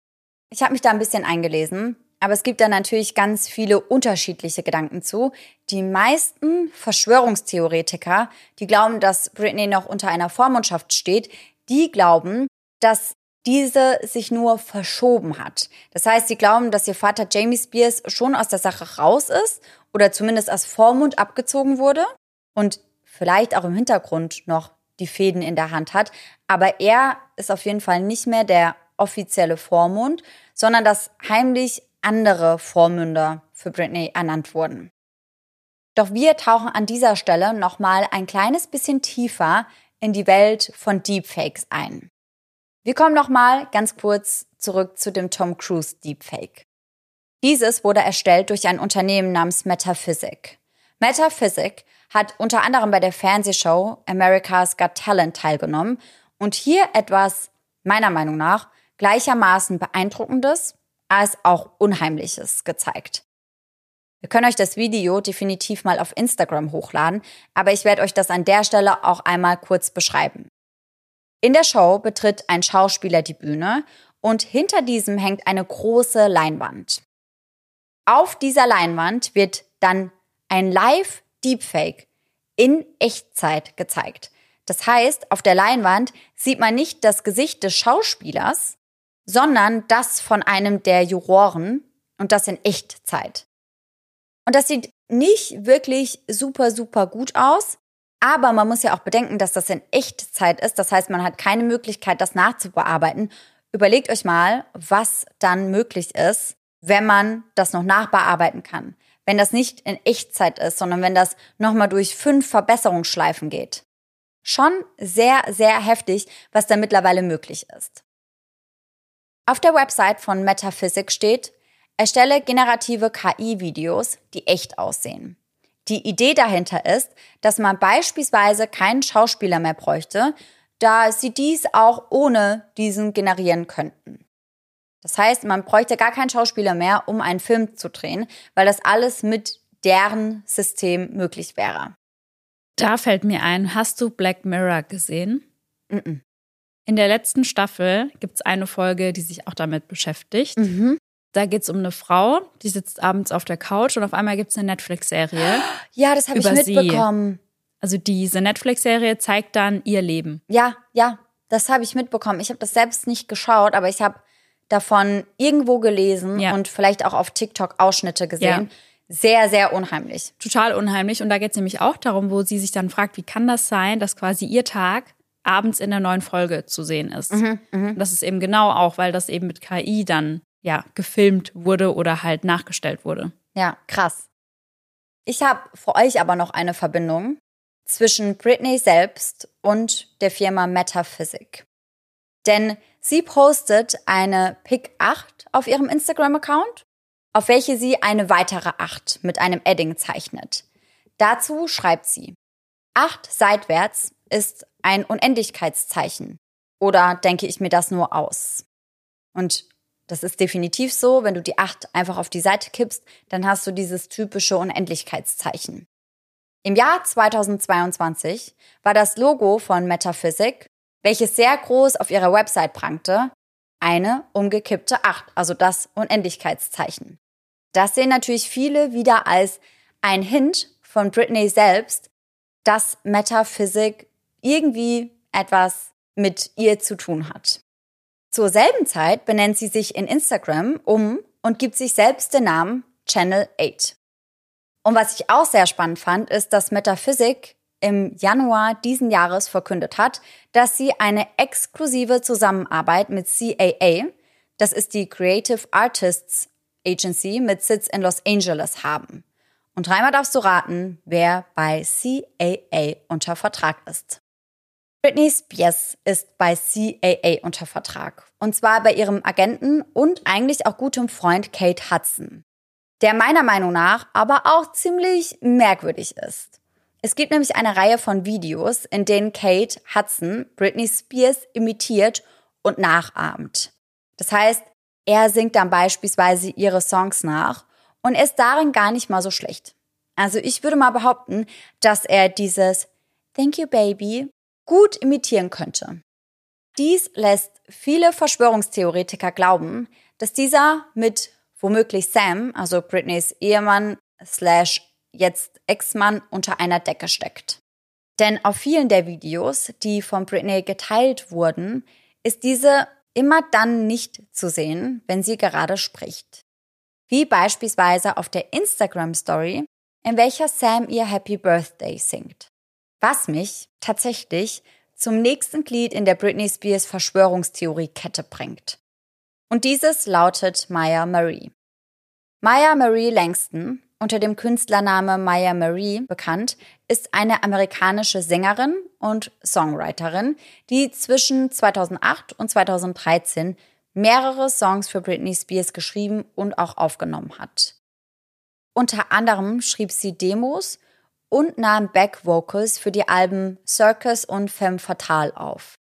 Ich habe mich da ein bisschen eingelesen, aber es gibt da natürlich ganz viele unterschiedliche Gedanken zu. Die meisten Verschwörungstheoretiker, die glauben, dass Britney noch unter einer Vormundschaft steht, die glauben, dass diese sich nur verschoben hat. Das heißt, sie glauben, dass ihr Vater Jamie Spears schon aus der Sache raus ist oder zumindest als Vormund abgezogen wurde und vielleicht auch im Hintergrund noch die Fäden in der Hand hat. Aber er ist auf jeden Fall nicht mehr der offizielle Vormund, sondern dass heimlich andere Vormünder für Britney ernannt wurden. Doch wir tauchen an dieser Stelle nochmal ein kleines bisschen tiefer in die Welt von Deepfakes ein. Wir kommen nochmal ganz kurz zurück zu dem Tom Cruise Deepfake. Dieses wurde erstellt durch ein Unternehmen namens Metaphysic. Metaphysic hat unter anderem bei der Fernsehshow America's Got Talent teilgenommen und hier etwas, meiner Meinung nach, gleichermaßen beeindruckendes als auch unheimliches gezeigt. Wir können euch das Video definitiv mal auf Instagram hochladen, aber ich werde euch das an der Stelle auch einmal kurz beschreiben. In der Show betritt ein Schauspieler die Bühne und hinter diesem hängt eine große Leinwand. auf dieser Leinwand wird dann ein Live-Deepfake in Echtzeit gezeigt. Das heißt, auf der Leinwand sieht man nicht das Gesicht des Schauspielers, sondern das von einem der Juroren und das in Echtzeit. Und das sieht nicht wirklich super, super gut aus. Aber man muss ja auch bedenken, dass das in Echtzeit ist. Das heißt, man hat keine Möglichkeit, das nachzubearbeiten. Überlegt euch mal, was dann möglich ist, wenn man das noch nachbearbeiten kann. Wenn das nicht in Echtzeit ist, sondern wenn das nochmal durch fünf Verbesserungsschleifen geht. Schon sehr, sehr heftig, was da mittlerweile möglich ist. Auf der Website von Metaphysics steht, erstelle generative KI-Videos, die echt aussehen. Die Idee dahinter ist, dass man beispielsweise keinen Schauspieler mehr bräuchte, da sie dies auch ohne diesen generieren könnten. Das heißt, man bräuchte gar keinen Schauspieler mehr, um einen Film zu drehen, weil das alles mit deren System möglich wäre. Da fällt mir ein, hast du Black Mirror gesehen? Mm -mm. In der letzten Staffel gibt es eine Folge, die sich auch damit beschäftigt. Mhm. Da geht es um eine Frau, die sitzt abends auf der Couch und auf einmal gibt es eine Netflix-Serie. Ja, das habe ich Über sie. mitbekommen. Also diese Netflix-Serie zeigt dann ihr Leben. Ja, ja, das habe ich mitbekommen. Ich habe das selbst nicht geschaut, aber ich habe davon irgendwo gelesen Ja. und vielleicht auch auf TikTok Ausschnitte gesehen. Sehr, sehr unheimlich. Total unheimlich. Und da geht es nämlich auch darum, wo sie sich dann fragt, wie kann das sein, dass quasi ihr Tag abends in der neuen Folge zu sehen ist. Und das ist eben genau auch, weil das eben mit KI dann ja gefilmt wurde oder halt nachgestellt wurde. Ja, krass. Ich habe für euch aber noch eine Verbindung zwischen Britney selbst und der Firma Metaphysic. Denn sie postet eine Pick 8 auf ihrem Instagram-Account, auf welche sie eine weitere 8 mit einem Edding zeichnet. Dazu schreibt sie, 8 seitwärts ist ein Unendlichkeitszeichen. Oder denke ich mir das nur aus? Und das ist definitiv so, wenn du die 8 einfach auf die Seite kippst, dann hast du dieses typische Unendlichkeitszeichen. Im Jahr 2022 war das Logo von Metaphysic, welches sehr groß auf ihrer Website prangte, eine umgekippte 8, also das Unendlichkeitszeichen. Das sehen natürlich viele wieder als ein Hint von Britney selbst, dass Metaphysic irgendwie etwas mit ihr zu tun hat. Zur selben Zeit benennt sie sich in Instagram um und gibt sich selbst den Namen Channel 8. Und was ich auch sehr spannend fand, ist, dass Metaphysic im Januar diesen Jahres verkündet hat, dass sie eine exklusive Zusammenarbeit mit CAA, das ist die Creative Artists Agency mit Sitz in Los Angeles haben. Und dreimal darfst du raten, wer bei CAA unter Vertrag ist. Britney Spears ist bei CAA unter Vertrag. Und zwar bei ihrem Agenten und eigentlich auch gutem Freund Kate Hudson. Der meiner Meinung nach aber auch ziemlich merkwürdig ist. Es gibt nämlich eine Reihe von Videos, in denen Kate Hudson Britney Spears imitiert und nachahmt. Das heißt, er singt dann beispielsweise ihre Songs nach und ist darin gar nicht mal so schlecht. Also ich würde mal behaupten, dass er dieses Thank you, Baby gut imitieren könnte. Dies lässt viele Verschwörungstheoretiker glauben, dass dieser mit womöglich Sam, also Britneys Ehemann slash jetzt Ex-Mann, unter einer Decke steckt. Denn auf vielen der Videos, die von Britney geteilt wurden, ist diese immer dann nicht zu sehen, wenn sie gerade spricht. Wie beispielsweise auf der Instagram Story, in welcher Sam ihr Happy Birthday singt. Was mich tatsächlich zum nächsten Glied in der Britney Spears Verschwörungstheorie-Kette bringt. Und dieses lautet Maya Marie. Maya Marie Langston, unter dem Künstlername Maya Marie bekannt, ist eine amerikanische Sängerin und Songwriterin, die zwischen 2008 und 2013 mehrere Songs für Britney Spears geschrieben und auch aufgenommen hat. Unter anderem schrieb sie Demos und nahm Back-Vocals für die Alben Circus und Femme Fatale auf.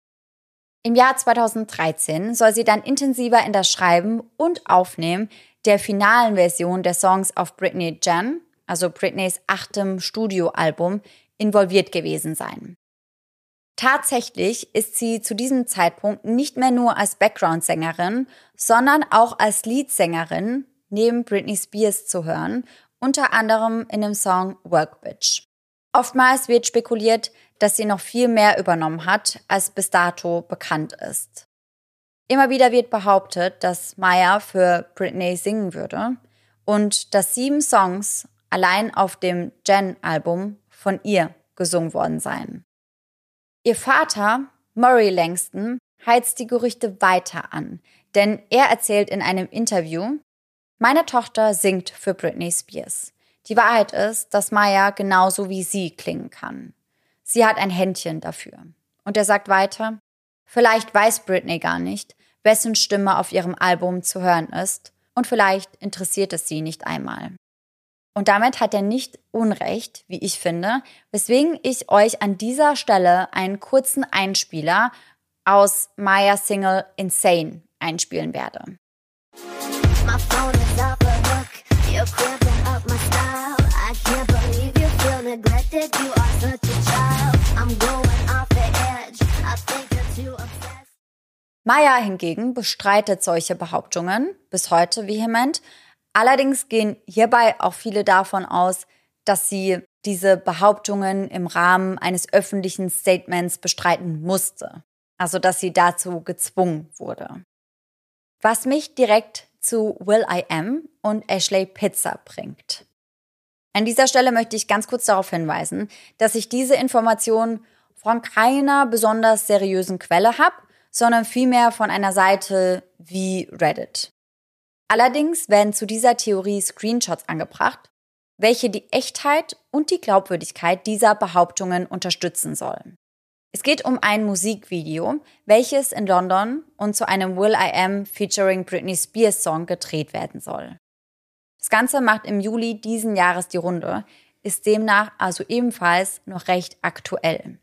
Im Jahr 2013 soll sie dann intensiver in das Schreiben und Aufnehmen der finalen Version der Songs auf Britney Jen, also Britneys achtem Studioalbum, involviert gewesen sein. Tatsächlich ist sie zu diesem Zeitpunkt nicht mehr nur als Background-Sängerin, sondern auch als Leadsängerin neben Britney Spears zu hören, unter anderem in dem Song Work Bitch. Oftmals wird spekuliert, dass sie noch viel mehr übernommen hat, als bis dato bekannt ist. Immer wieder wird behauptet, dass Maya für Britney singen würde und dass sieben Songs allein auf dem Jen-Album von ihr gesungen worden seien. Ihr Vater, Murray Langston, heizt die Gerüchte weiter an, denn er erzählt in einem Interview, meine Tochter singt für Britney Spears. Die Wahrheit ist, dass Maya genauso wie sie klingen kann. Sie hat ein Händchen dafür. Und er sagt weiter, vielleicht weiß Britney gar nicht, wessen Stimme auf ihrem Album zu hören ist, und vielleicht interessiert es sie nicht einmal. Und damit hat er nicht Unrecht, wie ich finde, weswegen ich euch an dieser Stelle einen kurzen Einspieler aus Mayas Single Insane einspielen werde. Maya hingegen bestreitet solche Behauptungen bis heute vehement. Allerdings gehen hierbei auch viele davon aus, dass sie diese Behauptungen im Rahmen eines öffentlichen Statements bestreiten musste. Also dass sie dazu gezwungen wurde. Was mich direkt zu Will I Am und Ashley Pizza bringt. An dieser Stelle möchte ich ganz kurz darauf hinweisen, dass ich diese Information von keiner besonders seriösen Quelle habe, sondern vielmehr von einer Seite wie Reddit. Allerdings werden zu dieser Theorie Screenshots angebracht, welche die Echtheit und die Glaubwürdigkeit dieser Behauptungen unterstützen sollen. Es geht um ein Musikvideo, welches in London und zu einem Will I Am featuring Britney Spears Song gedreht werden soll. Das Ganze macht im Juli diesen Jahres die Runde, ist demnach also ebenfalls noch recht aktuell.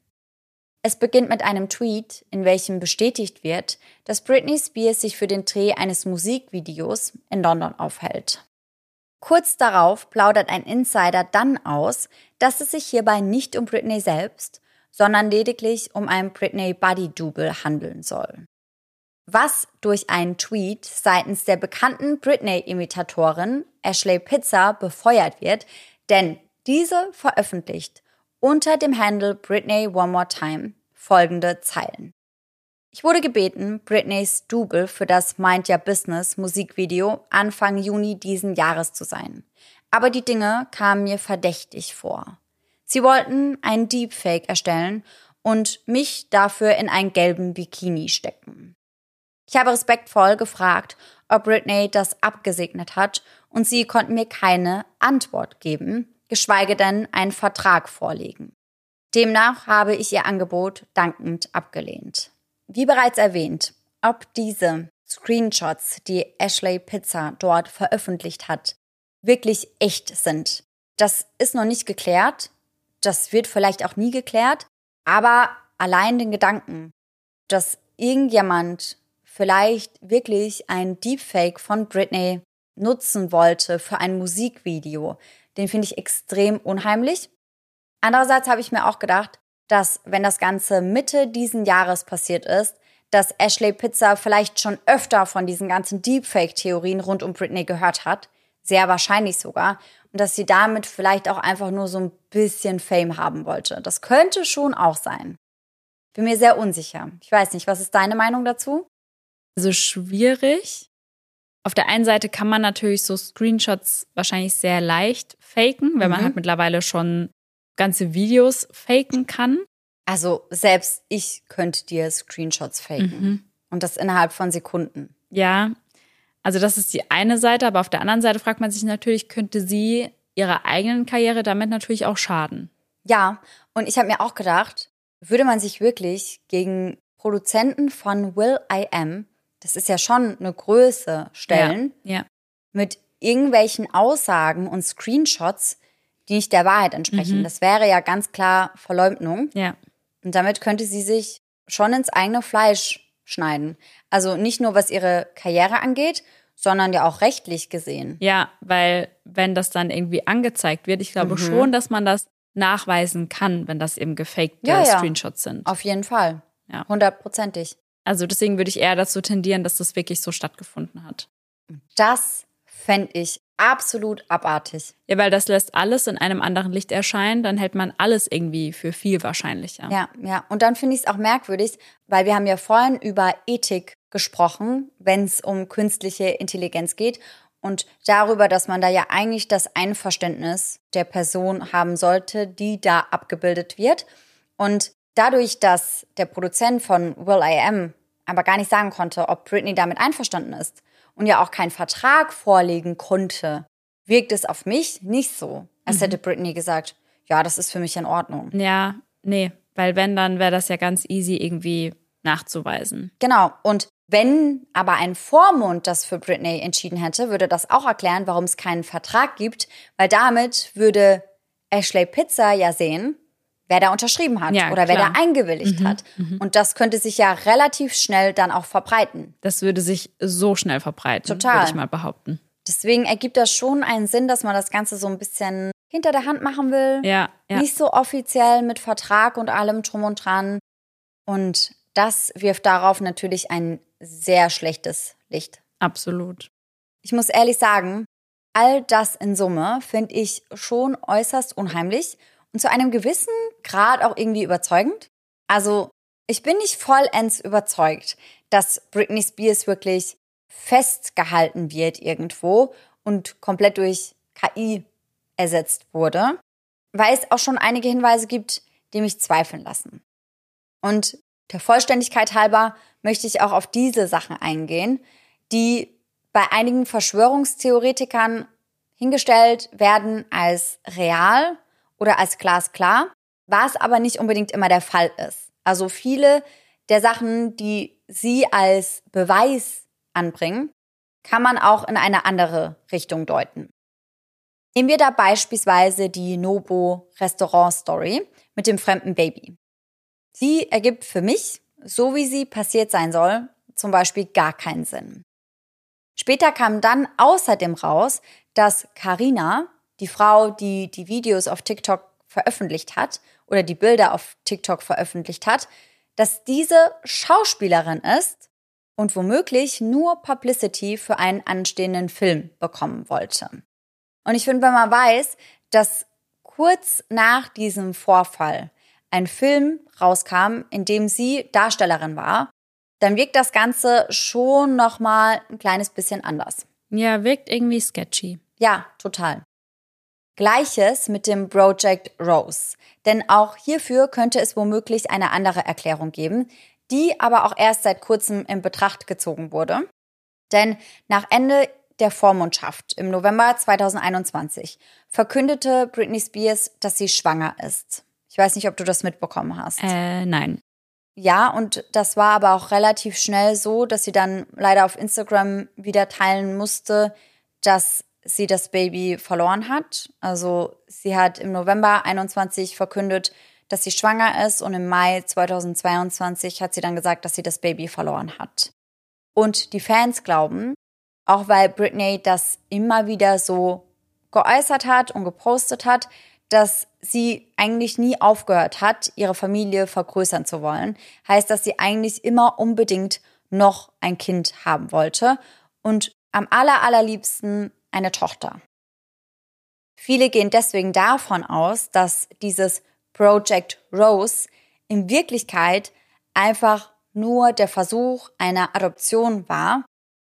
Es beginnt mit einem Tweet, in welchem bestätigt wird, dass Britney Spears sich für den Dreh eines Musikvideos in London aufhält. Kurz darauf plaudert ein Insider dann aus, dass es sich hierbei nicht um Britney selbst, sondern lediglich um ein Britney Buddy Double handeln soll. Was durch einen Tweet seitens der bekannten Britney-Imitatorin Ashley Pizza befeuert wird, denn diese veröffentlicht unter dem Handle Britney One More Time folgende Zeilen. Ich wurde gebeten, Britneys Double für das Mind Your Business Musikvideo Anfang Juni diesen Jahres zu sein. Aber die Dinge kamen mir verdächtig vor. Sie wollten einen Deepfake erstellen und mich dafür in einen gelben Bikini stecken. Ich habe respektvoll gefragt, ob Britney das abgesegnet hat und sie konnten mir keine Antwort geben, geschweige denn einen Vertrag vorlegen. Demnach habe ich ihr Angebot dankend abgelehnt. Wie bereits erwähnt, ob diese Screenshots, die Ashley Pizza dort veröffentlicht hat, wirklich echt sind, das ist noch nicht geklärt, das wird vielleicht auch nie geklärt, aber allein den Gedanken, dass irgendjemand vielleicht wirklich ein Deepfake von Britney nutzen wollte für ein Musikvideo, den finde ich extrem unheimlich. Andererseits habe ich mir auch gedacht, dass wenn das Ganze Mitte diesen Jahres passiert ist, dass Ashley Pizza vielleicht schon öfter von diesen ganzen Deepfake-Theorien rund um Britney gehört hat, sehr wahrscheinlich sogar, und dass sie damit vielleicht auch einfach nur so ein bisschen Fame haben wollte. Das könnte schon auch sein. Bin mir sehr unsicher. Ich weiß nicht, was ist deine Meinung dazu? Also schwierig. Auf der einen Seite kann man natürlich so Screenshots wahrscheinlich sehr leicht faken, wenn mhm. man halt mittlerweile schon ganze Videos faken kann. Also selbst ich könnte dir Screenshots faken. Mhm. Und das innerhalb von Sekunden. Ja, also das ist die eine Seite, aber auf der anderen Seite fragt man sich natürlich, könnte sie ihrer eigenen Karriere damit natürlich auch schaden? Ja, und ich habe mir auch gedacht, würde man sich wirklich gegen Produzenten von Will I Am, das ist ja schon eine Größe, stellen, ja, ja. mit irgendwelchen Aussagen und Screenshots, die nicht der Wahrheit entsprechen. Mhm. Das wäre ja ganz klar Verleumdung. Ja. Und damit könnte sie sich schon ins eigene Fleisch schneiden. Also nicht nur was ihre Karriere angeht, sondern ja auch rechtlich gesehen. Ja, weil wenn das dann irgendwie angezeigt wird, ich glaube mhm. schon, dass man das nachweisen kann, wenn das eben gefakte ja, ja. Screenshots sind. Auf jeden Fall. Ja. Hundertprozentig. Also deswegen würde ich eher dazu tendieren, dass das wirklich so stattgefunden hat. Das fände ich absolut abartig. Ja, weil das lässt alles in einem anderen Licht erscheinen, dann hält man alles irgendwie für viel wahrscheinlicher. Ja, ja. Und dann finde ich es auch merkwürdig, weil wir haben ja vorhin über Ethik gesprochen, wenn es um künstliche Intelligenz geht und darüber, dass man da ja eigentlich das Einverständnis der Person haben sollte, die da abgebildet wird. Und dadurch, dass der Produzent von Will I Am aber gar nicht sagen konnte, ob Britney damit einverstanden ist und ja auch keinen Vertrag vorlegen konnte, wirkt es auf mich nicht so, als hätte Britney gesagt, ja, das ist für mich in Ordnung. Ja, nee, weil wenn, dann wäre das ja ganz easy irgendwie nachzuweisen. Genau. Und wenn aber ein Vormund das für Britney entschieden hätte, würde das auch erklären, warum es keinen Vertrag gibt, weil damit würde Ashley Pizza ja sehen, wer da unterschrieben hat Ja, oder wer klar. da eingewilligt hat. Und das könnte sich ja relativ schnell dann auch verbreiten. Das würde sich so schnell verbreiten, Total. würde ich mal behaupten. Deswegen ergibt das schon einen Sinn, dass man das Ganze so ein bisschen hinter der Hand machen will. Ja, ja. Nicht so offiziell mit Vertrag und allem drum und dran. Und das wirft darauf natürlich ein sehr schlechtes Licht. Absolut. Ich muss ehrlich sagen, all das in Summe finde ich schon äußerst unheimlich und zu einem gewissen Grad auch irgendwie überzeugend. Also, ich bin nicht vollends überzeugt, dass Britney Spears wirklich festgehalten wird irgendwo und komplett durch KI ersetzt wurde, weil es auch schon einige Hinweise gibt, die mich zweifeln lassen. Und der Vollständigkeit halber möchte ich auch auf diese Sachen eingehen, die bei einigen Verschwörungstheoretikern hingestellt werden als real oder als glasklar, was aber nicht unbedingt immer der Fall ist. Also viele der Sachen, die sie als Beweis anbringen, kann man auch in eine andere Richtung deuten. Nehmen wir da beispielsweise die Nobo Restaurant Story mit dem fremden Baby. Sie ergibt für mich, so wie sie passiert sein soll, zum Beispiel gar keinen Sinn. Später kam dann außerdem raus, dass Karina, die Frau, die die Videos auf TikTok veröffentlicht hat oder die Bilder auf TikTok veröffentlicht hat, dass diese Schauspielerin ist und womöglich nur Publicity für einen anstehenden Film bekommen wollte. Und ich finde, wenn man weiß, dass kurz nach diesem Vorfall ein Film rauskam, in dem sie Darstellerin war, dann wirkt das Ganze schon noch mal ein kleines bisschen anders. Ja, wirkt irgendwie sketchy. Ja, total. Gleiches mit dem Project Rose. Denn auch hierfür könnte es womöglich eine andere Erklärung geben, die aber auch erst seit kurzem in Betracht gezogen wurde. Denn nach Ende der Vormundschaft im November 2021 verkündete Britney Spears, dass sie schwanger ist. Ich weiß nicht, ob du das mitbekommen hast. Äh, nein. Ja, und das war aber auch relativ schnell so, dass sie dann leider auf Instagram wieder teilen musste, dass sie das Baby verloren hat. Also sie hat im November 21 verkündet, dass sie schwanger ist und im Mai 2022 hat sie dann gesagt, dass sie das Baby verloren hat. Und die Fans glauben, auch weil Britney das immer wieder so geäußert hat und gepostet hat, dass sie eigentlich nie aufgehört hat, ihre Familie vergrößern zu wollen. Heißt, dass sie eigentlich immer unbedingt noch ein Kind haben wollte und am aller, allerliebsten eine Tochter. Viele gehen deswegen davon aus, dass dieses Project Rose in Wirklichkeit einfach nur der Versuch einer Adoption war,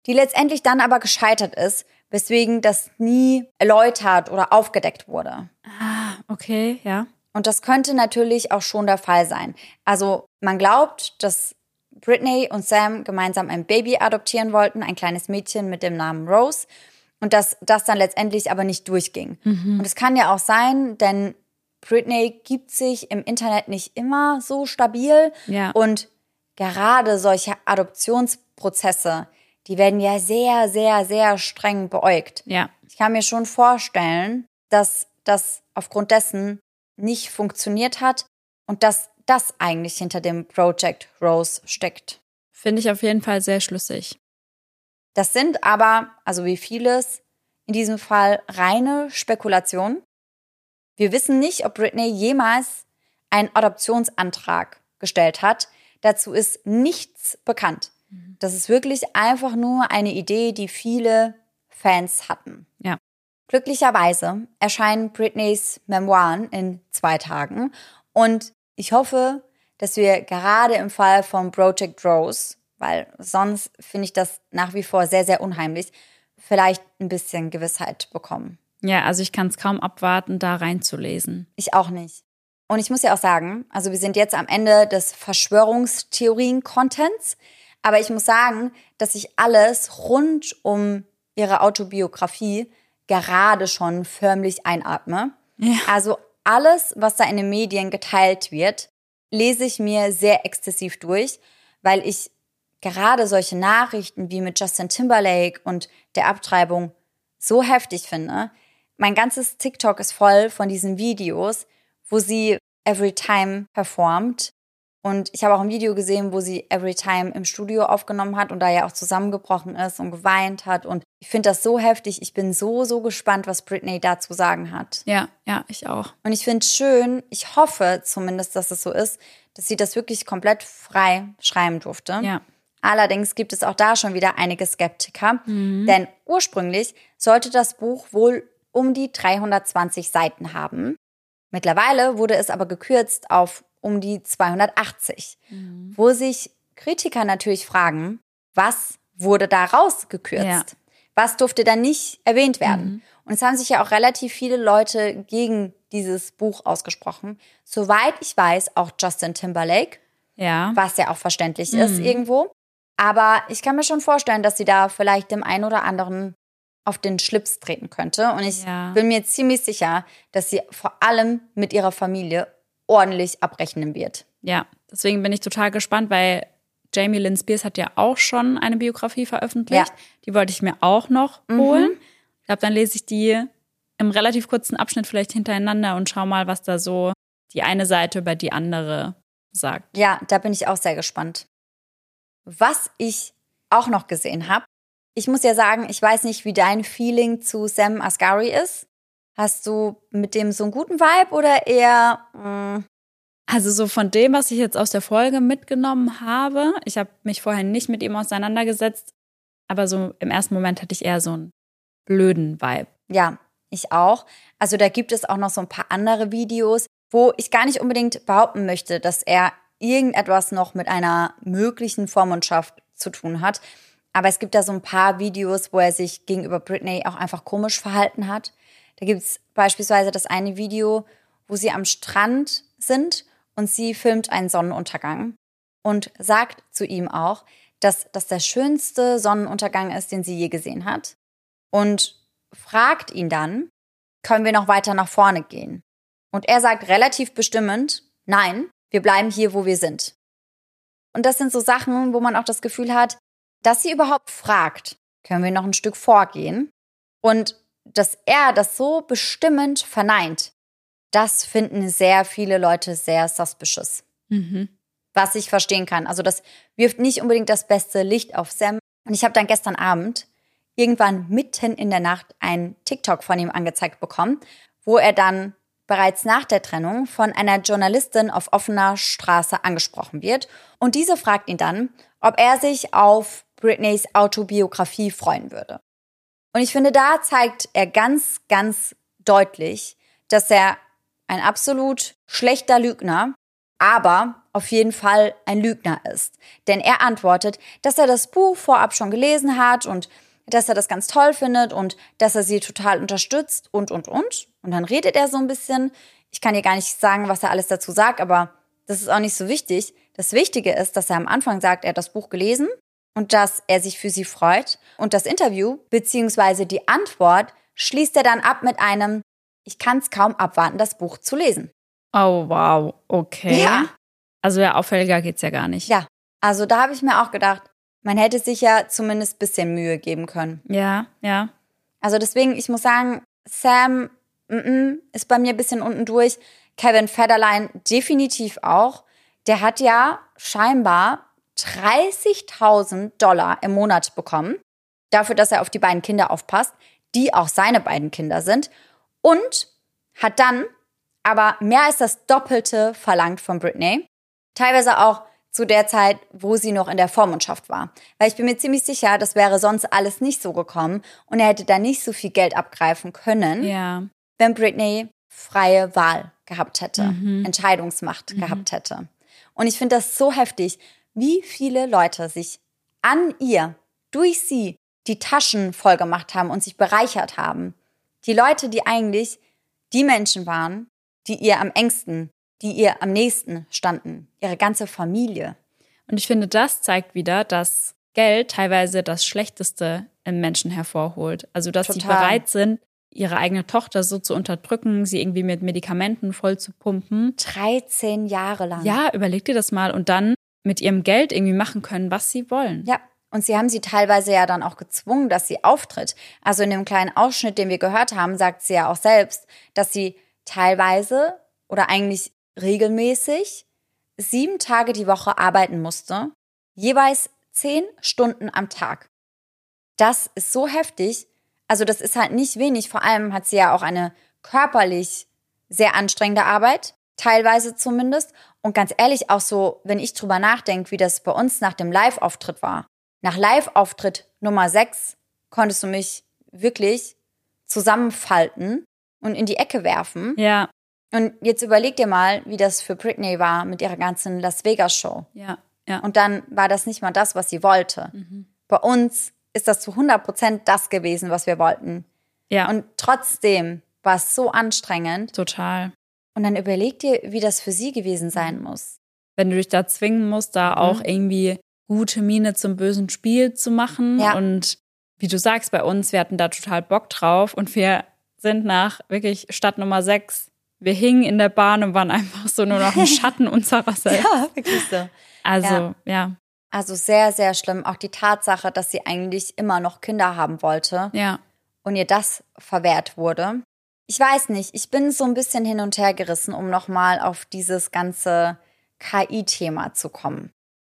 die letztendlich dann aber gescheitert ist, weswegen das nie erläutert oder aufgedeckt wurde. Okay, ja. Und das könnte natürlich auch schon der Fall sein. Also man glaubt, dass Britney und Sam gemeinsam ein Baby adoptieren wollten, ein kleines Mädchen mit dem Namen Rose. Und dass das dann letztendlich aber nicht durchging. Und es kann ja auch sein, denn Britney gibt sich im Internet nicht immer so stabil. Ja. Und gerade solche Adoptionsprozesse, die werden ja sehr, sehr, sehr streng beäugt. Ja. Ich kann mir schon vorstellen, dass das aufgrund dessen nicht funktioniert hat und dass das eigentlich hinter dem Project Rose steckt. Finde ich auf jeden Fall sehr schlüssig. Das sind aber, also wie vieles, in diesem Fall reine Spekulationen. Wir wissen nicht, ob Britney jemals einen Adoptionsantrag gestellt hat. Dazu ist nichts bekannt. Das ist wirklich einfach nur eine Idee, die viele Fans hatten. Ja. Glücklicherweise erscheinen Britneys Memoiren in zwei Tagen und ich hoffe, dass wir gerade im Fall von Project Rose, weil sonst finde ich das nach wie vor sehr, sehr unheimlich, vielleicht ein bisschen Gewissheit bekommen. Ja, also ich kann es kaum abwarten, da reinzulesen. Ich auch nicht. Und ich muss ja auch sagen, also wir sind jetzt am Ende des Verschwörungstheorien-Contents, aber ich muss sagen, dass ich alles rund um ihre Autobiografie gerade schon förmlich einatme. Ja. Also alles, was da in den Medien geteilt wird, lese ich mir sehr exzessiv durch, weil ich gerade solche Nachrichten wie mit Justin Timberlake und der Abtreibung so heftig finde. Mein ganzes TikTok ist voll von diesen Videos, wo sie Every Time performt. Und ich habe auch ein Video gesehen, wo sie Every Time im Studio aufgenommen hat und da ja auch zusammengebrochen ist und geweint hat. Und ich finde das so heftig. Ich bin so, so gespannt, was Britney dazu sagen hat. Ja, ja, ich auch. Und ich finde es schön, ich hoffe zumindest, dass es so ist, dass sie das wirklich komplett frei schreiben durfte. Ja. Allerdings gibt es auch da schon wieder einige Skeptiker, denn ursprünglich sollte das Buch wohl um die 320 Seiten haben. Mittlerweile wurde es aber gekürzt auf um die 280, wo sich Kritiker natürlich fragen, was wurde da rausgekürzt? Ja. Was durfte da nicht erwähnt werden? Und es haben sich ja auch relativ viele Leute gegen dieses Buch ausgesprochen. Soweit ich weiß, auch Justin Timberlake, Ja. was ja auch verständlich ist irgendwo. Aber ich kann mir schon vorstellen, dass sie da vielleicht dem einen oder anderen auf den Schlips treten könnte. Und ich Ja. bin mir ziemlich sicher, dass sie vor allem mit ihrer Familie ordentlich abrechnen wird. Ja, deswegen bin ich total gespannt, weil Jamie Lynn Spears hat ja auch schon eine Biografie veröffentlicht. Ja. Die wollte ich mir auch noch holen. Ich glaube, dann lese ich die im relativ kurzen Abschnitt vielleicht hintereinander und schau mal, was da so die eine Seite über die andere sagt. Ja, da bin ich auch sehr gespannt. Was ich auch noch gesehen habe, ich muss ja sagen, ich weiß nicht, wie dein Feeling zu Sam Asghari ist. Hast du mit dem so einen guten Vibe oder eher mm, Also so von dem, was ich jetzt aus der Folge mitgenommen habe, ich habe mich vorher nicht mit ihm auseinandergesetzt, aber so im ersten Moment hatte ich eher so einen blöden Vibe. Ja, ich auch. Also da gibt es auch noch so ein paar andere Videos, wo ich gar nicht unbedingt behaupten möchte, dass er irgendetwas noch mit einer möglichen Vormundschaft zu tun hat. Aber es gibt da so ein paar Videos, wo er sich gegenüber Britney auch einfach komisch verhalten hat. Da gibt es beispielsweise das eine Video, wo sie am Strand sind und sie filmt einen Sonnenuntergang und sagt zu ihm auch, dass das der schönste Sonnenuntergang ist, den sie je gesehen hat. Und fragt ihn dann, können wir noch weiter nach vorne gehen? Und er sagt relativ bestimmend, nein, wir bleiben hier, wo wir sind. Und das sind so Sachen, wo man auch das Gefühl hat, dass sie überhaupt fragt, können wir noch ein Stück vorgehen? Und dass er das so bestimmend verneint, das finden sehr viele Leute sehr suspicious. Mhm. Was ich verstehen kann. Also das wirft nicht unbedingt das beste Licht auf Sam. Und ich habe dann gestern Abend irgendwann mitten in der Nacht ein TikTok von ihm angezeigt bekommen, wo er dann bereits nach der Trennung von einer Journalistin auf offener Straße angesprochen wird. Und diese fragt ihn dann, ob er sich auf Britneys Autobiografie freuen würde. Und ich finde, da zeigt er ganz, ganz deutlich, dass er ein absolut schlechter Lügner, aber auf jeden Fall ein Lügner ist. Denn er antwortet, dass er das Buch vorab schon gelesen hat und dass er das ganz toll findet und dass er sie total unterstützt und, und, und. Und dann redet er so ein bisschen. Ich kann dir gar nicht sagen, was er alles dazu sagt, aber das ist auch nicht so wichtig. Das Wichtige ist, dass er am Anfang sagt, er hat das Buch gelesen und dass er sich für sie freut. Und das Interview beziehungsweise die Antwort schließt er dann ab mit einem, ich kann es kaum abwarten, das Buch zu lesen. Oh, wow. Okay. Ja. Also ja, auffälliger geht's ja gar nicht. Ja, also da habe ich mir auch gedacht, man hätte sich ja zumindest ein bisschen Mühe geben können. Ja, ja. Also deswegen, ich muss sagen, Sam mm -mm, ist bei mir ein bisschen unten durch. Kevin Federline definitiv auch. Der hat ja scheinbar 30.000 Dollar im Monat bekommen. Dafür, dass er auf die beiden Kinder aufpasst, die auch seine beiden Kinder sind. Und hat dann aber mehr als das Doppelte verlangt von Britney. Teilweise auch zu der Zeit, wo sie noch in der Vormundschaft war. Weil ich bin mir ziemlich sicher, das wäre sonst alles nicht so gekommen und er hätte da nicht so viel Geld abgreifen können, Ja. wenn Britney freie Wahl gehabt hätte, Mhm. Entscheidungsmacht gehabt hätte. Und ich finde das so heftig, wie viele Leute sich an ihr, durch sie, die Taschen voll gemacht haben und sich bereichert haben. Die Leute, die eigentlich die Menschen waren, die ihr am engsten, die ihr am nächsten standen, ihre ganze Familie. Und ich finde, das zeigt wieder, dass Geld teilweise das Schlechteste im Menschen hervorholt. Also, dass sie Total. bereit sind, ihre eigene Tochter so zu unterdrücken, sie irgendwie mit Medikamenten voll zu pumpen. 13 Jahre lang. Ja, überleg dir das mal und dann mit ihrem Geld irgendwie machen können, was sie wollen. Ja, und sie haben sie teilweise ja dann auch gezwungen, dass sie auftritt. Also in dem kleinen Ausschnitt, den wir gehört haben, sagt sie ja auch selbst, dass sie teilweise oder eigentlich regelmäßig sieben Tage die Woche arbeiten musste, jeweils zehn Stunden am Tag. Das ist so heftig. Also das ist halt nicht wenig. Vor allem hat sie ja auch eine körperlich sehr anstrengende Arbeit, teilweise zumindest. Und ganz ehrlich, auch so, wenn ich drüber nachdenke, wie das bei uns nach dem Live-Auftritt war. Nach Live-Auftritt Nummer 6 konntest du mich wirklich zusammenfalten und in die Ecke werfen. Ja, Und jetzt überleg dir mal, wie das für Britney war mit ihrer ganzen Las Vegas-Show. ja, ja. Und dann war das nicht mal das, was sie wollte. Bei uns ist das zu 100 Prozent das gewesen, was wir wollten. ja, Und trotzdem war es so anstrengend. total. Und dann überleg dir, wie das für sie gewesen sein muss. Wenn du dich da zwingen musst, da Mhm. auch irgendwie gute Miene zum bösen Spiel zu machen. Ja. Und wie du sagst, bei uns, wir hatten da total Bock drauf und wir sind nach wirklich Stadt Nummer 6. Wir hingen in der Bahn und waren einfach so nur noch ein Schatten unserer selbst. Ja, wirklich so. Also, Ja. ja, Also sehr, sehr schlimm. Auch die Tatsache, dass sie eigentlich immer noch Kinder haben wollte ja. und ihr das verwehrt wurde. Ich weiß nicht, ich bin so ein bisschen hin und her gerissen, um nochmal auf dieses ganze KI-Thema zu kommen.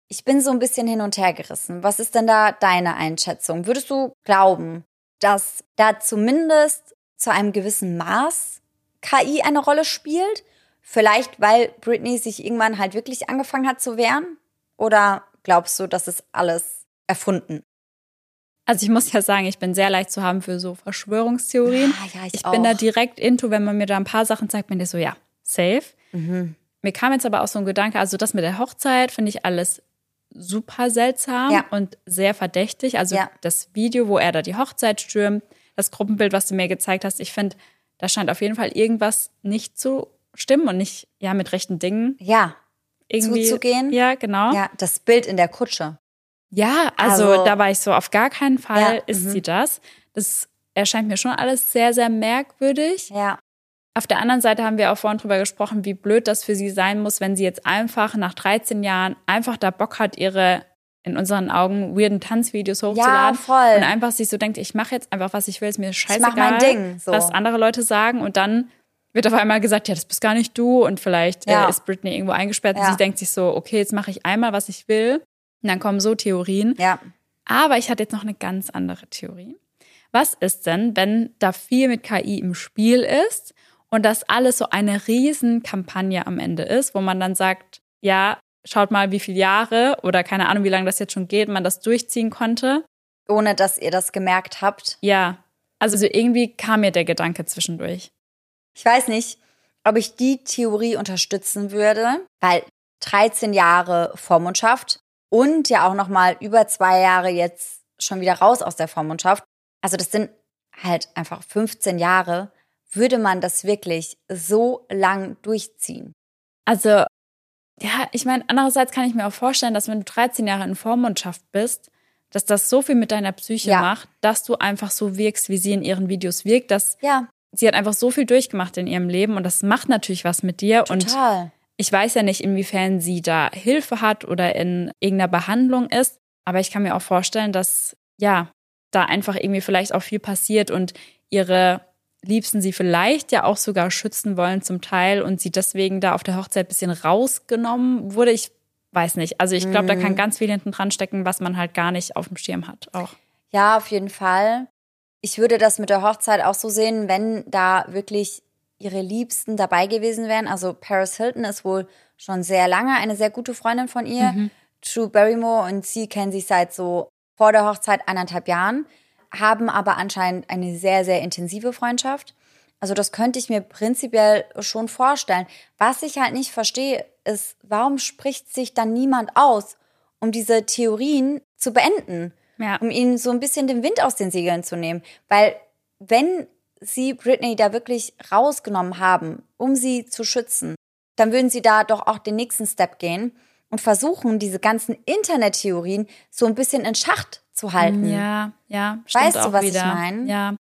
Ich bin so ein bisschen hin und her gerissen. Was ist denn da deine Einschätzung? Würdest du glauben, dass da zumindest zu einem gewissen Maß KI eine Rolle spielt? Vielleicht, weil Britney sich irgendwann halt wirklich angefangen hat zu wehren? Oder glaubst du, das ist alles erfunden? Also ich muss ja sagen, ich bin sehr leicht zu haben für so Verschwörungstheorien. Ah, ja, ich ich bin da direkt into, wenn man mir da ein paar Sachen zeigt, bin ich so, ja, safe. Mhm. Mir kam jetzt aber auch so ein Gedanke, also das mit der Hochzeit finde ich alles super seltsam Ja. und sehr verdächtig. Also Ja. das Video, wo er da die Hochzeit stürmt, das Gruppenbild, was du mir gezeigt hast, ich finde, da scheint auf jeden Fall irgendwas nicht zu stimmen und nicht ja mit rechten Dingen Ja, irgendwie Zuzugehen? Ja, genau. Ja, ja, das Bild in der Kutsche. also, Also- da war ich so auf gar keinen Fall Ja, ist mhm. sie das. Das erscheint mir schon alles sehr sehr merkwürdig. Ja, Auf der anderen Seite haben wir auch vorhin drüber gesprochen, wie blöd das für sie sein muss, wenn sie jetzt einfach nach 13 Jahren einfach da Bock hat, ihre in unseren Augen weirden Tanzvideos hochzuladen voll. und einfach sich so denkt, ich mache jetzt einfach was ich will, ist mir scheißegal, mach mein Ding, so. was andere Leute sagen und dann wird auf einmal gesagt, ja, das bist gar nicht du und vielleicht Ja. äh, ist Britney irgendwo eingesperrt und Ja. sie denkt sich so, okay, jetzt mache ich einmal, was ich will und dann kommen so Theorien. ja. Aber ich hatte jetzt noch eine ganz andere Theorie. Was ist denn, wenn da viel mit KI im Spiel ist und das alles so eine Riesenkampagne am Ende ist, wo man dann sagt, ja, schaut mal, wie viele Jahre oder keine Ahnung, wie lange das jetzt schon geht, man das durchziehen konnte. Ohne dass ihr das gemerkt habt. Ja, also so irgendwie kam mir der Gedanke zwischendurch. Ich weiß nicht, ob ich die Theorie unterstützen würde, weil 13 Jahre Vormundschaft und ja auch noch mal über zwei Jahre jetzt schon wieder raus aus der Vormundschaft. Also das sind halt einfach 15 Jahre. Würde man das wirklich so lang durchziehen? Also, ja, ich meine, andererseits kann ich mir auch vorstellen, dass wenn du 13 Jahre in Vormundschaft bist, dass das so viel mit deiner Psyche Ja. macht, dass du einfach so wirkst, wie sie in ihren Videos wirkt, dass Ja, sie hat einfach so viel durchgemacht in ihrem Leben und das macht natürlich was mit dir. Und total. ich weiß ja nicht, inwiefern sie da Hilfe hat oder in irgendeiner Behandlung ist, aber ich kann mir auch vorstellen, dass ja, da einfach irgendwie vielleicht auch viel passiert und ihre Liebsten sie vielleicht ja auch sogar schützen wollen zum Teil und sie deswegen da auf der Hochzeit ein bisschen rausgenommen wurde. Ich weiß nicht. Also ich glaube, da kann ganz viel hinten dran stecken, was man halt gar nicht auf dem Schirm hat. Auch. Ja, auf jeden Fall. Ich würde das mit der Hochzeit auch so sehen, wenn da wirklich ihre Liebsten dabei gewesen wären. Also Paris Hilton ist wohl schon sehr lange eine sehr gute Freundin von ihr, True Barrymore, und sie kennen sich seit so vor der Hochzeit eineinhalb Jahren, haben aber anscheinend eine sehr, sehr intensive Freundschaft. Also das könnte ich mir prinzipiell schon vorstellen. Was ich halt nicht verstehe, ist, warum spricht sich dann niemand aus, um diese Theorien zu beenden? Ja. Um ihnen so ein bisschen den Wind aus den Segeln zu nehmen. Weil wenn sie Britney da wirklich rausgenommen haben, um sie zu schützen, dann würden sie da doch auch den nächsten Step gehen und versuchen, diese ganzen Internettheorien so ein bisschen in Schacht zu halten. Ja, ja, Weißt du, auch was ich wieder. mein? Ja.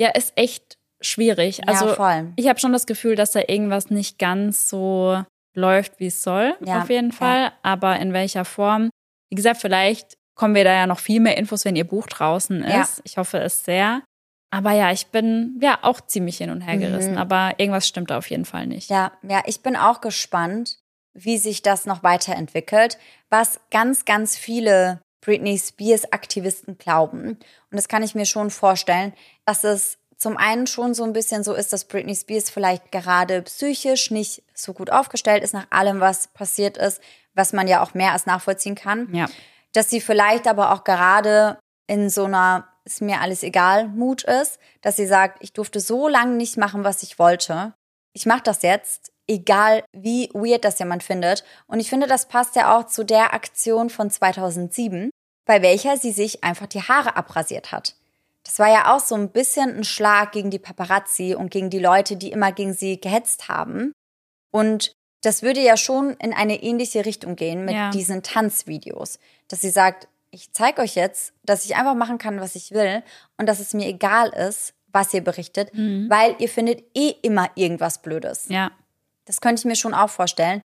Ja, ist echt schwierig. Ja, Also voll. ich habe schon das Gefühl, dass da irgendwas nicht ganz so läuft, wie es soll, Ja, auf jeden ja. Fall. Aber in welcher Form? Wie gesagt, vielleicht kommen wir da ja noch viel mehr Infos, wenn ihr Buch draußen ist. Ja. Ich hoffe es sehr. Aber ja, ich bin ja auch ziemlich hin und her gerissen. Mhm. Aber irgendwas stimmt da auf jeden Fall nicht. Ja, ja, ich bin auch gespannt, wie sich das noch weiterentwickelt, was ganz, ganz viele Britney Spears Aktivisten glauben. Und das kann ich mir schon vorstellen, dass es zum einen schon so ein bisschen so ist, dass Britney Spears vielleicht gerade psychisch nicht so gut aufgestellt ist nach allem, was passiert ist, was man ja auch mehr als nachvollziehen kann. Ja. Dass sie vielleicht aber auch gerade in so einer ist mir alles egal Mut ist, dass sie sagt, ich durfte so lange nicht machen, was ich wollte. Ich mache das jetzt, egal wie weird das jemand findet. Und ich finde, das passt ja auch zu der Aktion von 2007, bei welcher sie sich einfach die Haare abrasiert hat. Das war ja auch so ein bisschen ein Schlag gegen die Paparazzi und gegen die Leute, die immer gegen sie gehetzt haben. Und das würde ja schon in eine ähnliche Richtung gehen mit Ja. diesen Tanzvideos, dass sie sagt, ich zeige euch jetzt, dass ich einfach machen kann, was ich will und dass es mir egal ist, was ihr berichtet, weil ihr findet eh immer irgendwas Blödes. Ja. Das könnte ich mir schon auch vorstellen.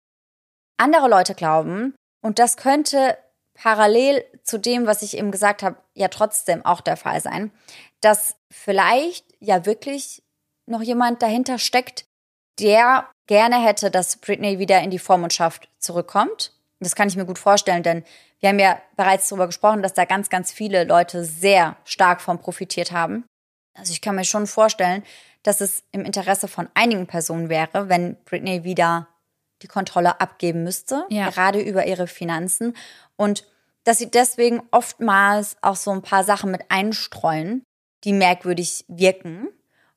Andere Leute glauben, und das könnte parallel zu dem, was ich eben gesagt habe, ja trotzdem auch der Fall sein, dass vielleicht ja wirklich noch jemand dahinter steckt, der gerne hätte, dass Britney wieder in die Vormundschaft zurückkommt. Das kann ich mir gut vorstellen, denn wir haben ja bereits darüber gesprochen, dass da ganz, ganz viele Leute sehr stark von profitiert haben. Also ich kann mir schon vorstellen, dass es im Interesse von einigen Personen wäre, wenn Britney wieder die Kontrolle abgeben müsste, Ja. gerade über ihre Finanzen. Und dass sie deswegen oftmals auch so ein paar Sachen mit einstreuen, die merkwürdig wirken.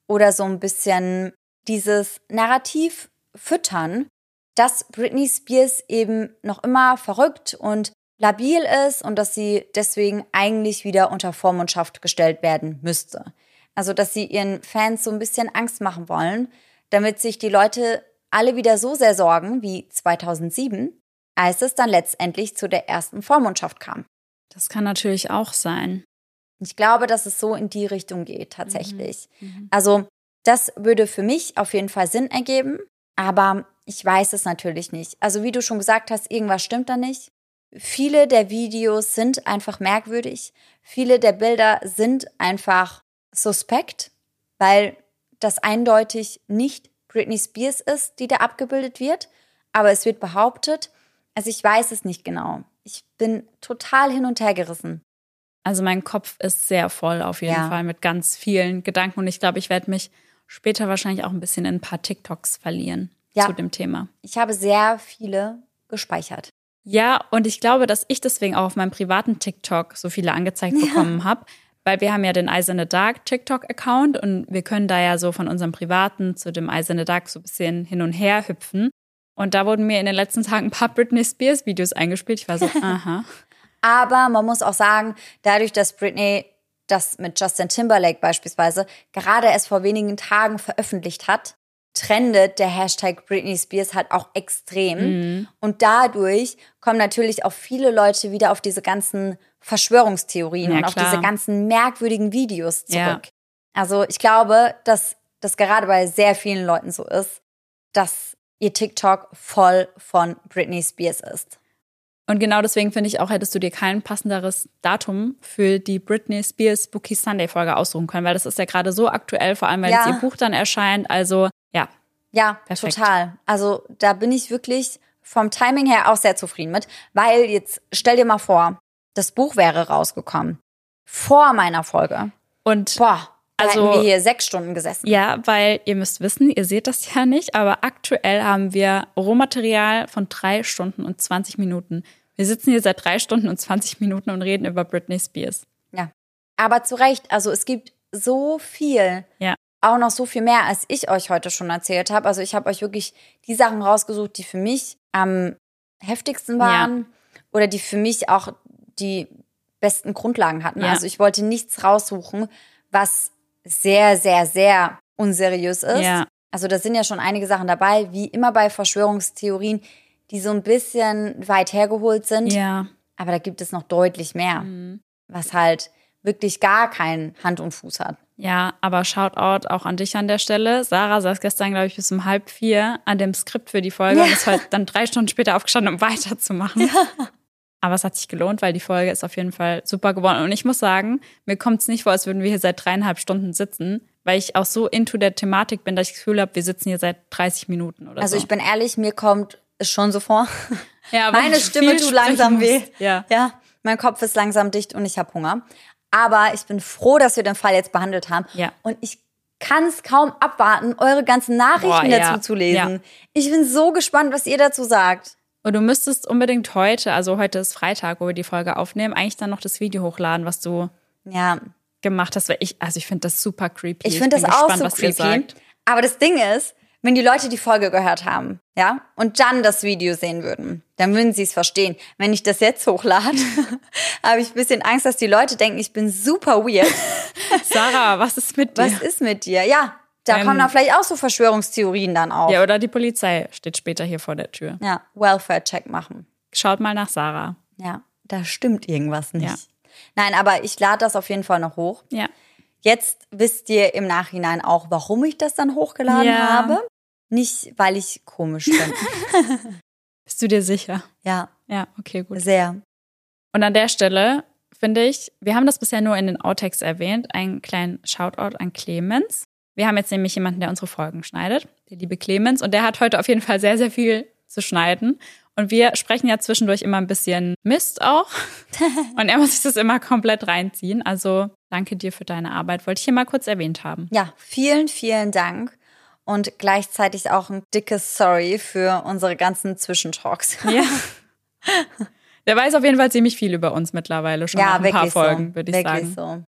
Oder so ein bisschen dieses Narrativ füttern, dass Britney Spears eben noch immer verrückt und labil ist und dass sie deswegen eigentlich wieder unter Vormundschaft gestellt werden müsste. Also, dass sie ihren Fans so ein bisschen Angst machen wollen, damit sich die Leute alle wieder so sehr sorgen wie 2007, als es dann letztendlich zu der ersten Vormundschaft kam. Das kann natürlich auch sein. Ich glaube, dass es so in die Richtung geht, tatsächlich. Also, das würde für mich auf jeden Fall Sinn ergeben, aber ich weiß es natürlich nicht. Also, wie du schon gesagt hast, irgendwas stimmt da nicht. Viele der Videos sind einfach merkwürdig. Viele der Bilder sind einfach suspekt, weil das eindeutig nicht Britney Spears ist, die da abgebildet wird. Aber es wird behauptet, also ich weiß es nicht genau. Ich bin total hin und her gerissen. Also mein Kopf ist sehr voll auf jeden Ja. Fall mit ganz vielen Gedanken und ich glaube, ich werde mich später wahrscheinlich auch ein bisschen in ein paar TikToks verlieren Ja. zu dem Thema. Ich habe sehr viele gespeichert. Ja, und ich glaube, dass ich deswegen auch auf meinem privaten TikTok so viele angezeigt bekommen habe, weil wir haben ja den Eyes in the Dark TikTok-Account und wir können da ja so von unserem privaten zu dem Eyes in the Dark so ein bisschen hin und her hüpfen. Und da wurden mir in den letzten Tagen ein paar Britney Spears Videos eingespielt. Ich war so, aha. Aber man muss auch sagen, dadurch, dass Britney das mit Justin Timberlake beispielsweise gerade erst vor wenigen Tagen veröffentlicht hat, trendet der Hashtag Britney Spears halt auch extrem. Und dadurch kommen natürlich auch viele Leute wieder auf diese ganzen Verschwörungstheorien Ja, und auf klar. diese ganzen merkwürdigen Videos zurück. Ja. Also ich glaube, dass das gerade bei sehr vielen Leuten so ist, dass ihr TikTok voll von Britney Spears ist. Und genau deswegen finde ich auch, hättest du dir kein passenderes Datum für die Britney Spears Spooky Sunday Folge aussuchen können, weil das ist ja gerade so aktuell, vor allem wenn Ja. ihr Buch dann erscheint. Also ja, Ja, Perfekt. total. Also da bin ich wirklich vom Timing her auch sehr zufrieden mit, weil jetzt stell dir mal vor, das Buch wäre rausgekommen vor meiner Folge. und Boah, Also- hätten wir hier sechs Stunden gesessen. Ja, weil ihr müsst wissen, ihr seht das ja nicht, aber aktuell haben wir Rohmaterial von drei Stunden und 20 Minuten. Wir sitzen hier seit drei Stunden und 20 Minuten und reden über Britney Spears. Ja. Aber zu Recht, also es gibt so viel. Ja. Auch noch so viel mehr, als ich euch heute schon erzählt habe. Also ich habe euch wirklich die Sachen rausgesucht, die für mich am heftigsten waren oder die für mich auch die besten Grundlagen hatten. Ja. Also ich wollte nichts raussuchen, was sehr, sehr, sehr unseriös ist. Ja. Also da sind ja schon einige Sachen dabei, wie immer bei Verschwörungstheorien, die so ein bisschen weit hergeholt sind. Ja. Aber da gibt es noch deutlich mehr, was halt wirklich gar keinen Hand und Fuß hat. Ja, aber Shoutout auch an dich an der Stelle. Sarah saß gestern, glaube ich, bis um halb vier an dem Skript für die Folge und ist heute dann drei Stunden später aufgestanden, um weiterzumachen. Aber es hat sich gelohnt, weil die Folge ist auf jeden Fall super geworden. Und ich muss sagen, mir kommt es nicht vor, als würden wir hier seit dreieinhalb Stunden sitzen, weil ich auch so into der Thematik bin, dass ich das Gefühl habe, wir sitzen hier seit 30 Minuten oder Also so. ich bin ehrlich, mir kommt es schon so vor. ja, Meine Stimme tut langsam weh. Ja. Ja, mein Kopf ist langsam dicht und ich habe Hunger. Aber ich bin froh, dass wir den Fall jetzt behandelt haben. Ja. Und ich kann es kaum abwarten, eure ganzen Nachrichten Boah, ja. dazu zu lesen. Ja. Ich bin so gespannt, was ihr dazu sagt. Und du müsstest unbedingt heute, also heute ist Freitag, wo wir die Folge aufnehmen, eigentlich dann noch das Video hochladen, was du Ja, gemacht hast, weil ich, also ich finde das super creepy. Ich finde das auch gespannt, so creepy. Aber das Ding ist, wenn die Leute die Folge gehört haben, ja, und dann das Video sehen würden, dann würden sie es verstehen. Wenn ich das jetzt hochlade, habe ich ein bisschen Angst, dass die Leute denken, ich bin super weird. Sarah, was ist mit dir? Was ist mit dir? Ja, da Ähm, kommen dann vielleicht auch so Verschwörungstheorien dann auf. Ja, oder die Polizei steht später hier vor der Tür. Ja, Welfare-Check machen. Schaut mal nach Sarah. Ja, da stimmt irgendwas nicht. Ja. Nein, aber ich lade das auf jeden Fall noch hoch. Ja. Jetzt wisst ihr im Nachhinein auch, warum ich das dann hochgeladen Ja. habe. Nicht, weil ich komisch bin. Bist du dir sicher? ja, Ja, okay, gut. sehr. Und an der Stelle finde ich, wir haben das bisher nur in den Outtakes erwähnt, einen kleinen Shoutout an Clemens. Wir haben jetzt nämlich jemanden, der unsere Folgen schneidet, der liebe Clemens, und der hat heute auf jeden Fall sehr, sehr viel zu schneiden. Und wir sprechen ja zwischendurch immer ein bisschen Mist auch. Und er muss sich das immer komplett reinziehen. Also danke dir für deine Arbeit, wollte ich hier mal kurz erwähnt haben. Ja, vielen, vielen Dank. Und gleichzeitig auch ein dickes Sorry für unsere ganzen Zwischentalks. Ja. Der weiß auf jeden Fall ziemlich viel über uns mittlerweile schon nach ein paar Folgen, so. würde ich wirklich sagen. so.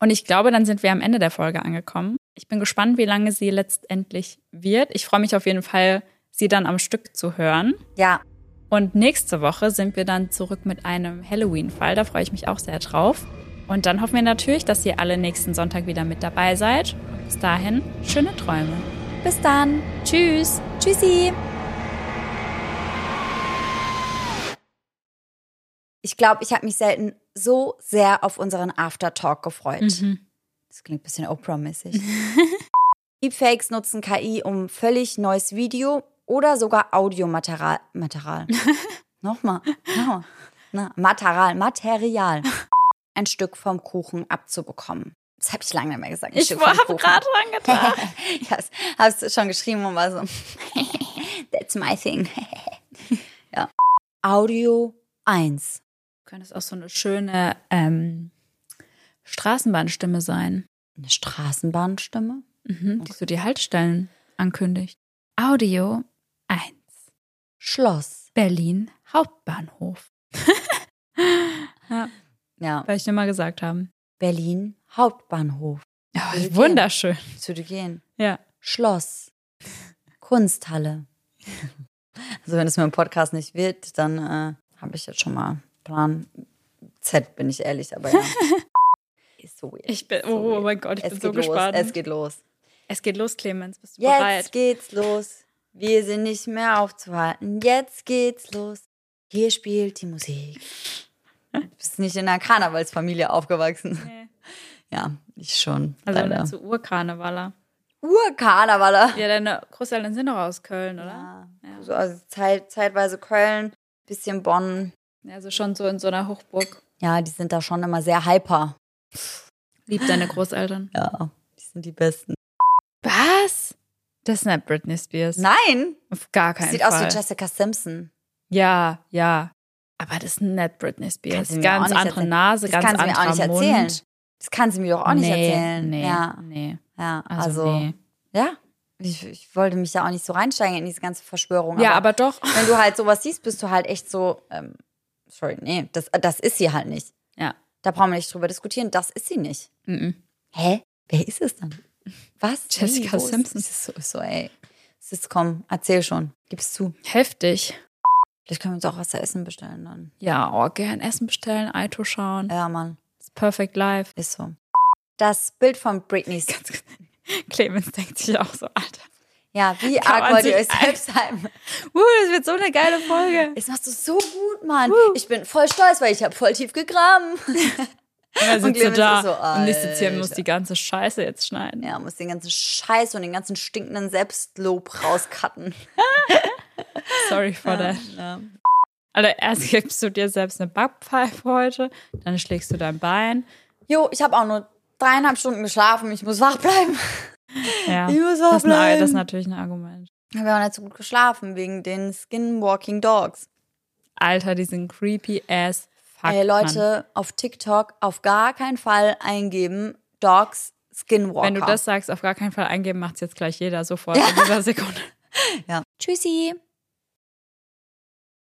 Und ich glaube, dann sind wir am Ende der Folge angekommen. Ich bin gespannt, wie lange sie letztendlich wird. Ich freue mich auf jeden Fall, sie dann am Stück zu hören. Ja, Und nächste Woche sind wir dann zurück mit einem Halloween-Fall. Da freue ich mich auch sehr drauf. Und dann hoffen wir natürlich, dass ihr alle nächsten Sonntag wieder mit dabei seid. Und bis dahin, schöne Träume. bis dann. Tschüss. Tschüssi. Ich glaube, ich habe mich selten so sehr auf unseren Aftertalk gefreut. Das klingt ein bisschen Oprah-mäßig. Deepfakes nutzen KI, um völlig neues Video oder sogar Audiomaterial. Material. Nochmal. Nochmal. Na, Material. Material. Ein Stück vom Kuchen abzubekommen. Das habe ich lange nicht mehr gesagt. Ein Ich habe gerade dran gedacht. Ich hab's, hab's schon geschrieben und war so, that's my thing. ja. Audio 1. Könnte es auch so eine schöne ähm, Straßenbahnstimme sein. Eine Straßenbahnstimme? Mhm, die so die Haltestellen ankündigt. Audio 1. Schloss. Berlin Hauptbahnhof. ja, Ja. weil ich dir mal gesagt haben. Berlin Hauptbahnhof. Ja, Würde wunderschön. Zu dir gehen. Ja. Schloss. Kunsthalle. Also wenn es mir im Podcast nicht wird, dann äh, habe ich jetzt schon mal Plan Z, bin ich ehrlich, aber ja. So weird. Ich bin, So oh mein Gott, ich es bin so los. gespannt. Es geht los. Es geht los, Clemens. Bist du Jetzt bereit? geht's los. Wir sind nicht mehr aufzuhalten. Jetzt geht's los. Hier spielt die Musik. Du bist nicht in einer Karnevalsfamilie aufgewachsen. Nee. Ja, ich schon. Also leider. zu Urkarnevaler. Urkarnevaler. Ja, deine Großeltern sind doch aus Köln, oder? Ja, Ja. So, also Zeit, zeitweise Köln, bisschen Bonn. Also schon so in so einer Hochburg. Ja, die sind da schon immer sehr hyper. Lieb deine Großeltern. Ja, die sind die Besten. Was? Das ist nicht Britney Spears. Nein, Auf gar keinen sieht Fall. aus wie Jessica Simpson. Ja, ja. Aber das ist nicht Britney Spears. Ganz nicht andere erzählen. Nase, Das ganz anderer nicht erzählen. Mund. Das kann sie mir doch auch nicht nee, erzählen. Nee, ja, nee. ja, Also, also, nee. ja. Ich, ich wollte mich da auch nicht so reinsteigen in diese ganze Verschwörung. Ja, aber doch. wenn du halt sowas siehst, bist du halt echt so, ähm, sorry, nee, das, das ist sie halt nicht. Da brauchen wir nicht drüber diskutieren. Das ist sie nicht. Mhm. Hä? Wer ist es dann? Was? Jessica ist- Simpson. Ist es so, ist so, ey. Es ist, komm, erzähl schon. Gib's zu. Heftig. Vielleicht können wir uns auch was zu essen bestellen dann. Ja, oh, gern Essen bestellen, Aito schauen. Ja, Mann. It's perfect life. Ist so. Das Bild von Britney. Clemens denkt sich auch so, Alter. Ja, wie arg wollt ihr euch selbst heim? Uh, das wird so eine geile Folge. Das machst du so gut, Mann. Ich bin voll stolz, weil ich habe voll tief gegraben. Und dann Und sitzt da so, und ich sitze hier und muss Alter. die ganze Scheiße jetzt schneiden. Ja, muss den ganzen Scheiß und den ganzen stinkenden Selbstlob rauscutten. Sorry for that. Ja. Alter, erst gibst du dir selbst eine Backpfeife heute, dann schlägst du dein Bein. Jo, ich habe auch nur dreieinhalb Stunden geschlafen. Ich muss wach bleiben. Ja, Ich muss das, bleiben. das ist natürlich ein Argument. Ich habe auch nicht so gut geschlafen wegen den Skinwalking Dogs. Alter, die sind creepy as fuck. Ey, Mann. Leute, auf TikTok auf gar keinen Fall eingeben Dogs Skinwalker. Wenn du das sagst, auf gar keinen Fall eingeben, macht's jetzt gleich jeder sofort in dieser Sekunde. ja. Tschüssi.